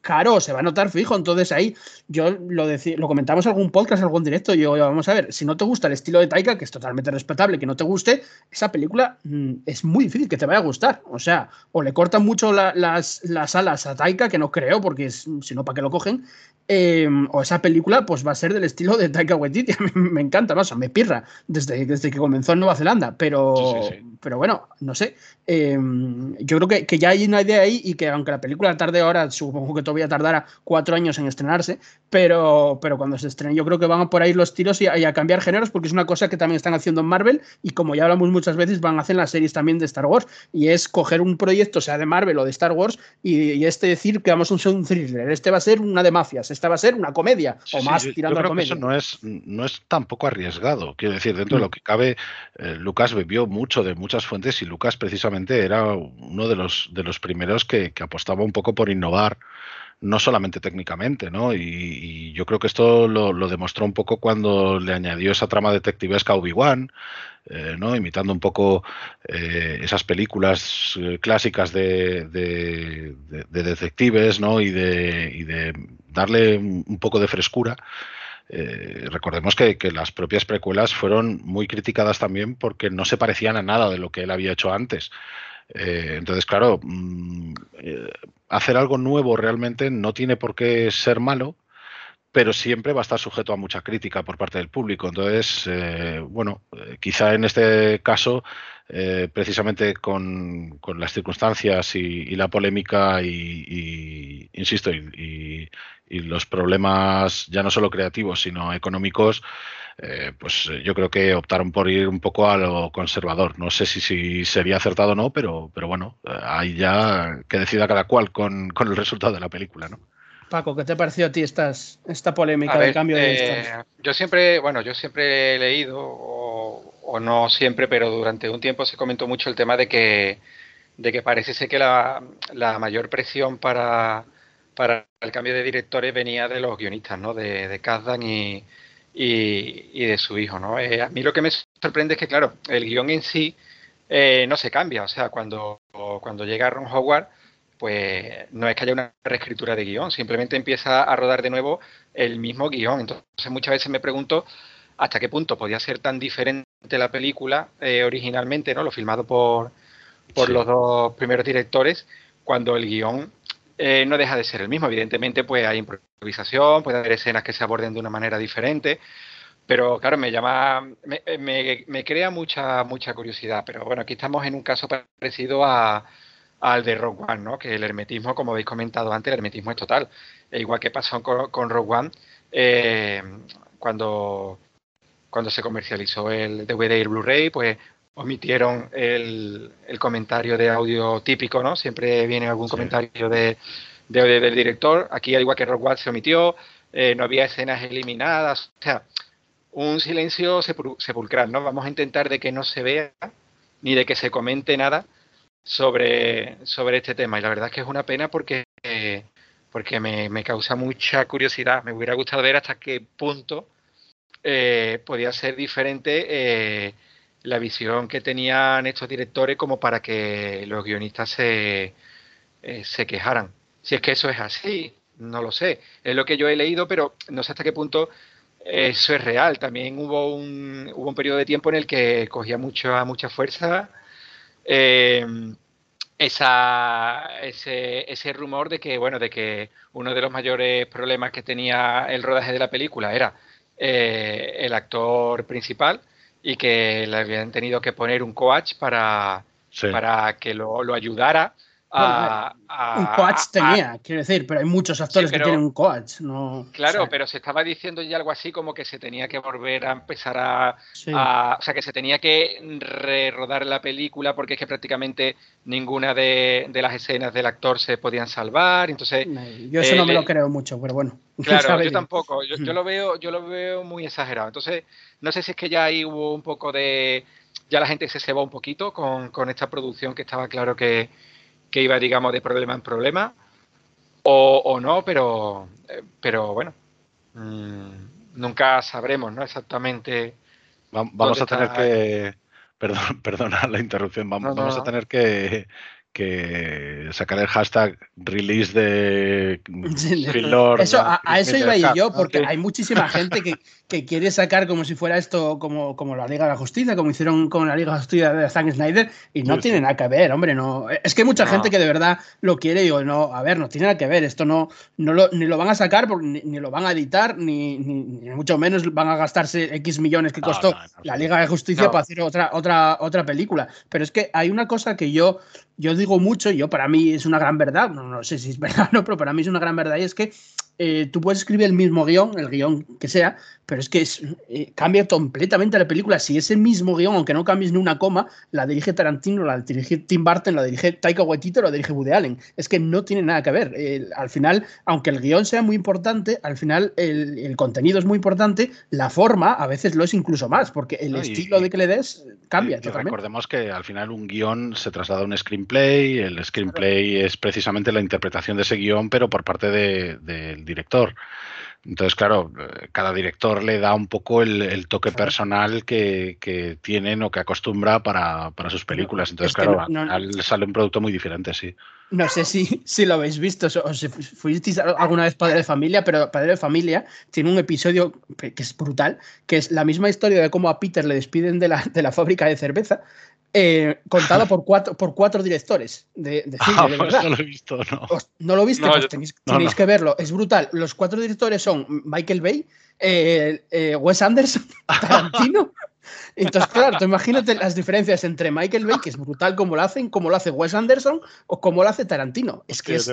Claro, se va a notar fijo. Entonces ahí, yo lo, lo comentamos en algún podcast, algún directo. Yo, vamos a ver, si no te gusta el estilo de Taika, que es totalmente respetable, que no te guste, esa película mmm, es muy difícil que te vaya a gustar. O sea, o le cortan mucho la, las, las alas a Taika, que no creo porque si no, ¿para qué lo cogen? Eh, o esa película, pues va a ser del estilo de Taika Waititi. Me encanta, más, me pirra desde, desde que comenzó en Nueva Zelanda, pero. Pero bueno, no sé. Eh, yo creo que, que, ya hay una idea ahí y que aunque la película tarde ahora, supongo que todavía tardará cuatro años en estrenarse, pero, pero cuando se estrene yo creo que van a por ahí los tiros y a, y a, cambiar géneros porque es una cosa que también están haciendo en Marvel y como ya hablamos muchas veces van a hacer las series también de Star Wars y es coger un proyecto, sea de Marvel o de Star Wars y, y este decir que vamos a ser un thriller, este va a ser una de mafias, esta va a ser una comedia sí, o más sí, tirando yo creo a comedia. Que eso no es, no es tampoco arriesgado. Quiero decir, dentro de lo que cabe, eh, Lucas bebió mucho de muchas fuentes y Lucas precisamente era uno de los, de los primeros que, apostaba un poco por innovar no solamente técnicamente, ¿no? Y, yo creo que esto lo, demostró un poco cuando le añadió esa trama detectivesca a Obi-Wan, eh, ¿no? Imitando un poco eh, esas películas eh, clásicas de, de, de, de, detectives, ¿no? Y y de darle un poco de frescura. Eh, recordemos que, las propias precuelas fueron muy criticadas también porque no se parecían a nada de lo que él había hecho antes. Eh, entonces, claro, mmm, eh, hacer algo nuevo realmente no tiene por qué ser malo, pero siempre va a estar sujeto a mucha crítica por parte del público. Entonces, bueno, quizá en este caso, eh, precisamente con, con, las circunstancias y, y la polémica y, y insisto, y, y, los problemas ya no solo creativos, sino económicos, eh, pues yo creo que optaron por ir un poco a lo conservador. No sé si, si sería acertado o no, pero, pero bueno, ahí ya que decida cada cual con, con, el resultado de la película, ¿no? Paco, ¿qué te pareció a ti estas, esta polémica ver, de cambio de eh, Yo siempre, bueno, yo siempre he leído, o, o, no siempre, pero durante un tiempo se comentó mucho el tema de que, de que parece ser que la, la mayor presión para, para el cambio de directores venía de los guionistas, ¿no? De, de Kazdan y, y, de su hijo, ¿no? Eh, a mí lo que me sorprende es que, claro, el guion en sí eh, no se cambia, o sea, cuando, cuando llega Ron Howard, pues no es que haya una reescritura de guion, simplemente empieza a rodar de nuevo el mismo guion. Entonces muchas veces me pregunto hasta qué punto podía ser tan diferente la película eh, originalmente, ¿no? Lo filmado por, por sí. los dos primeros directores, cuando el guion eh, no deja de ser el mismo. Evidentemente, pues hay improvisación, puede haber escenas que se aborden de una manera diferente, pero claro, me llama, me, me, me, crea mucha, mucha curiosidad. Pero bueno, aquí estamos en un caso parecido a, al de Rogue One, ¿no? Que el hermetismo, como habéis comentado antes, el hermetismo es total. E igual que pasó con, con Rogue One, eh, cuando, cuando se comercializó el DVD y el Blu-ray, pues omitieron el, el, comentario de audio típico, ¿no? Siempre viene algún sí. comentario de, de, de, del director. Aquí, al igual que Rock One, se omitió, eh, no había escenas eliminadas. O sea, un silencio sepulcral, ¿no? Vamos a intentar de que no se vea ni de que se comente nada sobre, sobre este tema. Y la verdad es que es una pena porque, eh, porque me, me, causa mucha curiosidad. Me hubiera gustado ver hasta qué punto eh, podía ser diferente eh, la visión que tenían estos directores como para que los guionistas se, eh, se quejaran. Si es que eso es así, no lo sé. Es lo que yo he leído, pero no sé hasta qué punto eso es real. También hubo un, hubo un periodo de tiempo en el que cogía mucha, mucha fuerza esa, ese, ese rumor de que, bueno, de que uno de los mayores problemas que tenía el rodaje de la película era eh, el actor principal y que le habían tenido que poner un coach para, sí. para que lo, lo ayudara a, a, un coach a, tenía, quiero decir, pero hay muchos actores sí, pero, que tienen un coach. No, claro, o sea, pero se estaba diciendo ya algo así como que se tenía que volver a empezar a, sí. o sea, que se tenía que re-rodar la película porque es que prácticamente ninguna de, de, las escenas del actor se podían salvar. Entonces, yo eso eh, no me lo creo mucho, pero bueno. Claro, yo tampoco. Yo, yo, lo veo, yo lo veo muy exagerado. Entonces, no sé si es que ya ahí hubo un poco de, ya la gente se cebó un poquito con, con esta producción que estaba claro que que iba, digamos, de problema en problema, o, o no, pero, pero bueno, mmm, nunca sabremos, ¿no? Exactamente. Vamos a tener está... que, perdón, perdona la interrupción, vamos, no, no. vamos, a tener que, que sacar el hashtag release de Eso, a, eso iba a ir yo, porque hay muchísima gente que, que, quiere sacar como si fuera esto como, como la Liga de la Justicia, como hicieron con la Liga de la Justicia de Zack Snyder, y no tiene nada que ver, hombre, no. Es que hay mucha gente que de verdad lo quiere y digo, no, a ver, no tiene nada que ver, esto no, no lo, ni lo van a sacar, ni, ni, lo van a editar, ni, ni, mucho menos van a gastarse X millones que costó la Liga de Justicia para hacer otra, otra, otra película. Pero es que hay una cosa que yo yo digo mucho, yo para mí es una gran verdad, no, no sé si es verdad o no, pero para mí es una gran verdad y es que eh, tú puedes escribir el mismo guion, el guion que sea, pero es que eh, cambia completamente la película. Si ese mismo guion, aunque no cambies ni una coma, la dirige Tarantino, la dirige Tim Burton, la dirige Taika Waititi, la dirige Woody Allen. Es que no tiene nada que ver. al final, aunque el guion sea muy importante, al final el, contenido es muy importante, la forma a veces lo es incluso más, porque el estilo de que le des cambia. recordemos que al final un guion se traslada a un screenplay, el screenplay es precisamente la interpretación de ese guion, pero por parte del de, director. Entonces, claro, eh, cada director le da un poco el, toque personal que, que, tienen o que acostumbra para, sus películas. Entonces, claro, sale un producto muy diferente, sí. No sé si, si lo habéis visto o si fuisteis alguna vez padre de familia, pero padre de familia tiene un episodio que es brutal, que es la misma historia de cómo a Peter le despiden de la, de la fábrica de cerveza eh, contada por cuatro, por cuatro directores de, de cine, ah, pues no lo he visto, no. ¿No lo viste? pues tenéis, que verlo. Es brutal. Los cuatro directores son Michael Bay, eh, eh, Wes Anderson, Tarantino. Entonces, claro, imagínate las diferencias entre Michael Bay, que es brutal como lo hacen, como lo hace Wes Anderson o como lo hace Tarantino. Es que, es,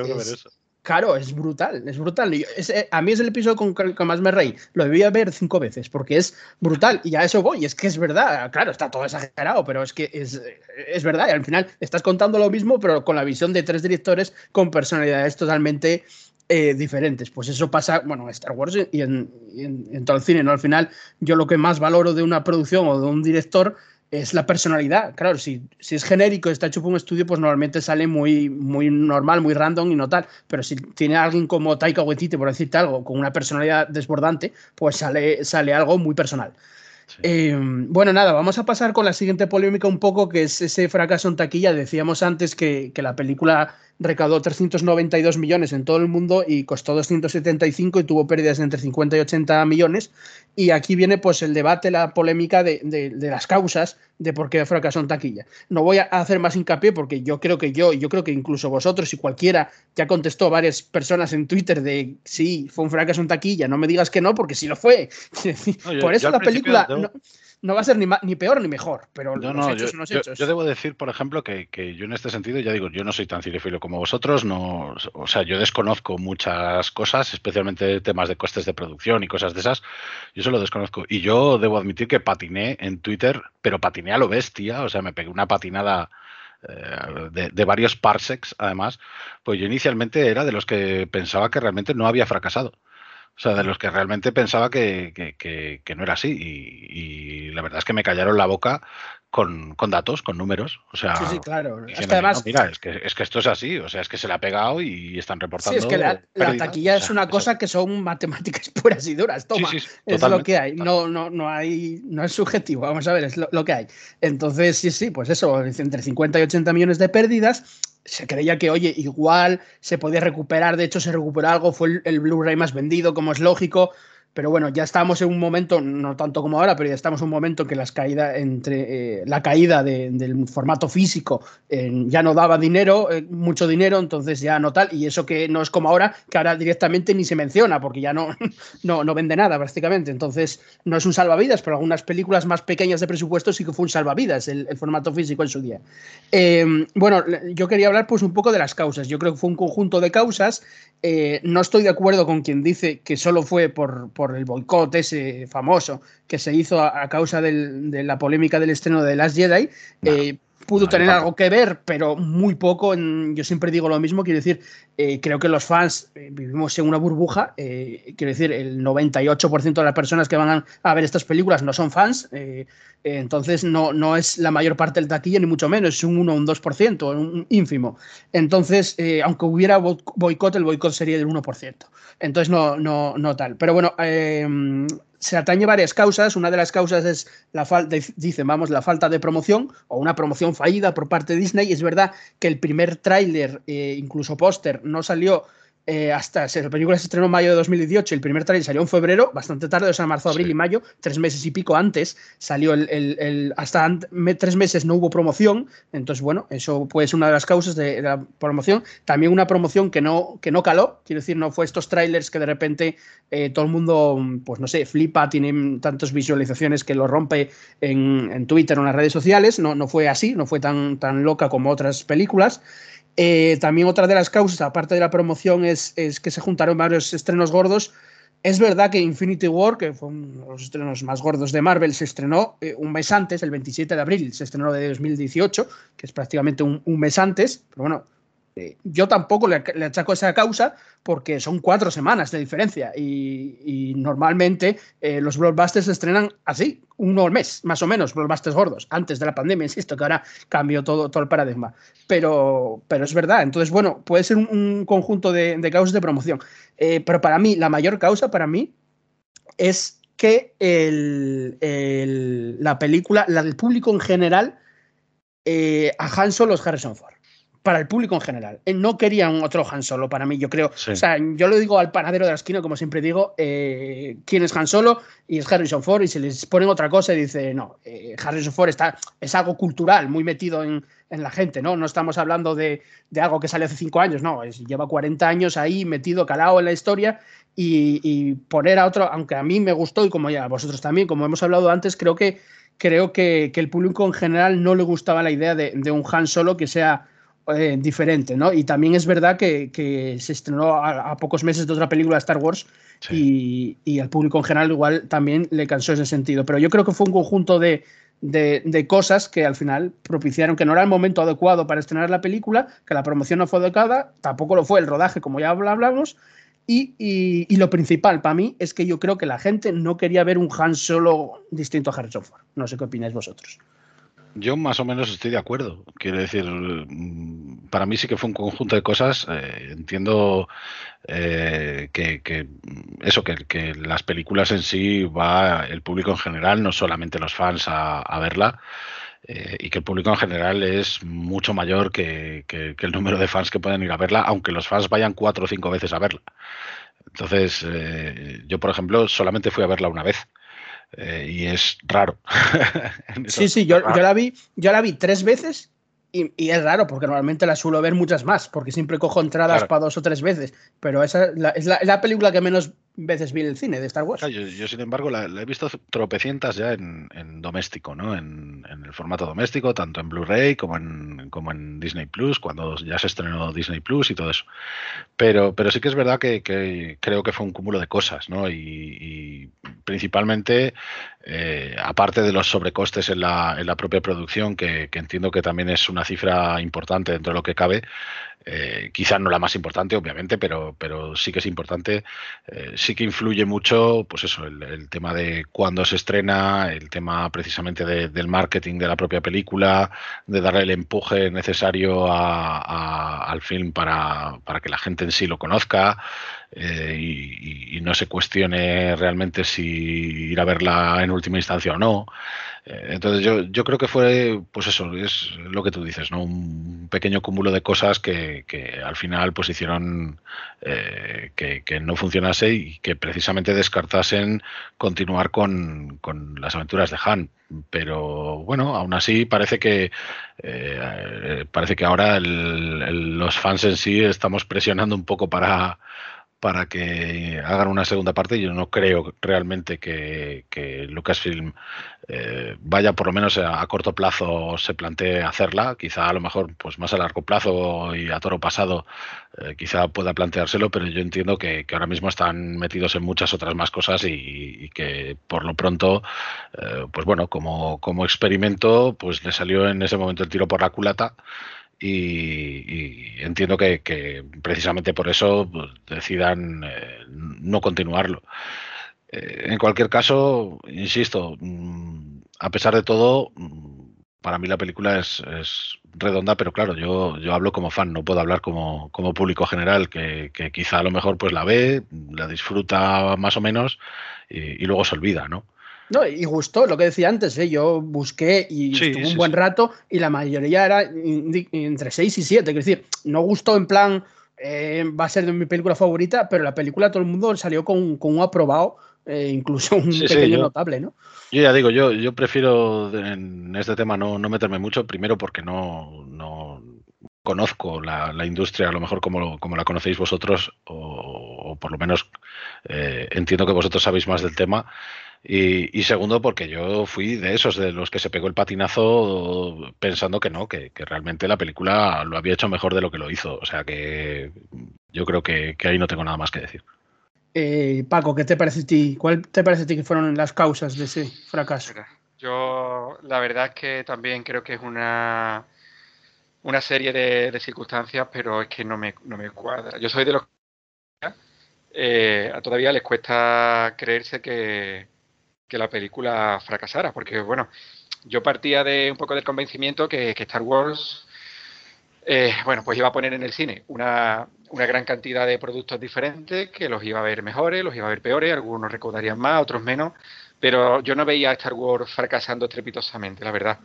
Claro, es brutal, es brutal. Eh, a mí es el episodio con que más me reí. Lo debía ver cinco veces porque es brutal y a eso voy. Es que es verdad. Claro, está todo exagerado, pero es que es, es verdad. Y al final estás contando lo mismo, pero con la visión de tres directores con personalidades totalmente eh, diferentes. Pues eso pasa, bueno, en Star Wars y en, en, todo el cine, ¿no? Al final, yo lo que más valoro de una producción o de un director es la personalidad. Claro, si, si es genérico, está hecho por un estudio, pues normalmente sale muy, muy normal, muy random y no tal. Pero si tiene alguien como Taika Waititi, por decirte algo, con una personalidad desbordante, pues sale, sale algo muy personal. Eh, bueno, nada, vamos a pasar con la siguiente polémica un poco, que es ese fracaso en taquilla. Decíamos antes que, que la película recaudó 392 millones en todo el mundo y costó 275 y tuvo pérdidas de entre 50 y 80 millones. Y aquí viene pues el debate, la polémica de, de, las causas de por qué fracasó en taquilla. No voy a hacer más hincapié porque yo creo que yo, y yo creo que incluso vosotros y cualquiera ya contestó varias personas en Twitter de sí, fue un fracaso en taquilla, no me digas que no porque sí lo fue. por eso la película no va a ser ni, ni peor ni mejor, pero los hechos son los hechos. Yo, debo decir, por ejemplo, que, yo en este sentido, ya digo, yo no soy tan cinefilo como vosotros, no, o sea, yo desconozco muchas cosas, especialmente temas de costes de producción y cosas de esas, yo eso lo desconozco. Y yo debo admitir que patiné en Twitter, pero patiné a lo bestia, o sea, me pegué una patinada eh, de, de, varios parsecs, además, pues yo inicialmente era de los que pensaba que realmente no había fracasado. O sea, de los que realmente pensaba que, que, no era así. Y, la verdad es que me callaron la boca con, con datos, con números. O sea, sí, sí, claro. Es que además, mira, es que, es que esto es así. O sea, es que se le ha pegado y están reportando. Sí, es que la, taquilla es una cosa que son matemáticas puras y duras. Toma, es lo que hay. No, no, no hay, no es subjetivo. Vamos a ver, es lo, lo que hay. Entonces, sí, sí, pues eso, entre 50 y 80 millones de pérdidas se creía que, oye, igual se podía recuperar, de hecho se recuperó algo, fue el, Blu-ray más vendido, como es lógico, pero bueno, ya estamos en un momento, no tanto como ahora, pero ya estamos en un momento que las caídas entre eh, la caída del formato físico ya no daba dinero, eh, mucho dinero, entonces ya no tal, y eso que no es como ahora, que ahora directamente ni se menciona, porque ya no, no, no vende nada prácticamente. Entonces, no es un salvavidas, pero algunas películas más pequeñas de presupuesto sí que fue un salvavidas el, formato físico en su día. Em, bueno, yo quería hablar pues un poco de las causas. Yo creo que fue un conjunto de causas. Eh, no estoy de acuerdo con quien dice que solo fue por el boicot ese famoso que se hizo a, causa de la polémica del estreno de Last Jedi. Eh, pudo tener algo que ver, pero muy poco. yo siempre digo lo mismo, quiero decir, eh, creo que los fans eh, vivimos en una burbuja, quiero decir, el 98% de las personas que van a, ver estas películas no son fans, entonces no, no es la mayor parte del taquilla, ni mucho menos, es un 1 o un 2%, un ínfimo. Entonces, aunque hubiera boicot, el boicot sería del 1%. Entonces, no, no, no tal. Pero bueno, se atañe varias causas. Una de las causas es la falta, dicen, vamos, la falta de promoción o una promoción fallida por parte de Disney. Es verdad que el primer tráiler, eh, incluso póster, no salió eh, hasta la película se estrenó en mayo de 2018, el primer trailer salió en febrero, bastante tarde, o sea, marzo, abril y mayo, tres meses y pico antes, salió el, hasta tres meses no hubo promoción, entonces bueno, eso puede ser una de las causas de, la promoción. También una promoción que no, que no caló, quiero decir, no fue estos trailers que de repente eh, todo el mundo, pues no sé, flipa, tiene tantas visualizaciones que lo rompe en, en Twitter o en las redes sociales, no, no fue así, no fue tan, tan loca como otras películas. Eh, también otra de las causas, aparte de la promoción, es, que se juntaron varios estrenos gordos. Es verdad que Infinity War, que fue uno de los estrenos más gordos de Marvel, se estrenó eh, un mes antes, el 27 de abril, se estrenó de 2018, que es prácticamente un, un mes antes, pero bueno, yo tampoco le, achaco esa causa porque son cuatro semanas de diferencia y, normalmente eh, los blockbusters se estrenan así, uno al mes, más o menos, blockbusters gordos, antes de la pandemia, insisto, que ahora cambió todo, todo el paradigma. Pero, pero es verdad, entonces, bueno, puede ser un, conjunto de, causas de promoción. Eh, pero para mí, la mayor causa para mí es que la película, la del público en general, a Han Solo es Harrison Ford para el público en general. Eh, no querían otro Han Solo para mí, yo creo. O sea, yo lo digo al panadero de la esquina, como siempre digo, eh, quién es Han Solo y es Harrison Ford, y se les ponen otra cosa y dice, no, eh, Harrison Ford está, es algo cultural, muy metido en, la gente, ¿no? No estamos hablando de, algo que sale hace cinco años, no, es, lleva 40 años ahí metido, calado en la historia y, poner a otro, aunque a mí me gustó y como ya a vosotros también, como hemos hablado antes, creo que creo que, el público en general no le gustaba la idea de, de un Han Solo que sea eh, diferente, ¿no? Y también es verdad que, se estrenó a, pocos meses de otra película de Star Wars y, al público en general igual también le cansó ese sentido. Pero yo creo que fue un conjunto de, cosas que al final propiciaron que no era el momento adecuado para estrenar la película, que la promoción no fue adecuada, tampoco lo fue el rodaje, como ya hablamos. Y, y, lo principal para mí es que yo creo que la gente no quería ver un Han Solo distinto a Harrison Ford. No sé qué opináis vosotros. Yo más o menos estoy de acuerdo. Quiero decir, mm, para mí sí que fue un conjunto de cosas. Eh, entiendo eh, que, eso, que, las películas en sí va el público en general, no solamente los fans a, verla. Eh, y que el público en general es mucho mayor que, el número de fans que pueden ir a verla, aunque los fans vayan cuatro o cinco veces a verla. Entonces, yo, por ejemplo, solamente fui a verla una vez. Eh, y es raro. sí, sí, yo, yo, la vi, yo la vi tres veces y, es raro porque normalmente la suelo ver muchas más, porque siempre cojo entradas para dos o tres veces, pero esa es la, película que menos veces vi en el cine de Star Wars. yo, sin embargo, la, he visto tropecientas ya en, doméstico, ¿no? En, el formato doméstico, tanto en Blu-ray como en, como en Disney Plus, cuando ya se estrenó Disney Plus y todo eso. Pero, pero sí que es verdad que, creo que fue un cúmulo de cosas, ¿no? Y, principalmente, eh, aparte de los sobrecostes en la, en la propia producción, que entiendo que también es una cifra importante dentro de lo que cabe, eh, quizás no la más importante, obviamente, pero, pero sí que es importante. Eh, sí que influye mucho, pues eso, el, tema de cuándo se estrena, el tema precisamente del marketing de la propia película, de darle el empuje necesario al film para, para, que la gente en sí lo conozca. Eh, y, no se cuestione realmente si ir a verla en última instancia o no. Eh, entonces yo, yo creo que fue, pues eso, es lo que tú dices, ¿no? Un pequeño cúmulo de cosas que, al final pues hicieron eh, que, no funcionase y que precisamente descartasen continuar con, las aventuras de Han. Pero bueno, aún así parece que parece que ahora los fans en sí estamos presionando un poco para para que hagan una segunda parte. Yo no creo realmente que, Lucasfilm eh, vaya por lo menos a, corto plazo se plantee hacerla. Quizá a lo mejor pues más a largo plazo y a toro pasado eh, quizá pueda planteárselo, pero yo entiendo que, ahora mismo están metidos en muchas otras más cosas y, que por lo pronto, eh, pues bueno, como, como experimento, pues le salió en ese momento el tiro por la culata y, entiendo que, precisamente por eso pues, decidan eh, no continuarlo. Eh, en cualquier caso, insisto, mm, a pesar de todo, mm, para mí la película es, redonda, pero claro, yo, yo hablo como fan, no puedo hablar como, público general, que, quizá a lo mejor pues la ve, la disfruta más o menos y, luego se olvida, ¿no? No, y gustó lo que decía antes, ¿eh? yo busqué y Sí, estuve sí, un buen sí. rato y la mayoría era entre 6 y 7. Es decir, no gustó en plan, eh, va a ser de mi película favorita, pero la película todo el mundo salió con, con un aprobado, eh, incluso un pequeño yo- notable, ¿no? Yo ya digo, yo, yo prefiero en este tema no, no meterme mucho, primero porque no, no conozco la, la industria a lo mejor como, como la conocéis vosotros, o, o por lo menos eh, entiendo que vosotros sabéis más del tema. Y, y segundo, porque yo fui de esos, de los que se pegó el patinazo pensando que no, que, que realmente la película lo había hecho mejor de lo que lo hizo. O sea que yo creo que, que ahí no tengo nada más que decir. Eh, Paco, ¿qué te parece a ti? ¿Cuál te parece a ti que fueron las causas de ese fracaso? Yo la verdad es que también creo que es una, una serie de, de circunstancias, pero es que no me, no me cuadra. Yo soy de los que eh, a todavía les cuesta creerse que, que la película fracasara, porque bueno, yo partía de un poco del convencimiento que, Star Wars, eh, bueno, pues iba a poner en el cine una, gran cantidad de productos diferentes, que los iba a ver mejores, los iba a ver peores, algunos recaudarían más, otros menos, pero yo no veía a Star Wars fracasando estrepitosamente, la verdad.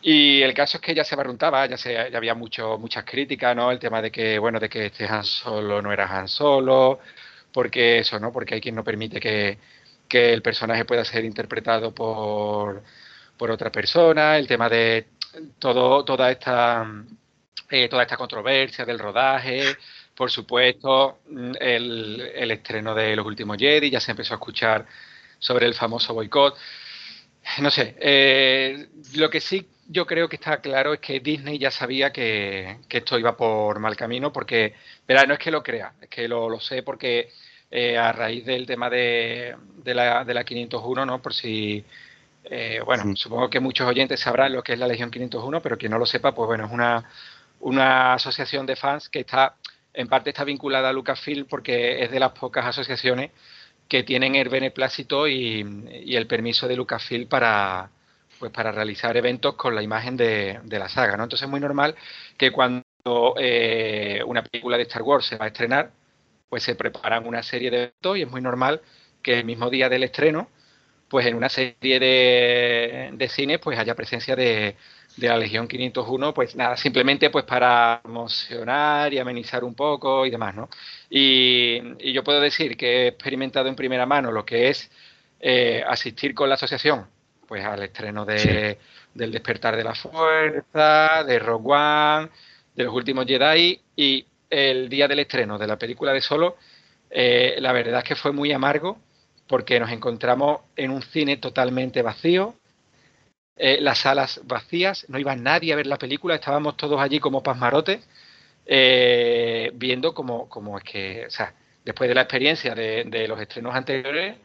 Y el caso es que ya se barruntaba, ya, se, había muchas críticas, ¿no? El tema de que, bueno, de que este Han Solo no era Han Solo, porque eso, ¿no? Porque hay quien no permite que, que el personaje pueda ser interpretado por, por otra persona, el tema de todo, toda esta eh, toda esta controversia del rodaje, por supuesto, mm, el, el estreno de Los Últimos Jedi, ya se empezó a escuchar sobre el famoso boicot. No sé, eh, lo que sí yo creo que está claro es que Disney ya sabía que, que esto iba por mal camino, porque, verá, no es que lo crea, es que lo, lo sé porque eh, a raíz del tema de, de, la, de la 501, ¿no? Por si, eh, bueno, supongo que muchos oyentes sabrán lo que es la Legión 501, pero quien no lo sepa, pues bueno, es una, una asociación de fans que está, en parte está vinculada a Lucasfilm porque es de las pocas asociaciones que tienen el beneplácito y, y el permiso de Lucasfilm para, pues para realizar eventos con la imagen de, de la saga, ¿no? Entonces es muy normal que cuando eh, una película de Star Wars se va a estrenar, pues se preparan una serie de eventos y es muy normal que el mismo día del estreno, pues en una serie de, de cines, pues haya presencia de, de la Legión 501, pues nada, simplemente pues para emocionar y amenizar un poco y demás, ¿no? Y, y yo puedo decir que he experimentado en primera mano lo que es eh, asistir con la asociación, pues al estreno de, Sí. del Despertar de la Fuerza, de Rogue One, de los últimos Jedi y el día del estreno de la película de Solo, eh, la verdad es que fue muy amargo porque nos encontramos en un cine totalmente vacío, eh, las salas vacías, no iba nadie a ver la película, estábamos todos allí como pasmarotes, eh, viendo como, como es que, o sea, después de la experiencia de, los estrenos anteriores,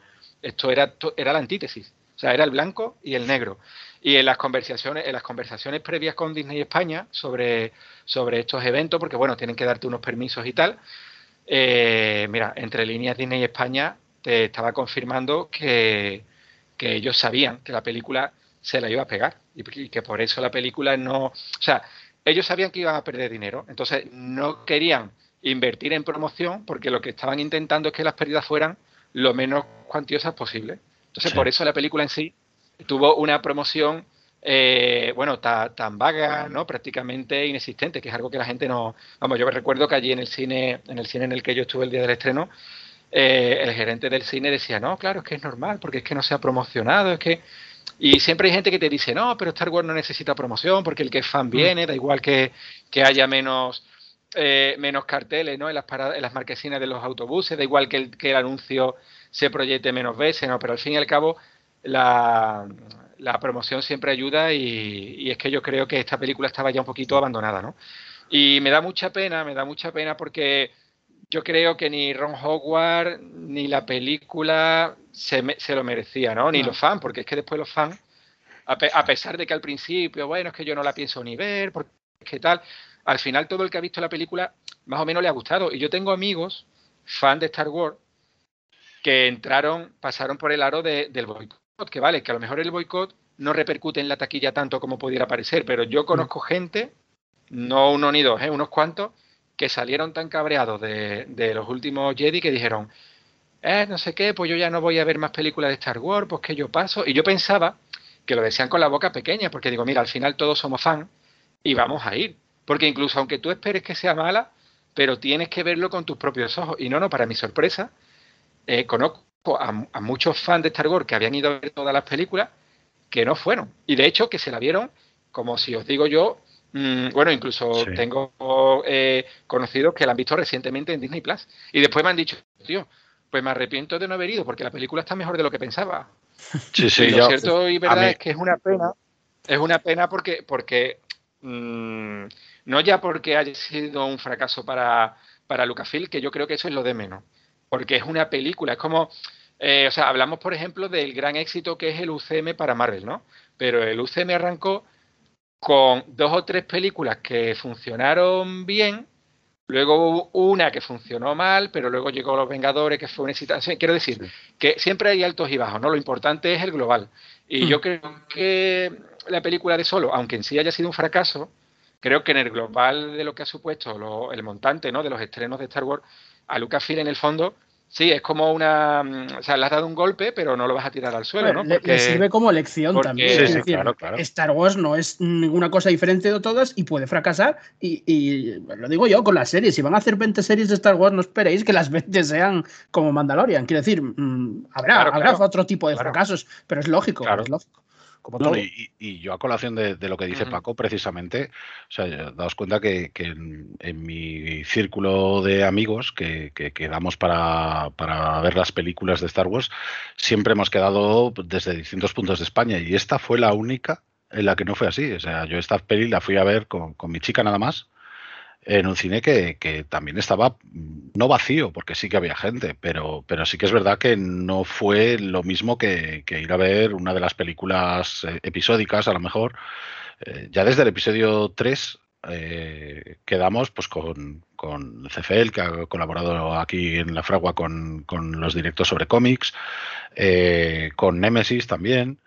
esto era, to- era la antítesis, o sea, era el blanco y el negro. Y en las conversaciones, en las conversaciones previas con Disney España sobre, sobre estos eventos, porque bueno, tienen que darte unos permisos y tal, eh, mira, entre líneas Disney España te estaba confirmando que, que ellos sabían que la película se la iba a pegar y, y que por eso la película no, o sea, ellos sabían que iban a perder dinero, entonces no querían invertir en promoción porque lo que estaban intentando es que las pérdidas fueran lo menos cuantiosas posible. Entonces, Sí. por eso la película en sí tuvo una promoción, eh, bueno, ta- tan vaga, ¿no? Prácticamente inexistente, que es algo que la gente no... Vamos, yo me recuerdo que allí en el cine, en el cine en el que yo estuve el día del estreno, eh, el gerente del cine decía, no, claro, es que es normal, porque es que no se ha promocionado, es que... Y siempre hay gente que te dice, no, pero Star Wars no necesita promoción, porque el que es fan viene, da igual que, que haya menos, eh, menos carteles ¿no? en, las paradas, en las marquesinas de los autobuses, da igual que el, que el anuncio se proyecte menos veces, ¿no? pero al fin y al cabo la, la promoción siempre ayuda y, y es que yo creo que esta película estaba ya un poquito abandonada, ¿no? Y me da mucha pena, me da mucha pena porque yo creo que ni Ron Howard ni la película se, me- se lo merecía, ¿no? Ni No. los fans, porque es que después los fans, a, pe- a pesar de que al principio, bueno, es que yo no la pienso ni ver, porque qué tal, al final todo el que ha visto la película más o menos le ha gustado. Y yo tengo amigos, fan de Star Wars, que entraron, pasaron por el aro de- del boicot, que vale, que a lo mejor el boicot no repercute en la taquilla tanto como pudiera parecer, pero yo conozco gente, no uno ni dos, ¿eh? unos cuantos, que salieron tan cabreados de, de los últimos Jedi que dijeron, eh, no sé qué, pues yo ya no voy a ver más películas de Star Wars, pues que yo paso. Y yo pensaba que lo decían con la boca pequeña, porque digo, mira, al final todos somos fans y vamos a ir. Porque incluso aunque tú esperes que sea mala, pero tienes que verlo con tus propios ojos. Y no, no, para mi sorpresa, eh, conozco a, a, muchos fans de Star Wars que habían ido a ver todas las películas que no fueron. Y de hecho que se la vieron, como si os digo yo, mmm, bueno, incluso sí. tengo eh, conocidos que la han visto recientemente en Disney Plus. Y después me han dicho, tío, pues me arrepiento de no haber ido porque la película está mejor de lo que pensaba. Sí, sí, y lo yo- cierto y verdad mí- es que es una pena. Es una pena porque, porque mm, no ya porque haya sido un fracaso para, para Lucasfilm, que yo creo que eso es lo de menos. Porque es una película, es como, eh, o sea, hablamos por ejemplo del gran éxito que es el UCM para Marvel, ¿no? Pero el UCM arrancó con dos o tres películas que funcionaron bien, luego hubo una que funcionó mal, pero luego llegó Los Vengadores, que fue una excitación. Quiero decir, que siempre hay altos y bajos, ¿no? Lo importante es el global. Y Mm. yo creo que la película de Solo, aunque en sí haya sido un fracaso, creo que en el global de lo que ha supuesto lo- el montante, ¿no? De los estrenos de Star Wars, a Lucasfilm en el fondo, sí, es como una... mm, O sea, le has dado un golpe, pero no lo vas a tirar al suelo, ¿no? le, sirve como lección porque- también. Sí, es sí, decir, claro, claro. Star Wars no es ninguna cosa diferente de todas y puede fracasar. Y, y lo digo yo con las series. Si van a hacer 20 series de Star Wars, no esperéis que las 20 sean como Mandalorian. Quiero decir, mm, habrá, Claro, habrá claro. otro tipo de Claro. fracasos, pero es lógico. Claro. Es lógico. Como No, todo. y, yo a colación de, de lo que dice. Paco, precisamente, o sea, daos cuenta que, que en, en mi círculo de amigos que, que quedamos para, para ver las películas de Star Wars, siempre hemos quedado desde distintos puntos de España y esta fue la única en la que no fue así. O sea, yo esta peli la fui a ver con, con mi chica nada más en un cine que, que también estaba mm, no vacío, porque sí que había gente, pero, pero sí que es verdad que no fue lo mismo que, que ir a ver una de las películas eh, episódicas, a lo mejor. Eh, ya desde el episodio 3 eh, quedamos pues con, con CFL, que ha colaborado aquí en La Fragua con, con los directos sobre cómics, con Nemesis también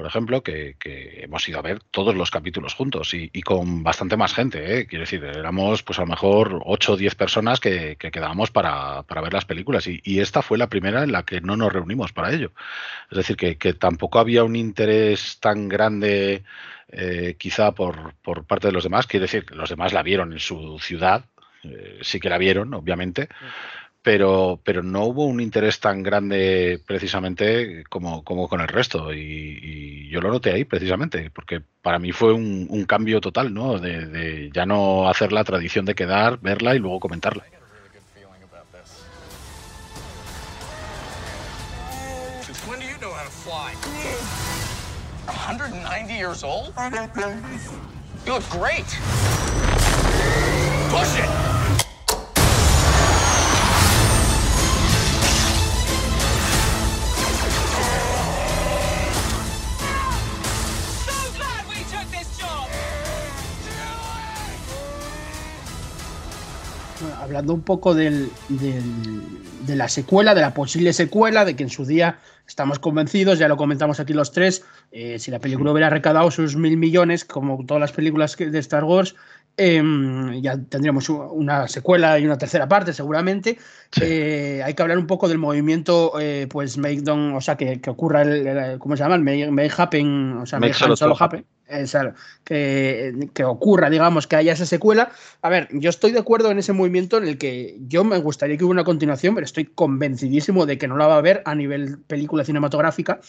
por ejemplo, que, hemos ido a ver todos los capítulos juntos y, con bastante más gente. ¿eh? Quiero decir, éramos pues a lo mejor 8 o 10 personas que, que quedábamos para, ver las películas y, esta fue la primera en la que no nos reunimos para ello. Es decir, que, tampoco había un interés tan grande eh, quizá por, parte de los demás. Quiero decir, los demás la vieron en su ciudad, eh, sí que la vieron, obviamente, pero, pero no hubo un interés tan grande precisamente como, como con el resto. Y, y yo lo noté ahí precisamente, porque para mí fue un, cambio total, ¿no? De, ya no hacer la tradición de quedar, verla y luego comentarla. I got a really good feeling about this. Since when do you know how to fly? 190 years old? You look great. Push it! Hablando un poco del, del- de la secuela, de la posible secuela, de que en su día estamos convencidos, ya lo comentamos aquí los tres, eh, si la película hubiera recaudado sus mil millones, como todas las películas de Star Wars, em, ya tendríamos una secuela y una tercera parte seguramente. Sí. Eh, hay que hablar un poco del movimiento, eh, pues make don, o sea, que, que ocurra el, el- ¿cómo se llama? El make, make happen, o sea, Make make, solo happen. Que, que ocurra, digamos, que haya esa secuela. A ver, yo estoy de acuerdo en ese movimiento en el que yo me gustaría que hubiera una continuación, pero estoy convencidísimo de que no la va a haber a nivel película cinematográfica,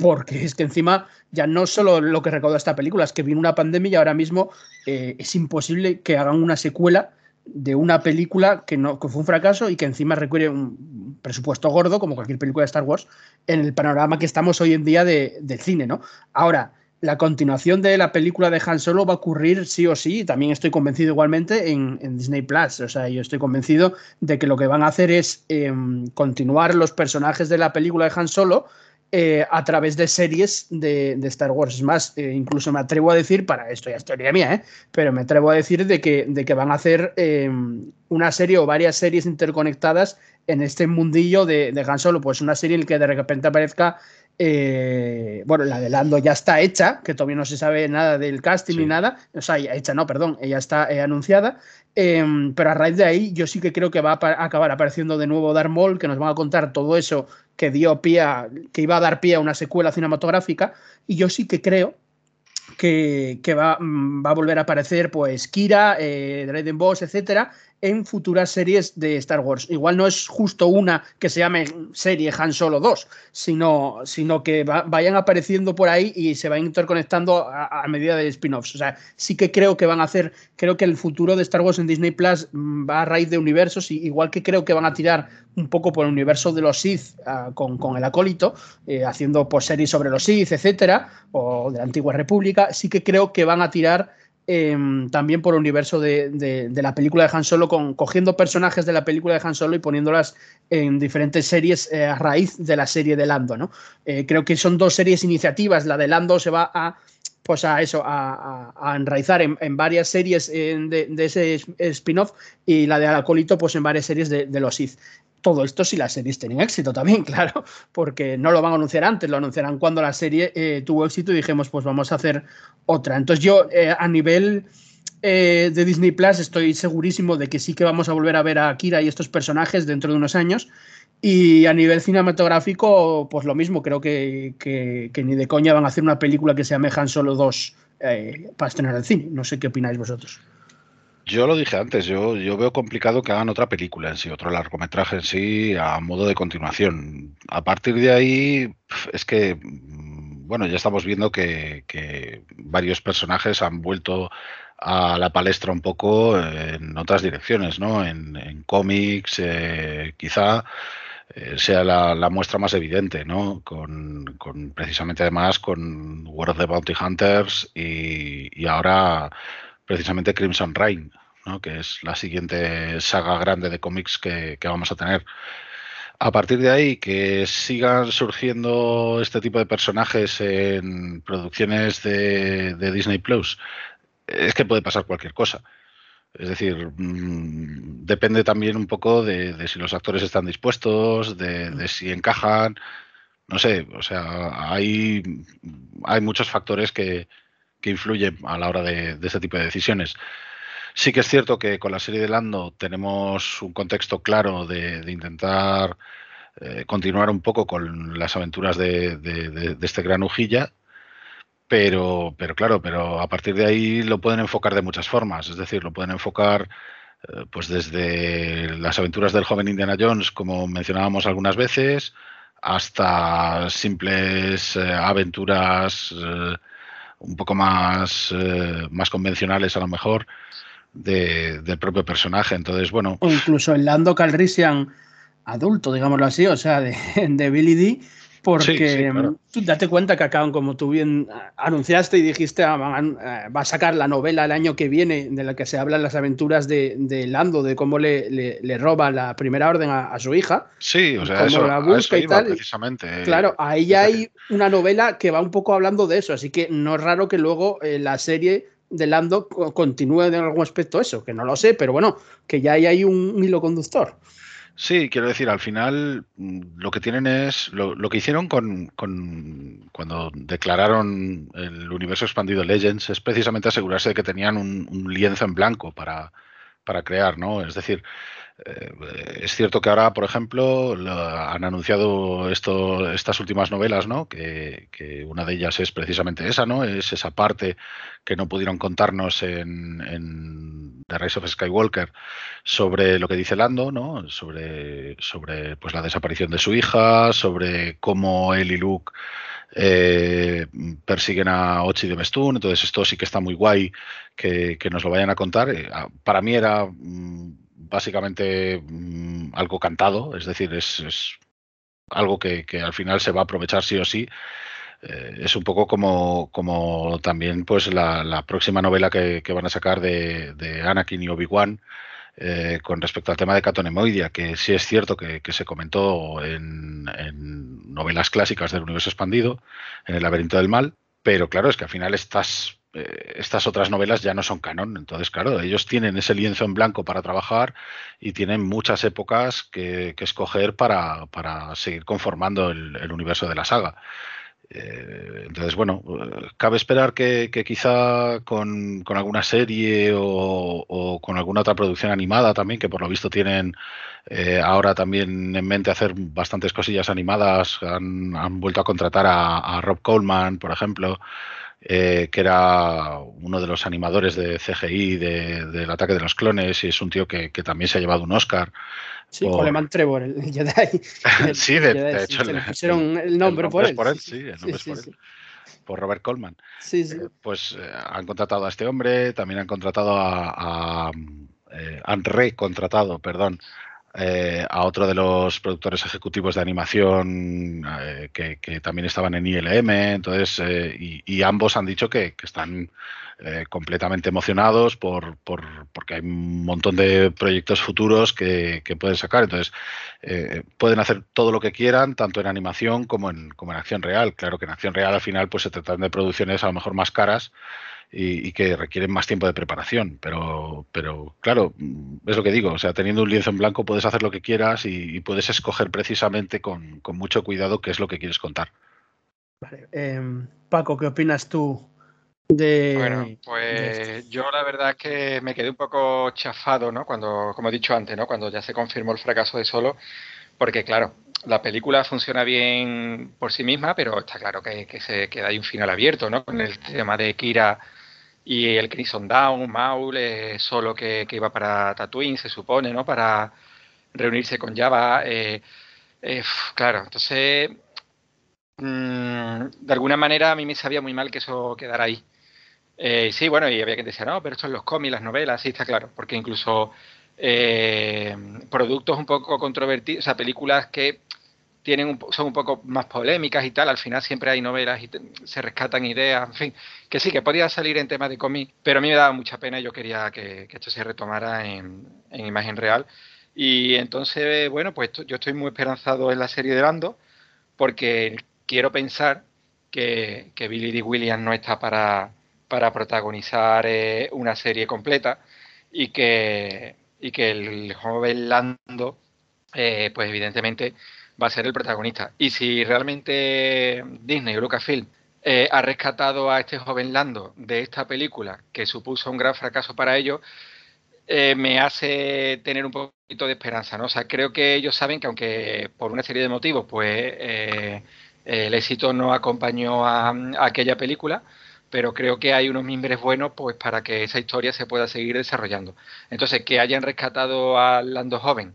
porque es que encima ya no solo lo que recaudó esta película, es que vino una pandemia y ahora mismo eh, es imposible que hagan una secuela de una película que, no, que fue un fracaso y que encima requiere un presupuesto gordo, como cualquier película de Star Wars, en el panorama que estamos hoy en día de, del cine, ¿no? Ahora, la continuación de la película de Han Solo va a ocurrir sí o sí, también estoy convencido igualmente en, en Disney Plus. O sea, yo estoy convencido de que lo que van a hacer es eh, continuar los personajes de la película de Han Solo eh, a través de series de, Star Wars. Es más, eh, incluso me atrevo a decir, para esto ya es teoría mía, ¿eh? pero me atrevo a decir de que, de que van a hacer eh, una serie o varias series interconectadas en este mundillo de, de Han Solo. Pues una serie en la que de repente aparezca eh, bueno, la de Lando ya está hecha, que todavía no se sabe nada del casting ni nada, o sea, hecha, no, perdón, ella está eh, anunciada, em, pero a raíz de ahí yo sí que creo que va a acabar apareciendo de nuevo Darth Maul, que nos van a contar todo eso que dio pie a, que iba a dar pie a una secuela cinematográfica, y yo sí que creo que, va, mm, va, a volver a aparecer pues Kira, eh, Dragon Boss, etcétera, en futuras series de Star Wars. Igual no es justo una que se llame serie Han Solo 2, sino, sino que vayan apareciendo por ahí y se vayan interconectando a, medida de spin-offs. O sea, sí que creo que van a hacer, creo que el futuro de Star Wars en Disney Plus va a raíz de universos, y igual que creo que van a tirar un poco por el universo de los Sith ah, con, con, el acólito, eh, haciendo pues, series sobre los Sith, etcétera, o de la antigua República, sí que creo que van a tirar Em, también por el universo de, la película de Han Solo, con, cogiendo personajes de la película de Han Solo y poniéndolas en diferentes series eh, a raíz de la serie de Lando. ¿no? Eh, creo que son dos series iniciativas. La de Lando se va a pues a eso, a, enraizar en, varias series de, ese spin-off y la de Alacolito pues en varias series de, los Sith todo esto si las series tienen éxito también, claro, porque no lo van a anunciar antes, lo anunciarán cuando la serie eh, tuvo éxito y dijimos, pues vamos a hacer otra. Entonces yo eh, a nivel eh, de Disney Plus estoy segurísimo de que sí que vamos a volver a ver a Kira y estos personajes dentro de unos años. Y a nivel cinematográfico, pues lo mismo, creo que, ni de coña van a hacer una película que se llame Han Solo 2 para estrenar el cine. No sé qué opináis vosotros. Yo lo dije antes, yo, yo veo complicado que hagan otra película en sí, otro largometraje en sí, a modo de continuación. A partir de ahí, es que, mm, bueno, ya estamos viendo que, varios personajes han vuelto a la palestra un poco en otras direcciones, ¿no? En, cómics, eh, quizá eh, sea la, muestra más evidente, ¿no? Con, precisamente además con World of the Bounty Hunters y, ahora precisamente Crimson Rain, ¿no? que es la siguiente saga grande de cómics que, vamos a tener. A partir de ahí, que sigan surgiendo este tipo de personajes en producciones de, Disney Plus, es que puede pasar cualquier cosa. Es decir, mm, depende también un poco de, si los actores están dispuestos, de, si encajan. No sé, o sea, hay, muchos factores que, que influye a la hora de, ese tipo de decisiones. Sí que es cierto que con la serie de Lando tenemos un contexto claro de, intentar eh, continuar un poco con las aventuras de, este gran Ujilla, pero, pero claro, pero a partir de ahí lo pueden enfocar de muchas formas, es decir, lo pueden enfocar eh, pues desde las aventuras del joven Indiana Jones, como mencionábamos algunas veces, hasta simples eh, aventuras un poco más, eh, más convencionales a lo mejor del propio personaje. Entonces, bueno. O incluso el Lando Calrissian adulto, digámoslo así, o sea, de, de Billy D porque mm, tú date cuenta que acaban, como tú bien anunciaste y dijiste, ah, eh, va a sacar la novela el año que viene de la que se hablan las aventuras de, Lando, de cómo le, le, roba la primera orden a, su hija. Sí, o sea, eso, la busca y tal. Precisamente. Claro, ahí ya hay una novela que va un poco hablando de eso, así que no es raro que luego eh, la serie de Lando continúe en algún aspecto eso, que no lo sé, pero bueno, que ya hay, hay un hilo conductor. Sí, quiero decir, al final mm, lo que tienen es lo, que hicieron con, cuando declararon el universo expandido Legends es precisamente asegurarse de que tenían un, un lienzo en blanco para, para crear, ¿no? Es decir, eh, es cierto que ahora, por ejemplo, han anunciado estas últimas novelas, ¿no? Que, una de ellas es precisamente esa, ¿no? Es esa parte que no pudieron contarnos en, The Rise of Skywalker sobre lo que dice Lando, ¿no? Sobre, pues, la desaparición de su hija, sobre cómo él y Luke eh, persiguen a Ochi de Mestun. Entonces, esto sí que está muy guay que, que nos lo vayan a contar. Eh, para mí era mm, básicamente mm, algo cantado, es decir, es, algo que, al final se va a aprovechar sí o sí. Eh, es un poco como, como también pues la, próxima novela que, van a sacar de, Anakin y Obi-Wan eh, con respecto al tema de Catonemoidia, que sí es cierto que, se comentó en, en, novelas clásicas del universo expandido, en el laberinto del mal, pero claro, es que al final estás eh, estas otras novelas ya no son canon. Entonces, claro, ellos tienen ese lienzo en blanco para trabajar y tienen muchas épocas que, escoger para, seguir conformando el, universo de la saga. Eh, entonces, bueno, cabe esperar que, quizá con, alguna serie o, con alguna otra producción animada también, que por lo visto tienen eh, ahora también en mente hacer bastantes cosillas animadas, han, vuelto a contratar a Rob Coleman, por ejemplo. Eh, que era uno de los animadores de CGI del ataque de los clones y es un tío que, también se ha llevado un Oscar. Sí, Coleman Trevor, el Jedi. sí, de, hecho. le pusieron el nombre, por, él. por él. Sí, el nombre es por él. Por Robert Coleman. Sí, sí. Eh, pues eh, han contratado a este hombre, también han contratado a. a han recontratado, perdón, eh, a otro de los productores ejecutivos de animación eh, que, también estaban en ILM, entonces, eh, y, ambos han dicho que, están completamente emocionados por, porque hay un montón de proyectos futuros que, pueden sacar, entonces pueden hacer todo lo que quieran, tanto en animación como en, como en acción real. Claro que en acción real al final pues se tratan de producciones a lo mejor más caras y, que requieren más tiempo de preparación. Pero, pero claro, mm, es lo que digo, o sea, teniendo un lienzo en blanco puedes hacer lo que quieras y, puedes escoger precisamente con, mucho cuidado qué es lo que quieres contar. Vale. Em, Paco, ¿qué opinas tú de... Bueno, pues yo la verdad es que me quedé un poco chafado, ¿no? Cuando, como he dicho antes, ¿no? Cuando ya se confirmó el fracaso de Solo, porque claro, la película funciona bien por sí misma, pero está claro que, que se queda ahí un final abierto, ¿no? Con el tema de Kira y el Crimson Down, Maul, eh, solo que, iba para Tatooine, se supone, ¿no? Para reunirse con Java. Eh, eh, claro, entonces, mm, de alguna manera a mí me sabía muy mal que eso quedara ahí. sí, bueno, y había que decir, no, pero esto es los cómics, las novelas, sí, está claro, porque incluso productos un poco controvertidos, o sea, películas que tienen son un poco más polémicas y tal, al final siempre hay novelas y se rescatan ideas, en fin, que sí, que podía salir en temas de cómic, pero a mí me daba mucha pena y yo quería que, esto se retomara en, imagen real. Y entonces, bueno, pues yo estoy muy esperanzado en la serie de Lando, porque quiero pensar que, Billy D. Williams no está para, para protagonizar eh, una serie completa y que, y que el joven Lando, eh, pues evidentemente va a ser el protagonista. Y si realmente Disney o Lucasfilm eh, ha rescatado a este joven Lando de esta película, que supuso un gran fracaso para ellos, eh, me hace tener un poquito de esperanza, ¿no? O sea, creo que ellos saben que aunque por una serie de motivos, pues eh, el éxito no acompañó a, aquella película, pero creo que hay unos mimbres buenos pues para que esa historia se pueda seguir desarrollando. Entonces, que hayan rescatado a Lando joven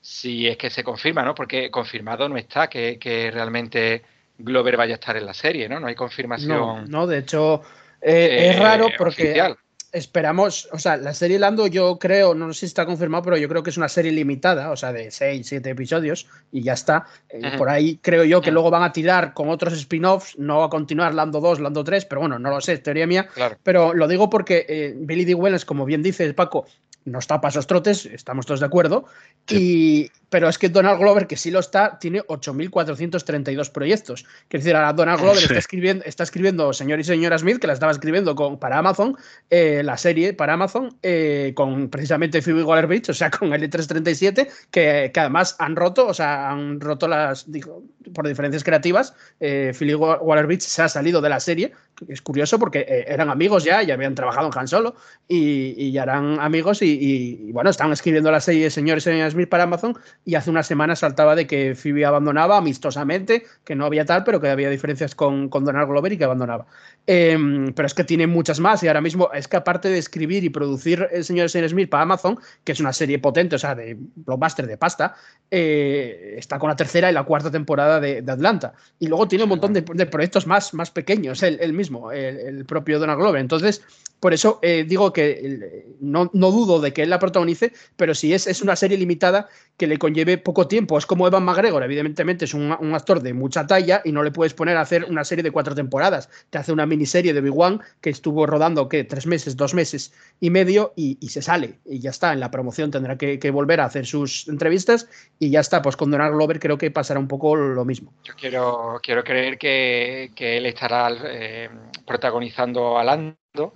si es que se confirma, ¿no? Porque confirmado no está que, realmente Glover vaya a estar en la serie, ¿no? No hay confirmación. No, de hecho eh, es raro porque esperamos, o sea, la serie Lando yo creo, no sé si está confirmado, pero yo creo que es una serie limitada, o sea, de 6, 7 episodios y ya está. Eh, por ahí creo yo que luego van a tirar con otros spin-offs, no va a continuar Lando 2, Lando 3, pero bueno, no lo sé, teoría mía. Pero lo digo porque eh, Billy D. Wellens, como bien dice Paco, no está para esos trotes, estamos todos de acuerdo. Y, pero es que Donald Glover, que sí lo está, tiene 8.432 proyectos. Quiere decir, ahora Donald Glover está, escribiendo, está escribiendo Señor y Señora Smith, que la estaba escribiendo con, para Amazon, eh, la serie para Amazon, eh, con precisamente Phoebe Waller-Bridge, o sea, con el 337 que, que, además han roto, o sea, han roto las, digo, por diferencias creativas, eh, Phoebe Waller-Bridge se ha salido de la serie, es curioso porque eh, eran amigos ya, ya habían trabajado en Han Solo y, ya eran amigos y, bueno, estaban escribiendo la serie Señor y Señora Smith para Amazon y hace unas semanas saltaba de que Phoebe abandonaba amistosamente, que no había tal, pero que había diferencias con, con Donald Glover y que abandonaba. Em, pero es que tiene muchas más y ahora mismo es que aparte de escribir y producir El Señor y Señora Smith para Amazon, que es una serie potente, o sea, de blockbuster de pasta, eh, está con la tercera y la cuarta temporada de, Atlanta. Y luego tiene un montón de, proyectos más, más pequeños, él, mismo, el, propio Donald Glover. Entonces, Por eso eh, digo que no, no, dudo de que él la protagonice, pero si es, es una serie limitada que le conlleve poco tiempo. Es como Evan McGregor, evidentemente es un, un, actor de mucha talla y no le puedes poner a hacer una serie de cuatro temporadas. Te hace una miniserie de Big One que estuvo rodando, ¿qué? Tres meses, dos meses y medio y, y se sale. Y ya está, en la promoción tendrá que, que, volver a hacer sus entrevistas y ya está. Pues con Donald Glover creo que pasará un poco lo mismo. Yo quiero, quiero creer que, que él estará eh, protagonizando a Lando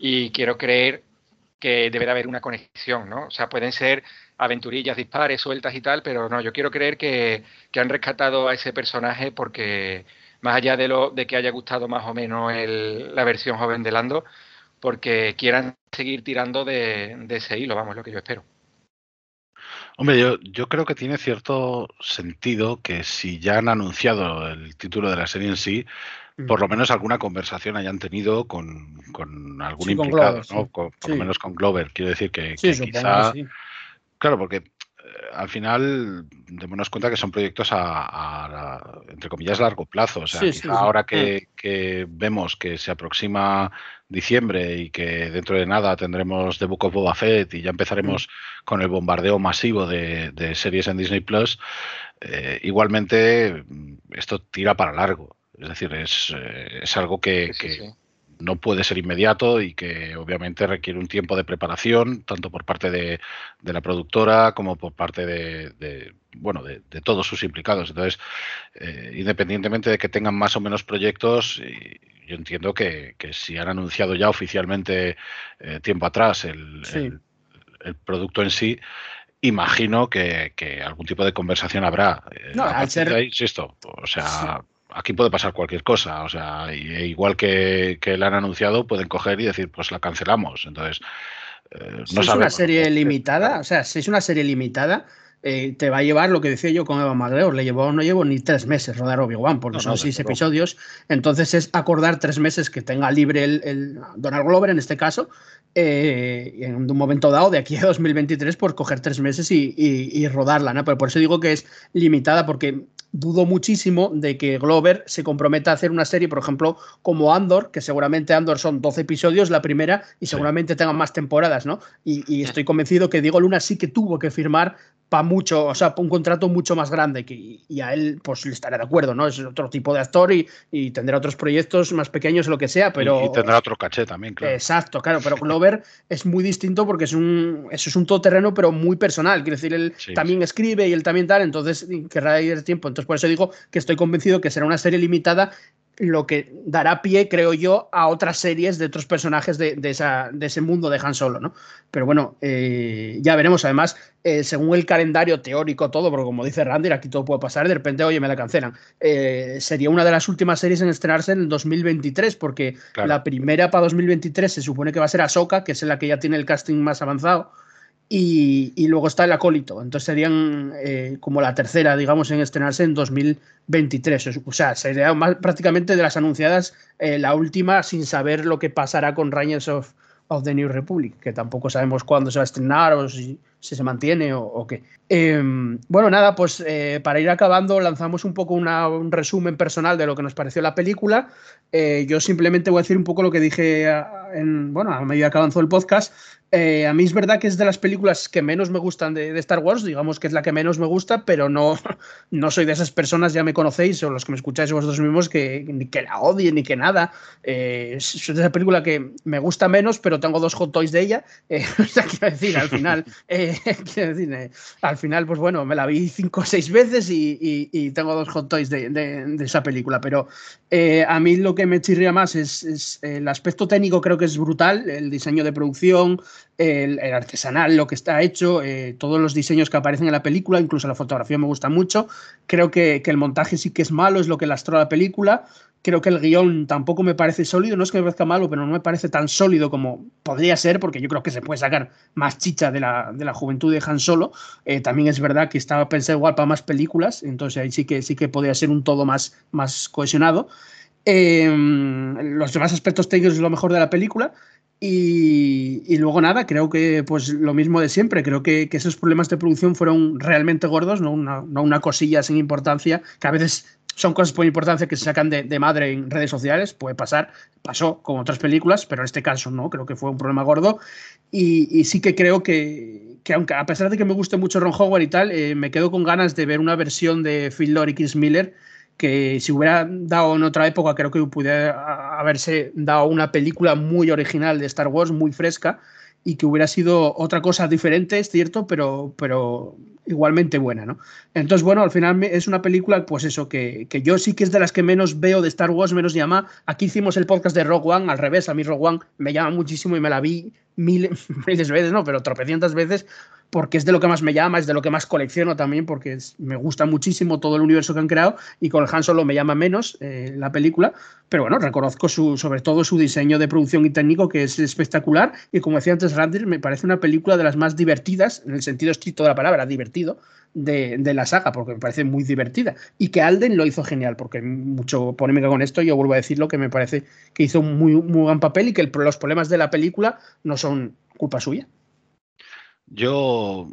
y quiero creer que deberá haber una conexión, ¿no? O sea, pueden ser aventurillas, dispares, sueltas y tal, pero no, yo quiero creer que, han rescatado a ese personaje porque, más allá de, lo, de que haya gustado más o menos el, la versión joven de Lando, porque quieran seguir tirando de, ese hilo, vamos, lo que yo espero. Hombre, yo creo que tiene cierto sentido que si ya han anunciado el título de la serie en sí, por lo menos alguna conversación hayan tenido con, con algún Sí, con implicado, Glover, ¿no? sí. Con- por Sí. lo menos con Glover. Quiero decir que, que quizá. que. Claro, porque eh, al final démonos cuenta que son proyectos a, a la- entre comillas, largo plazo. O sea, quizá ahora que, que vemos que se aproxima diciembre y que dentro de nada tendremos The Book of Boba Fett y ya empezaremos con el bombardeo masivo de, de series en Disney Plus, eh, igualmente mm, esto tira para largo. Es decir, es, eh, es algo que, Sí, sí, que sí. no puede ser inmediato y que obviamente requiere un tiempo de preparación, tanto por parte de, de la productora como por parte de, de, bueno, de, de todos sus implicados. Entonces, eh, independientemente de que tengan más o menos proyectos, y yo entiendo que, que si han anunciado ya oficialmente eh, tiempo atrás el, Sí. el- el producto en sí, imagino que, que algún tipo de conversación habrá. No, al ser- ahí, insisto, o sea, aquí puede pasar cualquier cosa. O sea, e igual que, que la han anunciado, pueden coger y decir, pues la cancelamos. Entonces, eh, no es sabemos. una serie limitada, o sea, si es una serie limitada, eh, te va a llevar lo que decía yo con Eva McGregor, le llevó, no llevo ni tres meses rodar Obi-Wan, porque No, son no, seis episodios, entonces es acordar tres meses que tenga libre el, el Donald Glover en este caso, eh, en un momento dado, de aquí a 2023, por coger tres meses y, y- y rodarla, ¿no? Pero por eso digo que es limitada, porque dudo muchísimo de que Glover se comprometa a hacer una serie, por ejemplo, como Andor, que seguramente Andor son 12 episodios la primera y Sí. seguramente tengan más temporadas, ¿no? Y, y estoy convencido que Diego Luna sí que tuvo que firmar para mucho, o sea, un contrato mucho más grande que, y a él pues le estará de acuerdo, ¿no? Es otro tipo de actor y, y tendrá otros proyectos más pequeños o lo que sea, pero... y, y tendrá otro caché también, claro. Exacto, claro, pero Glover es muy distinto porque es un, eso es un todoterreno, pero muy personal. Quiero decir, él Sí, también escribe y él también tal, entonces querrá ir tiempo. Entonces, por eso digo que estoy convencido que será una serie limitada, lo que dará pie, creo yo, a otras series de otros personajes de, de esa, de ese mundo de Han Solo, ¿no? Pero bueno, eh, ya veremos. Además, eh, según el calendario teórico, todo, porque como dice Randy, aquí todo puede pasar, de repente, oye, me la cancelan. Eh, sería una de las últimas series en estrenarse en el 2023, porque Claro. la primera para 2023 se supone que va a ser Ahsoka, que es la que ya tiene el casting más avanzado. Y, luego está el acólito. Entonces serían eh, como la tercera, digamos, en estrenarse en 2023. O sea, sería más, prácticamente de las anunciadas eh, la última sin saber lo que pasará con Rangers of, of the New Republic, que tampoco sabemos cuándo se va a estrenar o si, si se mantiene o, o qué. Eh, bueno, nada, pues eh, para ir acabando lanzamos un poco una, un resumen personal de lo que nos pareció la película. Eh, yo simplemente voy a decir un poco lo que dije en, bueno, a medida que avanzó el podcast. Eh, a mí es verdad que es de las películas que menos me gustan de, de, Star Wars, digamos que es la que menos me gusta, pero no, no soy de esas personas, ya me conocéis, o los que me escucháis vosotros mismos, que ni que la odien ni que nada. Eh, es de esa película que me gusta menos, pero tengo dos hot toys de ella. Eh, o sea, quiero decir, al final, eh, al final, pues bueno, me la vi cinco o seis veces y, tengo dos hot toys de, esa película, pero eh, a mí lo que me chirría más es, el aspecto técnico, creo que es brutal, el diseño de producción, el, el artesanal, lo que está hecho, eh, todos los diseños que aparecen en la película, incluso la fotografía me gusta mucho. Creo que, que, el montaje sí que es malo, es lo que lastró la película. Creo que el guion tampoco me parece sólido, no es que me parezca malo, pero no me parece tan sólido como podría ser, porque yo creo que se puede sacar más chicha de la, de la juventud de Han Solo. Eh, también es verdad que estaba pensado igual para más películas, entonces ahí sí que, sí que podría ser un todo más, más cohesionado. Eh, los demás aspectos técnicos es lo mejor de la película. Y, y, luego nada, creo que pues lo mismo de siempre, creo que, que esos problemas de producción fueron realmente gordos, no una, no una, cosilla sin importancia, que a veces son cosas por importancia que se sacan de, de, madre en redes sociales, puede pasar, pasó con otras películas, pero en este caso no, creo que fue un problema gordo. Y, y sí que creo que, que, aunque a pesar de que me guste mucho Ron Howard y tal, eh, me quedo con ganas de ver una versión de Phil Lord y Chris Miller que si hubiera dado en otra época, creo que pudiera haberse dado una película muy original de Star Wars, muy fresca, y que hubiera sido otra cosa diferente, es cierto, pero, pero igualmente buena, ¿no? Entonces, bueno, al final es una película, pues eso, que, que, yo sí que es de las que menos veo de Star Wars, menos llama. Aquí hicimos el podcast de Rogue One, al revés, a mí Rogue One me llama muchísimo y me la vi miles, miles de veces, no, pero tropecientas veces, porque es de lo que más me llama, es de lo que más colecciono también, porque es, me gusta muchísimo todo el universo que han creado y con el Han Solo me llama menos eh, la película, pero bueno, reconozco su, sobre todo su diseño de producción y técnico que es espectacular y como decía antes Randy, me parece una película de las más divertidas, en el sentido estricto de la palabra, divertido, de, la saga, porque me parece muy divertida. Y que Alden lo hizo genial, porque mucho polémica con esto, yo vuelvo a decirlo, que me parece que hizo un muy, muy buen papel y que los problemas de la película no son culpa suya. Yo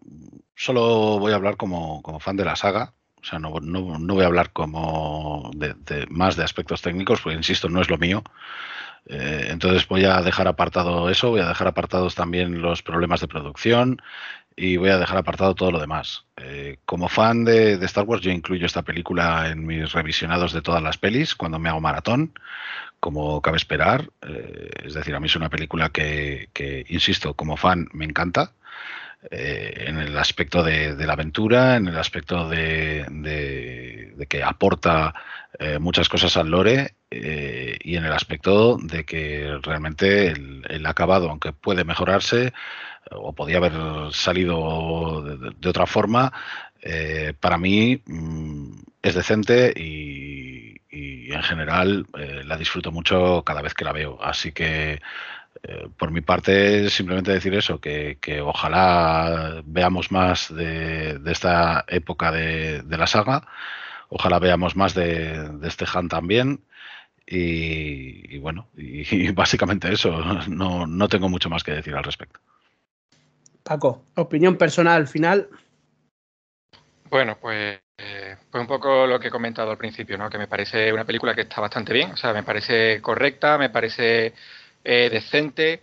solo voy a hablar como, fan de la saga, o sea, no, no, no voy a hablar como de, más de aspectos técnicos, porque insisto, no es lo mío. Eh, entonces voy a dejar apartado eso, voy a dejar apartados también los problemas de producción y voy a dejar apartado todo lo demás. Eh, como fan de, Star Wars, yo incluyo esta película en mis revisionados de todas las pelis cuando me hago maratón, como cabe esperar. Eh, es decir, a mí es una película que insisto, como fan me encanta. Eh, en el aspecto de, la aventura, en el aspecto de, que aporta eh, muchas cosas al lore eh, y en el aspecto de que realmente el, acabado, aunque puede mejorarse o podía haber salido de, otra forma, para mí mm, es decente y, y en general la disfruto mucho cada vez que la veo. Así que eh, por mi parte, simplemente decir eso, que, que ojalá veamos más de, de esta época de, de, la saga, ojalá veamos más de, de este Han también. Y, y bueno, y, y, básicamente eso, no, no tengo mucho más que decir al respecto. Paco, opinión personal final. Bueno, pues, eh, pues un poco lo que he comentado al principio, ¿no? Que me parece una película que está bastante bien, o sea, me parece correcta, me parece eh, decente.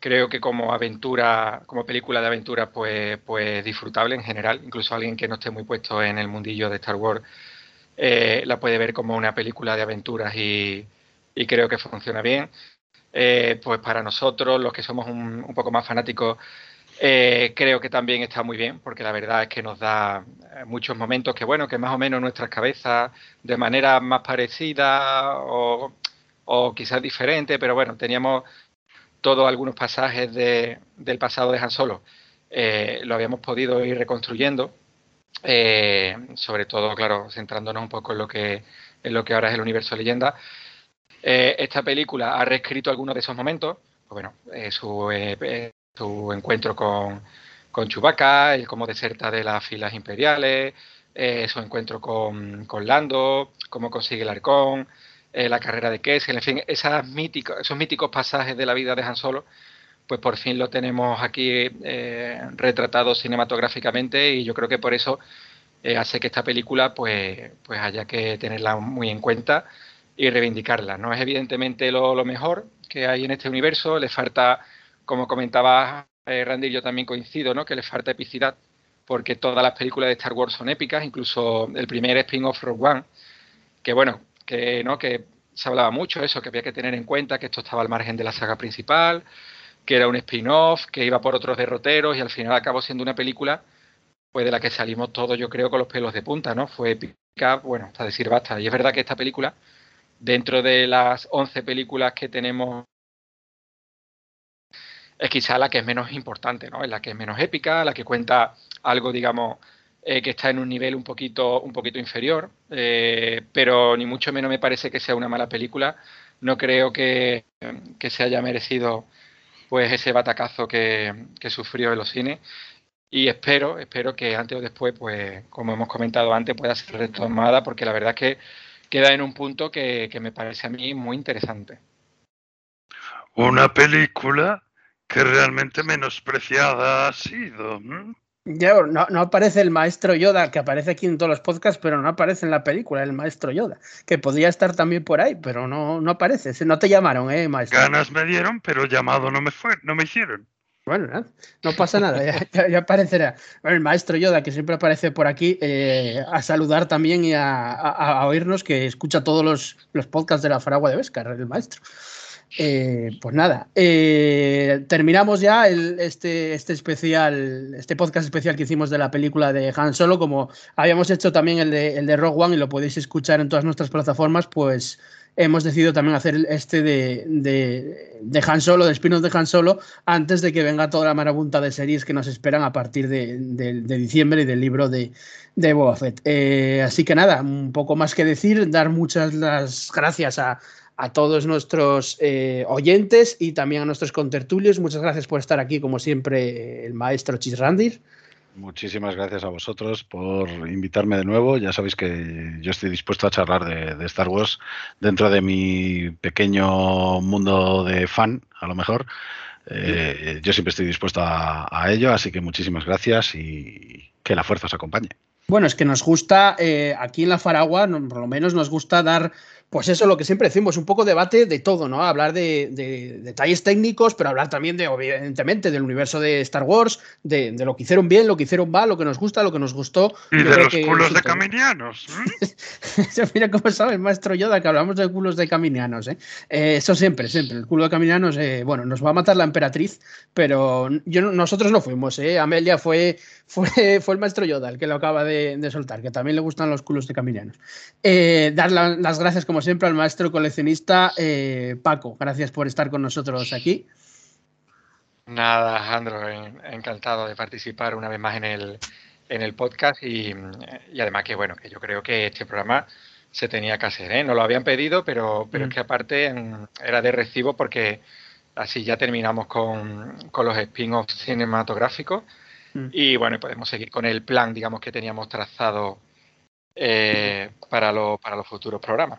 Creo que como aventura, como película de aventura, pues, pues disfrutable en general. Incluso alguien que no esté muy puesto en el mundillo de Star Wars eh, la puede ver como una película de aventuras y, creo que funciona bien. Eh, pues para nosotros, los que somos un, poco más fanáticos, creo que también está muy bien, porque la verdad es que nos da muchos momentos que, bueno, que más o menos nuestras cabezas, de manera más parecida o o quizás diferente, pero bueno, teníamos todos algunos pasajes de, del pasado de Han Solo, eh, lo habíamos podido ir reconstruyendo, eh, sobre todo, claro, centrándonos un poco en lo que, en lo que ahora es el universo leyenda. Eh, esta película ha reescrito algunos de esos momentos, pues bueno, su, su, encuentro con, con Chewbacca, el cómo deserta de las filas imperiales, su encuentro con, con Lando, cómo consigue el arcón, eh, la carrera de Kessel, en fin, esas esos míticos pasajes de la vida de Han Solo, pues por fin lo tenemos aquí eh, retratado cinematográficamente y yo creo que por eso eh, hace que esta película pues, pues haya que tenerla muy en cuenta y reivindicarla. No es evidentemente lo, lo mejor que hay en este universo, le falta, como comentaba Randy, yo también coincido, ¿no? que le falta epicidad, porque todas las películas de Star Wars son épicas, incluso el primer spin-off Rogue One, que bueno, que, ¿no? que se hablaba mucho eso, que había que tener en cuenta que esto estaba al margen de la saga principal, que era un spin-off, que iba por otros derroteros y al final acabó siendo una película pues de la que salimos todos, yo creo, con los pelos de punta, ¿no? Fue épica, bueno, hasta decir basta. Y es verdad que esta película, dentro de las 11 películas que tenemos, es quizá la que es menos importante, ¿no? Es la que es menos épica, la que cuenta algo, digamos, eh, que está en un nivel un poquito, un poquito inferior, eh, pero ni mucho menos me parece que sea una mala película. No creo que, que se haya merecido pues ese batacazo que, que, sufrió en los cines y espero, espero que antes o después, pues como hemos comentado antes, pueda ser retomada porque la verdad es que queda en un punto que, que me parece a mí muy interesante. Una película que realmente menospreciada ha sido. Ya, no, no, aparece el maestro Yoda, que aparece aquí en todos los podcasts, pero no aparece en la película, el maestro Yoda, que podría estar también por ahí, pero no, no aparece. No te llamaron, ¿eh, maestro? Ganas me dieron, pero llamado no me fue, no me hicieron. Bueno, no pasa nada, ya, ya, aparecerá. El maestro Yoda, que siempre aparece por aquí, eh, a saludar también y a, a, a, oírnos, que escucha todos los, los podcasts de la Faragua de Vescar, el maestro. Eh, pues nada, eh, terminamos ya este, este especial, este podcast especial que hicimos de la película de Han Solo, como habíamos hecho también el de, el de Rogue One y lo podéis escuchar en todas nuestras plataformas, pues hemos decidido también hacer este de, de, de Han Solo, de spin de Han Solo, antes de que venga toda la marabunta de series que nos esperan a partir de, de diciembre y del libro de, de Boba Fett. Eh, así que nada, un poco más que decir, dar muchas las gracias a a todos nuestros eh, oyentes y también a nuestros contertulios. Muchas gracias por estar aquí, como siempre, el maestro Chisrandir. Muchísimas gracias a vosotros por invitarme de nuevo. Ya sabéis que yo estoy dispuesto a charlar de, de Star Wars dentro de mi pequeño mundo de fan, a lo mejor. Eh, yo siempre estoy dispuesto a, a, ello, así que muchísimas gracias y que la fuerza os acompañe. Bueno, es que nos gusta, eh, aquí en la Faragua, por lo menos nos gusta dar pues eso, lo que siempre decimos, un poco debate de todo, ¿no? Hablar de, de, detalles técnicos, pero hablar también de, evidentemente, del universo de Star Wars, de, de, lo que hicieron bien, lo que hicieron mal, lo que nos gusta, lo que nos gustó. Y de los culos de caminianos. ¿eh? Mira cómo sabe el maestro Yoda que hablamos de culos de caminianos, ¿eh? eh eso siempre, siempre. El culo de caminianos, eh, bueno, nos va a matar la emperatriz, pero yo, nosotros no fuimos, ¿eh? Amelia fue, fue, fue el maestro Yoda el que lo acaba de, soltar, que también le gustan los culos de caminianos. Eh, dar la, las gracias, como siempre, al maestro coleccionista eh, Paco. Gracias por estar con nosotros aquí. Nada, Alejandro, encantado de participar una vez más en el, en el podcast y, y, además que bueno, que yo creo que este programa se tenía que hacer, ¿eh? No lo habían pedido, pero, pero mm. es que aparte era de recibo porque así ya terminamos con, con los spin-offs cinematográficos mm. y bueno, podemos seguir con el plan, digamos, que teníamos trazado eh, para, lo, para los futuros programas.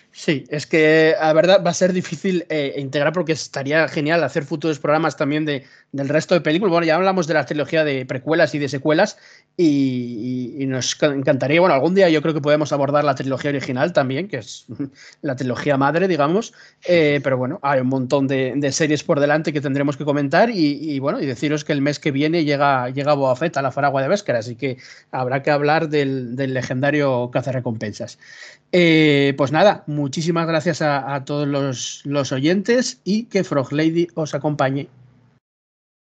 Sí, es que la verdad va a ser difícil eh, integrar porque estaría genial hacer futuros programas también de, del resto de películas. Bueno, ya hablamos de la trilogía de precuelas y de secuelas y, y, y, nos encantaría, bueno, algún día yo creo que podemos abordar la trilogía original también, que es la trilogía madre, digamos, eh, pero bueno, hay un montón de, de, series por delante que tendremos que comentar y, y, bueno, y deciros que el mes que viene llega, llega Boa Fett a la Faragua de Vescar, así que habrá que hablar del, del legendario cazarrecompensas. Eh, pues nada, muchísimas gracias a, a todos los, los oyentes y que Frog Lady os acompañe.